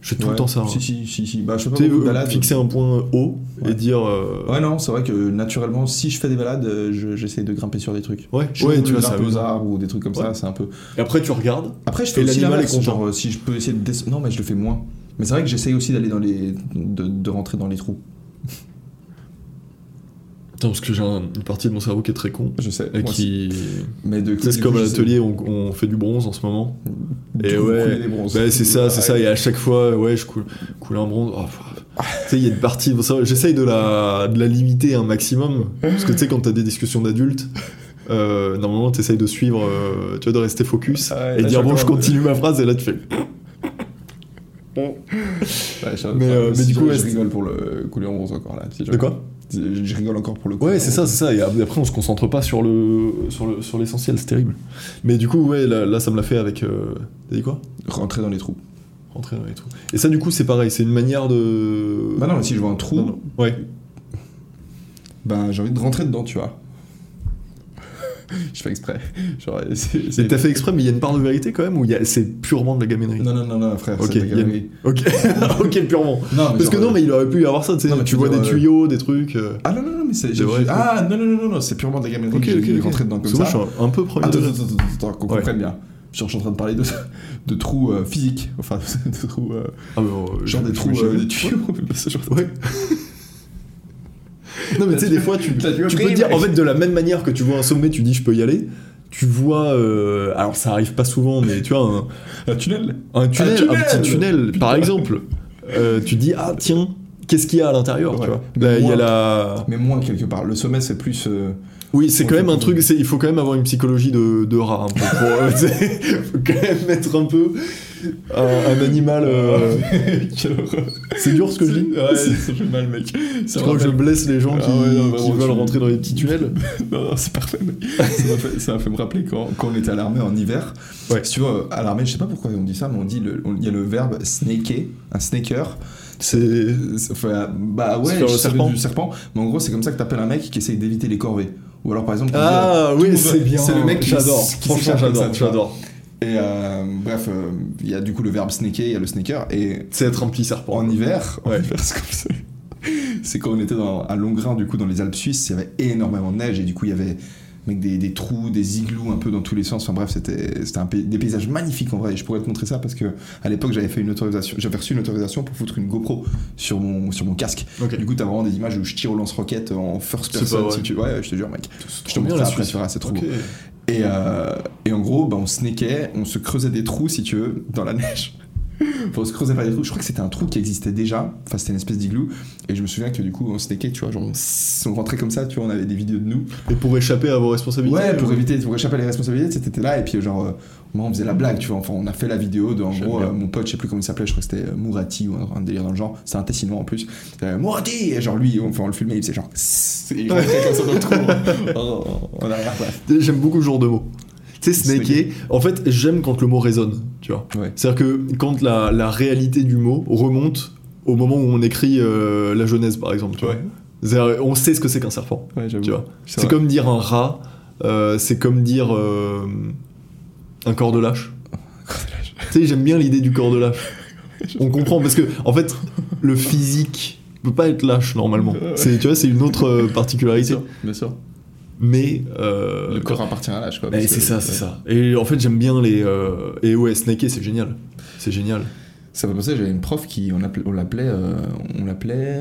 Je fais tout Ouais. le temps ça. hein. Si, si, si. Bah, je fais pas beaucoup de euh, balades. fixer un point haut et dire euh, Ouais, non, c'est vrai que naturellement, si je fais des balades, je- j'essaie de grimper sur des trucs. Ouais, Je ouais, tu vois, ça aux arbres ou des trucs comme ça, c'est un peu. Et après, tu regardes. Après, je fais l'animal est content. genre si je peux essayer de. Non, mais je le fais moins. Mais c'est vrai que j'essaye aussi d'aller dans les. De, de rentrer dans les trous. Attends, parce que j'ai un- une partie de mon cerveau qui est très con. Je sais. Et qui. Mais de c'est comme à l'atelier, on, on fait du bronze en ce moment. de Et ouais. Bah, c'est ça, c'est ça. Et à chaque fois, ouais, je coule, coule un bronze. Oh, tu sais, il y a une partie. ça, J'essaye de la, de la limiter un maximum. Parce que tu sais, quand t'as des discussions d'adultes. Euh, normalement, tu essayes de suivre, euh, tu vois, de rester focus Ouais, et dire bon, je continue ma phrase et là tu fais. Ouais, je- Mais, euh, mais du coup, je rigole pour le couler en bronze encore là. si De quoi? Je, rigole encore pour le Ouais, couler c'est ça, c'est ça. Et après, on se concentre pas sur le sur le sur l'essentiel, c'est terrible. Mais du coup, ouais, là, là, ça me l'a fait avec. Euh... T'as dit quoi? Rentrer dans les trous. Rentrer dans les trous. Et ça, du coup, c'est pareil. C'est une manière de. Bah non, mais si je vois un trou, Non, non. Ouais. ben j'ai envie de rentrer dedans, tu vois. *laughs* je fais exprès. T'as fait exprès, mais il y a une part de vérité quand même, ou a- c'est purement de la gaménerie Non, non, non, non, frère, Ok, c'est de la a- galerie. Ok, *laughs* ok, purement. Non, Parce que non, mais il aurait pu y avoir ça, tu sais. Tu vois des euh, tuyaux, des trucs. euh. Ah non, non, non, mais c'est. Ah non, non, non, non, non, c'est purement de la gaminerie. Ok, ok, rentré dedans comme ça. moi, je suis un peu premier Attends, attends, attends, qu'on comprenne bien. Je suis en train de parler de, *laughs* de trous euh, physiques. Enfin, de trous. euh, Ah, mais, euh, genre des trous, euh, des tuyaux. Ouais. Non, mais tu sais, des fois, tu, tu peux dire, en fait, de la même manière que tu vois un sommet, tu dis, je peux y aller. Tu vois, euh, alors ça arrive pas souvent, mais tu vois, un, Un tunnel. un tunnel, un, tunnel petit tunnel, par exemple. Euh, tu dis, ah tiens, qu'est-ce qu'il y a à l'intérieur, Ouais. tu vois? Mais Là, il y a la. Mais moins quelque part. Le sommet, c'est plus. euh, Oui, c'est quand même un truc, il faut quand même avoir une psychologie de, de rat un peu. Pour, *laughs* faut quand même être un peu un, un animal. *laughs* euh, Quelle horreur. C'est dur ce que je dis Ouais, ça fait mal, mec. Tu crois que je blesse les gens qui, Ah ouais, non, qui veulent tu- rentrer dans les petits tunnels *laughs* Non, non, c'est parfait. mec. ça m'a fait, me rappeler quand, quand on était à l'armée en hiver. Ouais. Si tu vois, à l'armée, je sais pas pourquoi on dit ça, mais on dit il y a le verbe snaker, un snaker. C'est. Enfin, bah ouais, le serpent. du serpent. Mais en gros, c'est comme ça que t'appelles un mec qui essaye d'éviter les corvées. Ou alors par exemple. Ah dit, euh, oui, c'est bien. C'est le mec qui, J'adore. Franchement. J'adore. Et euh, bref, euh, il y a du coup le verbe snaker, il y a le snaker. Et C'est être un petit serpent. en hiver, en Ouais. hiver, *laughs* c'est comme ça. C'est quand on était dans, à Longrin, du coup, dans les Alpes suisses, il y avait énormément de neige et du coup, il y avait avec des, des trous, des igloos un peu dans tous les sens. Enfin bref, c'était c'était un pays- des paysages magnifiques en vrai. Et je pourrais te montrer ça parce que à l'époque, j'avais fait une autorisation, j'avais reçu une autorisation pour foutre une GoPro sur mon, sur mon casque. Ok. Du coup, t'as vraiment des images où je tire au lance-roquette en first person. Si tu... Ouais, je te jure, mec. Je te montrerai la après c'est trop Ok. beau. Et, euh, et en gros, bah, on snakait, on se creusait des trous, si tu veux, dans la neige. *laughs* Enfin, on se creusait pas des trous. Je crois que c'était un trou qui existait déjà. Enfin, c'était une espèce d'igloo. Et je me souviens que du coup, on snakait, tu vois, genre, on, on rentrait comme ça, tu vois, on avait des vidéos de nous. Et pour échapper à vos responsabilités Ouais, pour euh, éviter, pour échapper à les responsabilités, c'était là. Et puis, genre, euh, moi, on faisait la blague, tu vois. Enfin, on a fait la vidéo de, en gros, euh, mon pote, je sais plus comment il s'appelait, je crois que c'était euh, Mourati ou un, un délire dans le genre. C'était un Tessinois en plus. Euh, Mourati Et genre, lui, on, enfin, on le filmait, il faisait genre. Et *laughs* il rentrait comme ça dans le trou. *laughs* en- en arrière, bref. J'aime beaucoup ce genre de mots. Tu sais, snaker, Snaker. en fait, j'aime quand le mot résonne, tu vois. Ouais. C'est-à-dire que quand la, la réalité du mot remonte au moment où on écrit euh, la Genèse, par exemple, tu vois. On sait ce que c'est qu'un serpent, Ouais, tu vois. C'est C'est comme dire un rat, euh, c'est comme dire euh, un corps de lâche. tu sais, j'aime bien l'idée du corps de lâche. *laughs* On comprend parce que, en fait, le physique peut pas être lâche normalement. C'est, tu vois, c'est une autre euh, particularité. Bien sûr. Mais euh, Le corps appartient à l'âge, quoi. Parce c'est ça, c'est ça. Et en fait, j'aime bien les. euh, Et ouais, snaker, c'est génial. C'est génial. Ça m'a pensé, j'avais une prof qui, on l'appelait, on l'appelait, euh, on l'appelait,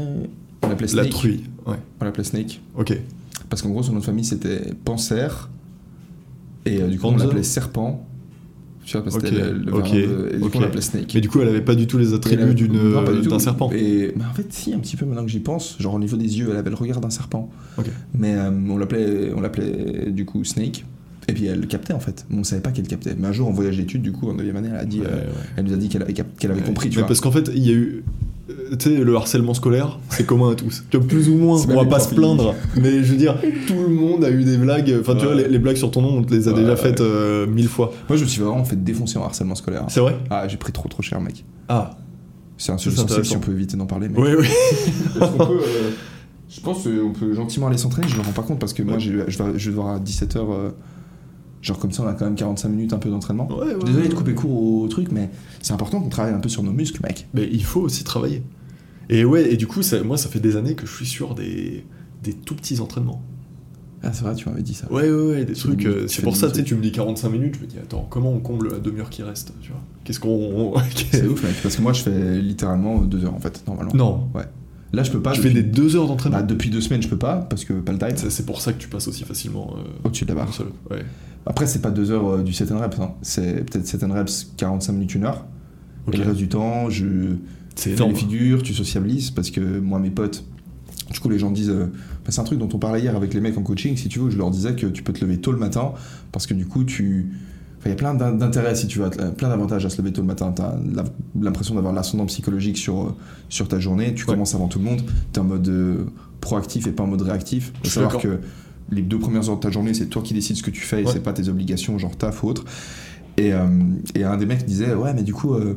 on l'appelait La Snake. truie. Ouais. On l'appelait Snake. Ok. Parce qu'en gros, son nom de famille, c'était Panser. Et du coup, on Panzer. l'appelait Serpent. Tu vois, parce que Ok, c'était le, le ok, variant de- Et du ok. coup, on l'appelait Snake. Mais du coup, elle avait pas du tout les attributs d'un serpent. Et bah, en fait, si, un petit peu maintenant que j'y pense. Genre au niveau des yeux, elle avait le regard d'un serpent. Mais euh, on l'appelait, on l'appelait du coup Snake. Et puis elle captait en fait. On savait pas qu'elle captait. Mais un jour en voyage d'études, du coup, en 9 année, elle a dit, Ouais, euh, ouais. elle nous a dit qu'elle avait, compris. Tu Mais vois. parce qu'en fait, il y a eu. Euh, Tu sais, le harcèlement scolaire, c'est commun à tous. Tu vois, plus ou moins, on va pas se plaindre, mais je veux dire, tout le monde a eu des blagues. Enfin, tu vois, les, les blagues sur ton nom, on te les a Ouais, déjà ouais. faites euh, mille fois. Moi, je me suis vraiment fait défoncer en harcèlement scolaire. C'est vrai? Ah, j'ai pris trop trop cher, mec. Ah. C'est un sujet sensible si on peut éviter d'en parler. Mais... Oui, oui. Est-ce qu'on peut, euh, je pense qu'on peut gentiment aller s'entraîner, je me rends pas compte parce que moi Ouais. j'ai- je vais, je vais devoir à 17h. Genre comme ça, on a quand même 45 minutes un peu d'entraînement. Ouais, ouais, Je suis Désolé ouais. de couper court au truc, mais c'est important qu'on travaille un peu sur nos muscles, mec. Mais il faut aussi travailler. Et ouais, et du coup, ça- moi, ça fait des années que je suis sur des, des tout petits entraînements. Ah, c'est vrai, tu m'avais dit ça. Ouais, ouais, ouais, des trucs. euh, c'est pour ça, tu sais, tu me dis 45 minutes, je me dis, attends, comment on comble la demi-heure qui reste Tu vois? Qu'est-ce qu'on. *laughs* C'est ouf, mec, parce que moi je fais littéralement deux heures en fait, normalement. Non. Ouais. Là, je peux pas. Tu fais des deux heures d'entraînement Bah, depuis deux semaines, je peux pas parce que pas le time. C'est- C'est pour ça que tu passes aussi facilement euh, Au-dessus de la barre. seul. Ouais. Après, c'est pas deux heures euh, du set and reps. hein. C'est peut-être set and reps 45 minutes, une heure. Et le reste du temps, je fais les figures, tu sociabilises parce que moi, mes potes. Du coup, les gens disent. euh, bah, c'est un truc dont on parlait hier avec les mecs en coaching, si tu veux. Je leur disais que tu peux te lever tôt le matin parce que du coup, tu. Enfin, il y a plein d'in- d'intérêts si tu veux, euh, plein d'avantages à se lever tôt le matin. Tu as l'impression d'avoir l'ascendant psychologique sur, sur ta journée. Tu Ouais. commences avant tout le monde. Tu es en mode euh, proactif et pas en mode réactif. Je savoir que les deux premières heures de ta journée, c'est toi qui décides ce que tu fais et Ouais. c'est pas tes obligations, genre taf ou autre. Et, euh, et un des mecs disait Ouais, mais du coup. euh,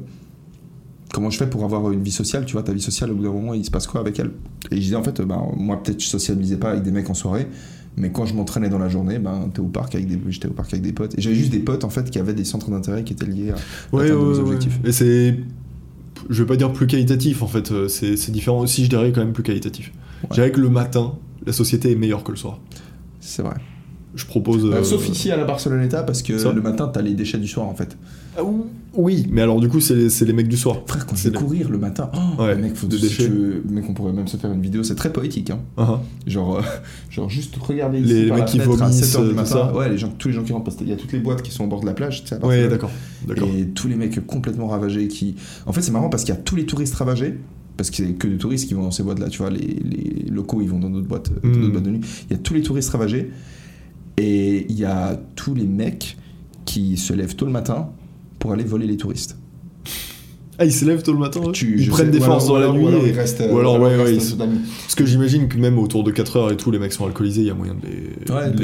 Comment je fais pour avoir une vie sociale Tu vois, ta vie sociale, au bout d'un moment, il se passe quoi avec elle? Et je disais en fait, ben, moi peut-être je sociabilisais pas avec des mecs en soirée, mais quand je m'entraînais dans la journée, ben t'es au parc avec des, j'étais au parc avec des potes. Et j'avais juste des potes en fait qui avaient des centres d'intérêt qui étaient liés à Ouais, ouais. objectifs. Et c'est. Je vais pas dire plus qualitatif en fait, euh, c'est c'est différent aussi, je dirais quand même plus qualitatif. Ouais. Je dirais que le matin, la société est meilleure que le soir. C'est vrai. Je propose. Euh, euh, sauf ici à la Barceloneta parce que le matin t'as les déchets du soir en fait. Ah, ou- oui, mais alors du coup, c'est les, c'est les mecs du soir. Frère, quand je vais courir le matin, oh, Ouais, mec, faut de si déchets. veux- mec, on pourrait même se faire une vidéo, c'est très poétique. Hein. Ah, Genre, euh, *laughs* genre juste regarder Les- ici les par la mecs qui vomissent, 7h du euh, matin. ça. Ouais, les gens, tous les gens qui rentrent parce qu'il y a toutes les boîtes qui sont au bord de la plage, tu sais, Ouais. D'accord. Et tous les mecs complètement ravagés qui. En fait, c'est marrant parce qu'il y a tous les touristes ravagés. Parce que c'est que des touristes qui vont dans ces boîtes-là, tu vois, les, les locaux ils vont dans d'autres boîtes, euh, Mm. d'autres boîtes de nuit. Il y a tous les touristes ravagés et il y a tous les mecs qui se lèvent tôt le matin pour aller voler les touristes. Ah, ils se lèvent tôt le matin Tu- Ils prennent sais- des forces dans la nuit ou alors et- ils restent, ou alors, alors ouais, ouais, ils-. Parce que j'imagine que même autour de 4 heures et tout, les mecs sont alcoolisés, il y a moyen de les. Ouais, les-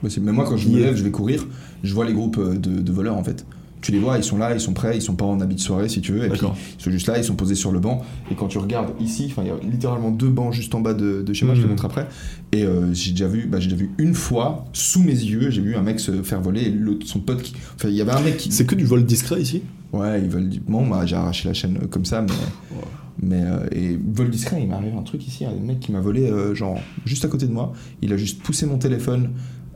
possible. Moi, quand je me lève, je vais courir, je vois les groupes euh, de, de voleurs en fait. Tu les vois, ils sont là, ils sont prêts, ils sont pas en habit de soirée si tu veux, et puis ils sont juste là, ils sont posés sur le banc. Et quand tu regardes ici, il y a littéralement deux bancs juste en bas de, de chez moi, je te Mhm. montre après. Et euh, j'ai déjà vu, bah, j'ai déjà vu une fois sous mes yeux, j'ai vu un mec se faire voler, et l'autre, son pote qui, enfin, il y avait un mec qui, C'est que du vol discret ici? Ouais, ils veulent, bon, bah, j'ai arraché la chaîne euh, comme ça, mais, mais euh, et vol discret, il m'arrive un truc ici, un mec qui m'a volé, euh, genre juste à côté de moi, il a juste poussé mon téléphone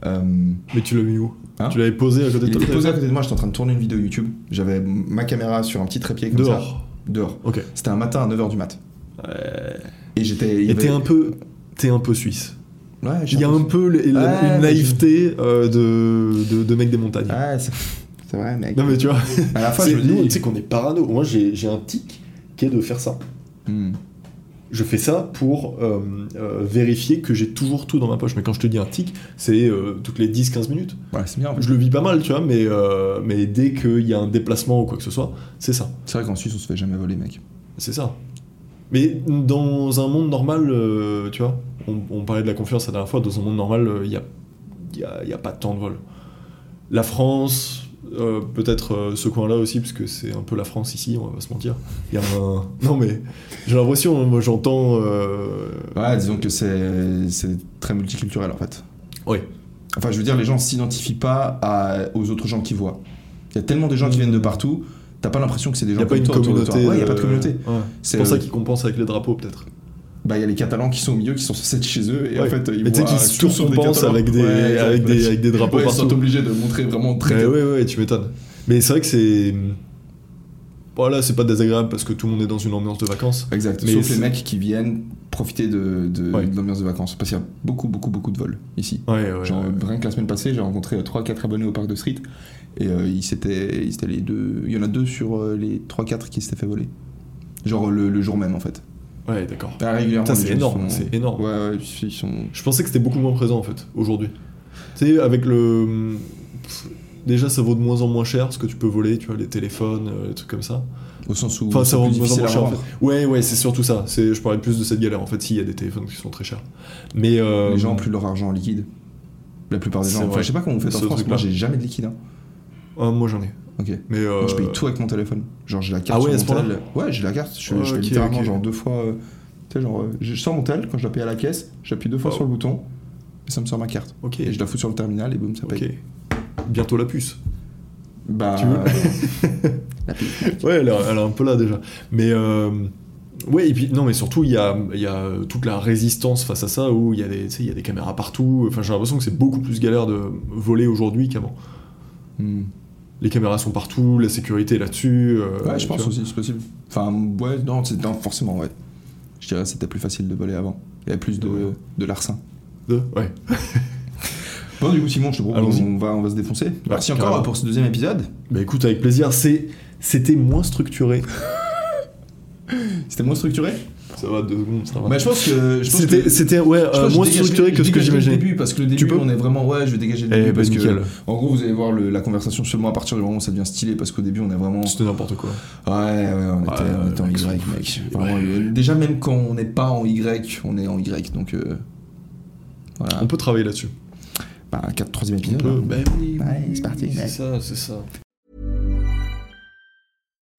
Mais tu l'as mis où Hein Tu l'avais posé à côté de il toi était posé à côté de moi, j'étais en train de tourner une vidéo YouTube. J'avais ma caméra sur un petit trépied comme ça. Dehors. Dehors. Ok. C'était un matin à 9h du mat. Et j'étais. il Et t'es avait- un peu, t'es un peu suisse. Ouais, Il y a un peu la- Ouais, une naïveté euh, de, de, de mec des montagnes. Ouais, c'est vrai, mec. Non mais tu vois, À la fois, je me nous, dis. tu sais qu'on est parano. Moi j'ai j'ai un tic qui est de faire ça. Hmm. Je fais ça pour euh, euh, vérifier que j'ai toujours tout dans ma poche. Mais quand je te dis un tic, c'est euh, toutes les 10-15 minutes. Ouais, c'est bien. en fait. Je le vis pas mal, tu vois, mais, mais dès qu'il y a un déplacement ou quoi que ce soit, c'est ça. C'est vrai qu'en Suisse, on se fait jamais voler, mec. C'est ça. Mais dans un monde normal, tu vois, on, on parlait de la confiance la dernière fois, dans un monde normal, il n'y a, y a, y a pas temps de vol. La France, euh, peut-être euh, ce coin-là aussi, parce que c'est un peu la France ici, on va pas se mentir. Il y a un... *laughs* Non mais, j'ai l'impression, moi j'entends... euh, Ouais, disons que c'est c'est très multiculturel en fait. Ouais. Enfin, je veux dire, les gens s'identifient pas à- aux autres gens qu'ils voient. Il y a tellement de gens qui viennent de partout, t'as pas l'impression que c'est des Il gens n'y a pas une de communauté. Ouais, il a pas de communauté. ouais. C'est pour ça qu'ils compensent avec les drapeaux, peut-être. Bah, il y a les Catalans qui sont au milieu, qui sont censés être chez eux, et en fait, ils Mais voient qu'ils des surcompensent avec des, Ouais, avec, des, avec des drapeaux Ouais, ils sont obligés de montrer vraiment très. Ouais, ouais, ouais, tu m'étonnes. Mais c'est vrai que c'est. Voilà, c'est pas désagréable parce que tout le monde est dans une ambiance de vacances. Exact. Mais Sauf les mecs qui viennent profiter de, de, l'ambiance de vacances. Parce qu'il y a beaucoup, beaucoup, beaucoup de vols ici. Ouais, ouais. Genre, rien que la semaine passée, j'ai rencontré 3-4 abonnés au parc de Street. Et euh, ils s'étaient, les deux. Il y en a deux sur euh, les 3-4 qui s'étaient fait voler. Genre le, le jour même en fait. Ouais, d'accord. Ah, régulièrement. Putain, les c'est énorme, sont- c'est énorme. Ouais, ouais, ils sont. Je pensais que c'était beaucoup moins présent en fait, aujourd'hui. Tu sais, avec le. pff, Déjà, ça vaut de moins en moins cher ce que tu peux voler, tu vois, les téléphones, euh, les trucs comme ça. Au sens où. Enfin, ça vaut de moins en moins cher en fait. Ouais, ouais, c'est surtout ça. C'est, je parlais plus de cette galère en fait, s'il y a des téléphones qui sont très chers. Mais. euh, Les gens ont plus leur argent en liquide. La plupart des gens. Enfin, je sais pas comment vous faites en Ce France. Moi, j'ai jamais de liquide. Hein. ah, moi j'en ai. Ok. Mais. euh, je paye tout avec mon téléphone. Genre, j'ai la carte Ah ouais, sur mon tel. Ouais, j'ai la carte. Je, Ouais, je fais ok, littéralement genre deux fois. euh, Tu sais, genre, euh, je sors mon tel quand je dois payer à la caisse. J'appuie deux fois Oh. sur le bouton. Et ça me sort ma carte. Ok. Et je la fous sur le terminal et boum, ça paye. Ok. Bientôt la puce. Bah. Tu veux *laughs* la puce. Ouais, elle est, un peu là déjà. Mais euh, ouais, et puis non, mais surtout il y a, y a toute la résistance face à ça où il y a des, y a des caméras partout. Enfin, j'ai l'impression que c'est beaucoup plus galère de voler aujourd'hui qu'avant. Hmm. Les caméras sont partout, la sécurité est là-dessus. euh, Ouais, je pense vois. aussi, c'est possible. Enfin, ouais, non, forcément, ouais. Je dirais que c'était plus facile de voler avant. Il y avait plus de, Ouais. de larcin. De- ouais. *laughs* Bon, du coup, Simon, je te propose, on va, on va se défoncer. Merci encore carrément. pour ce deuxième épisode. Bah écoute, avec plaisir. C'était moins structuré. *laughs* C'était moins structuré? Ça va deux secondes, ça va. Bah, je pense que. C'était, ouais, euh, moins structuré que ce que j'imaginais. début, parce que le début, on est vraiment. Ouais, je vais dégager le Eh début. parce que, en gros, vous allez voir la conversation seulement à partir du moment où ça devient stylé, parce qu'au début, on est vraiment. C'était n'importe quoi. Ouais, ouais, on était, en Y, mec. Déjà, même quand on n'est pas en Y, on est en Y, donc. euh, Voilà. On peut travailler là-dessus. Bah, 4 troisième On épisode. peut- hein. bah oui, c'est parti. C'est ça, c'est ça.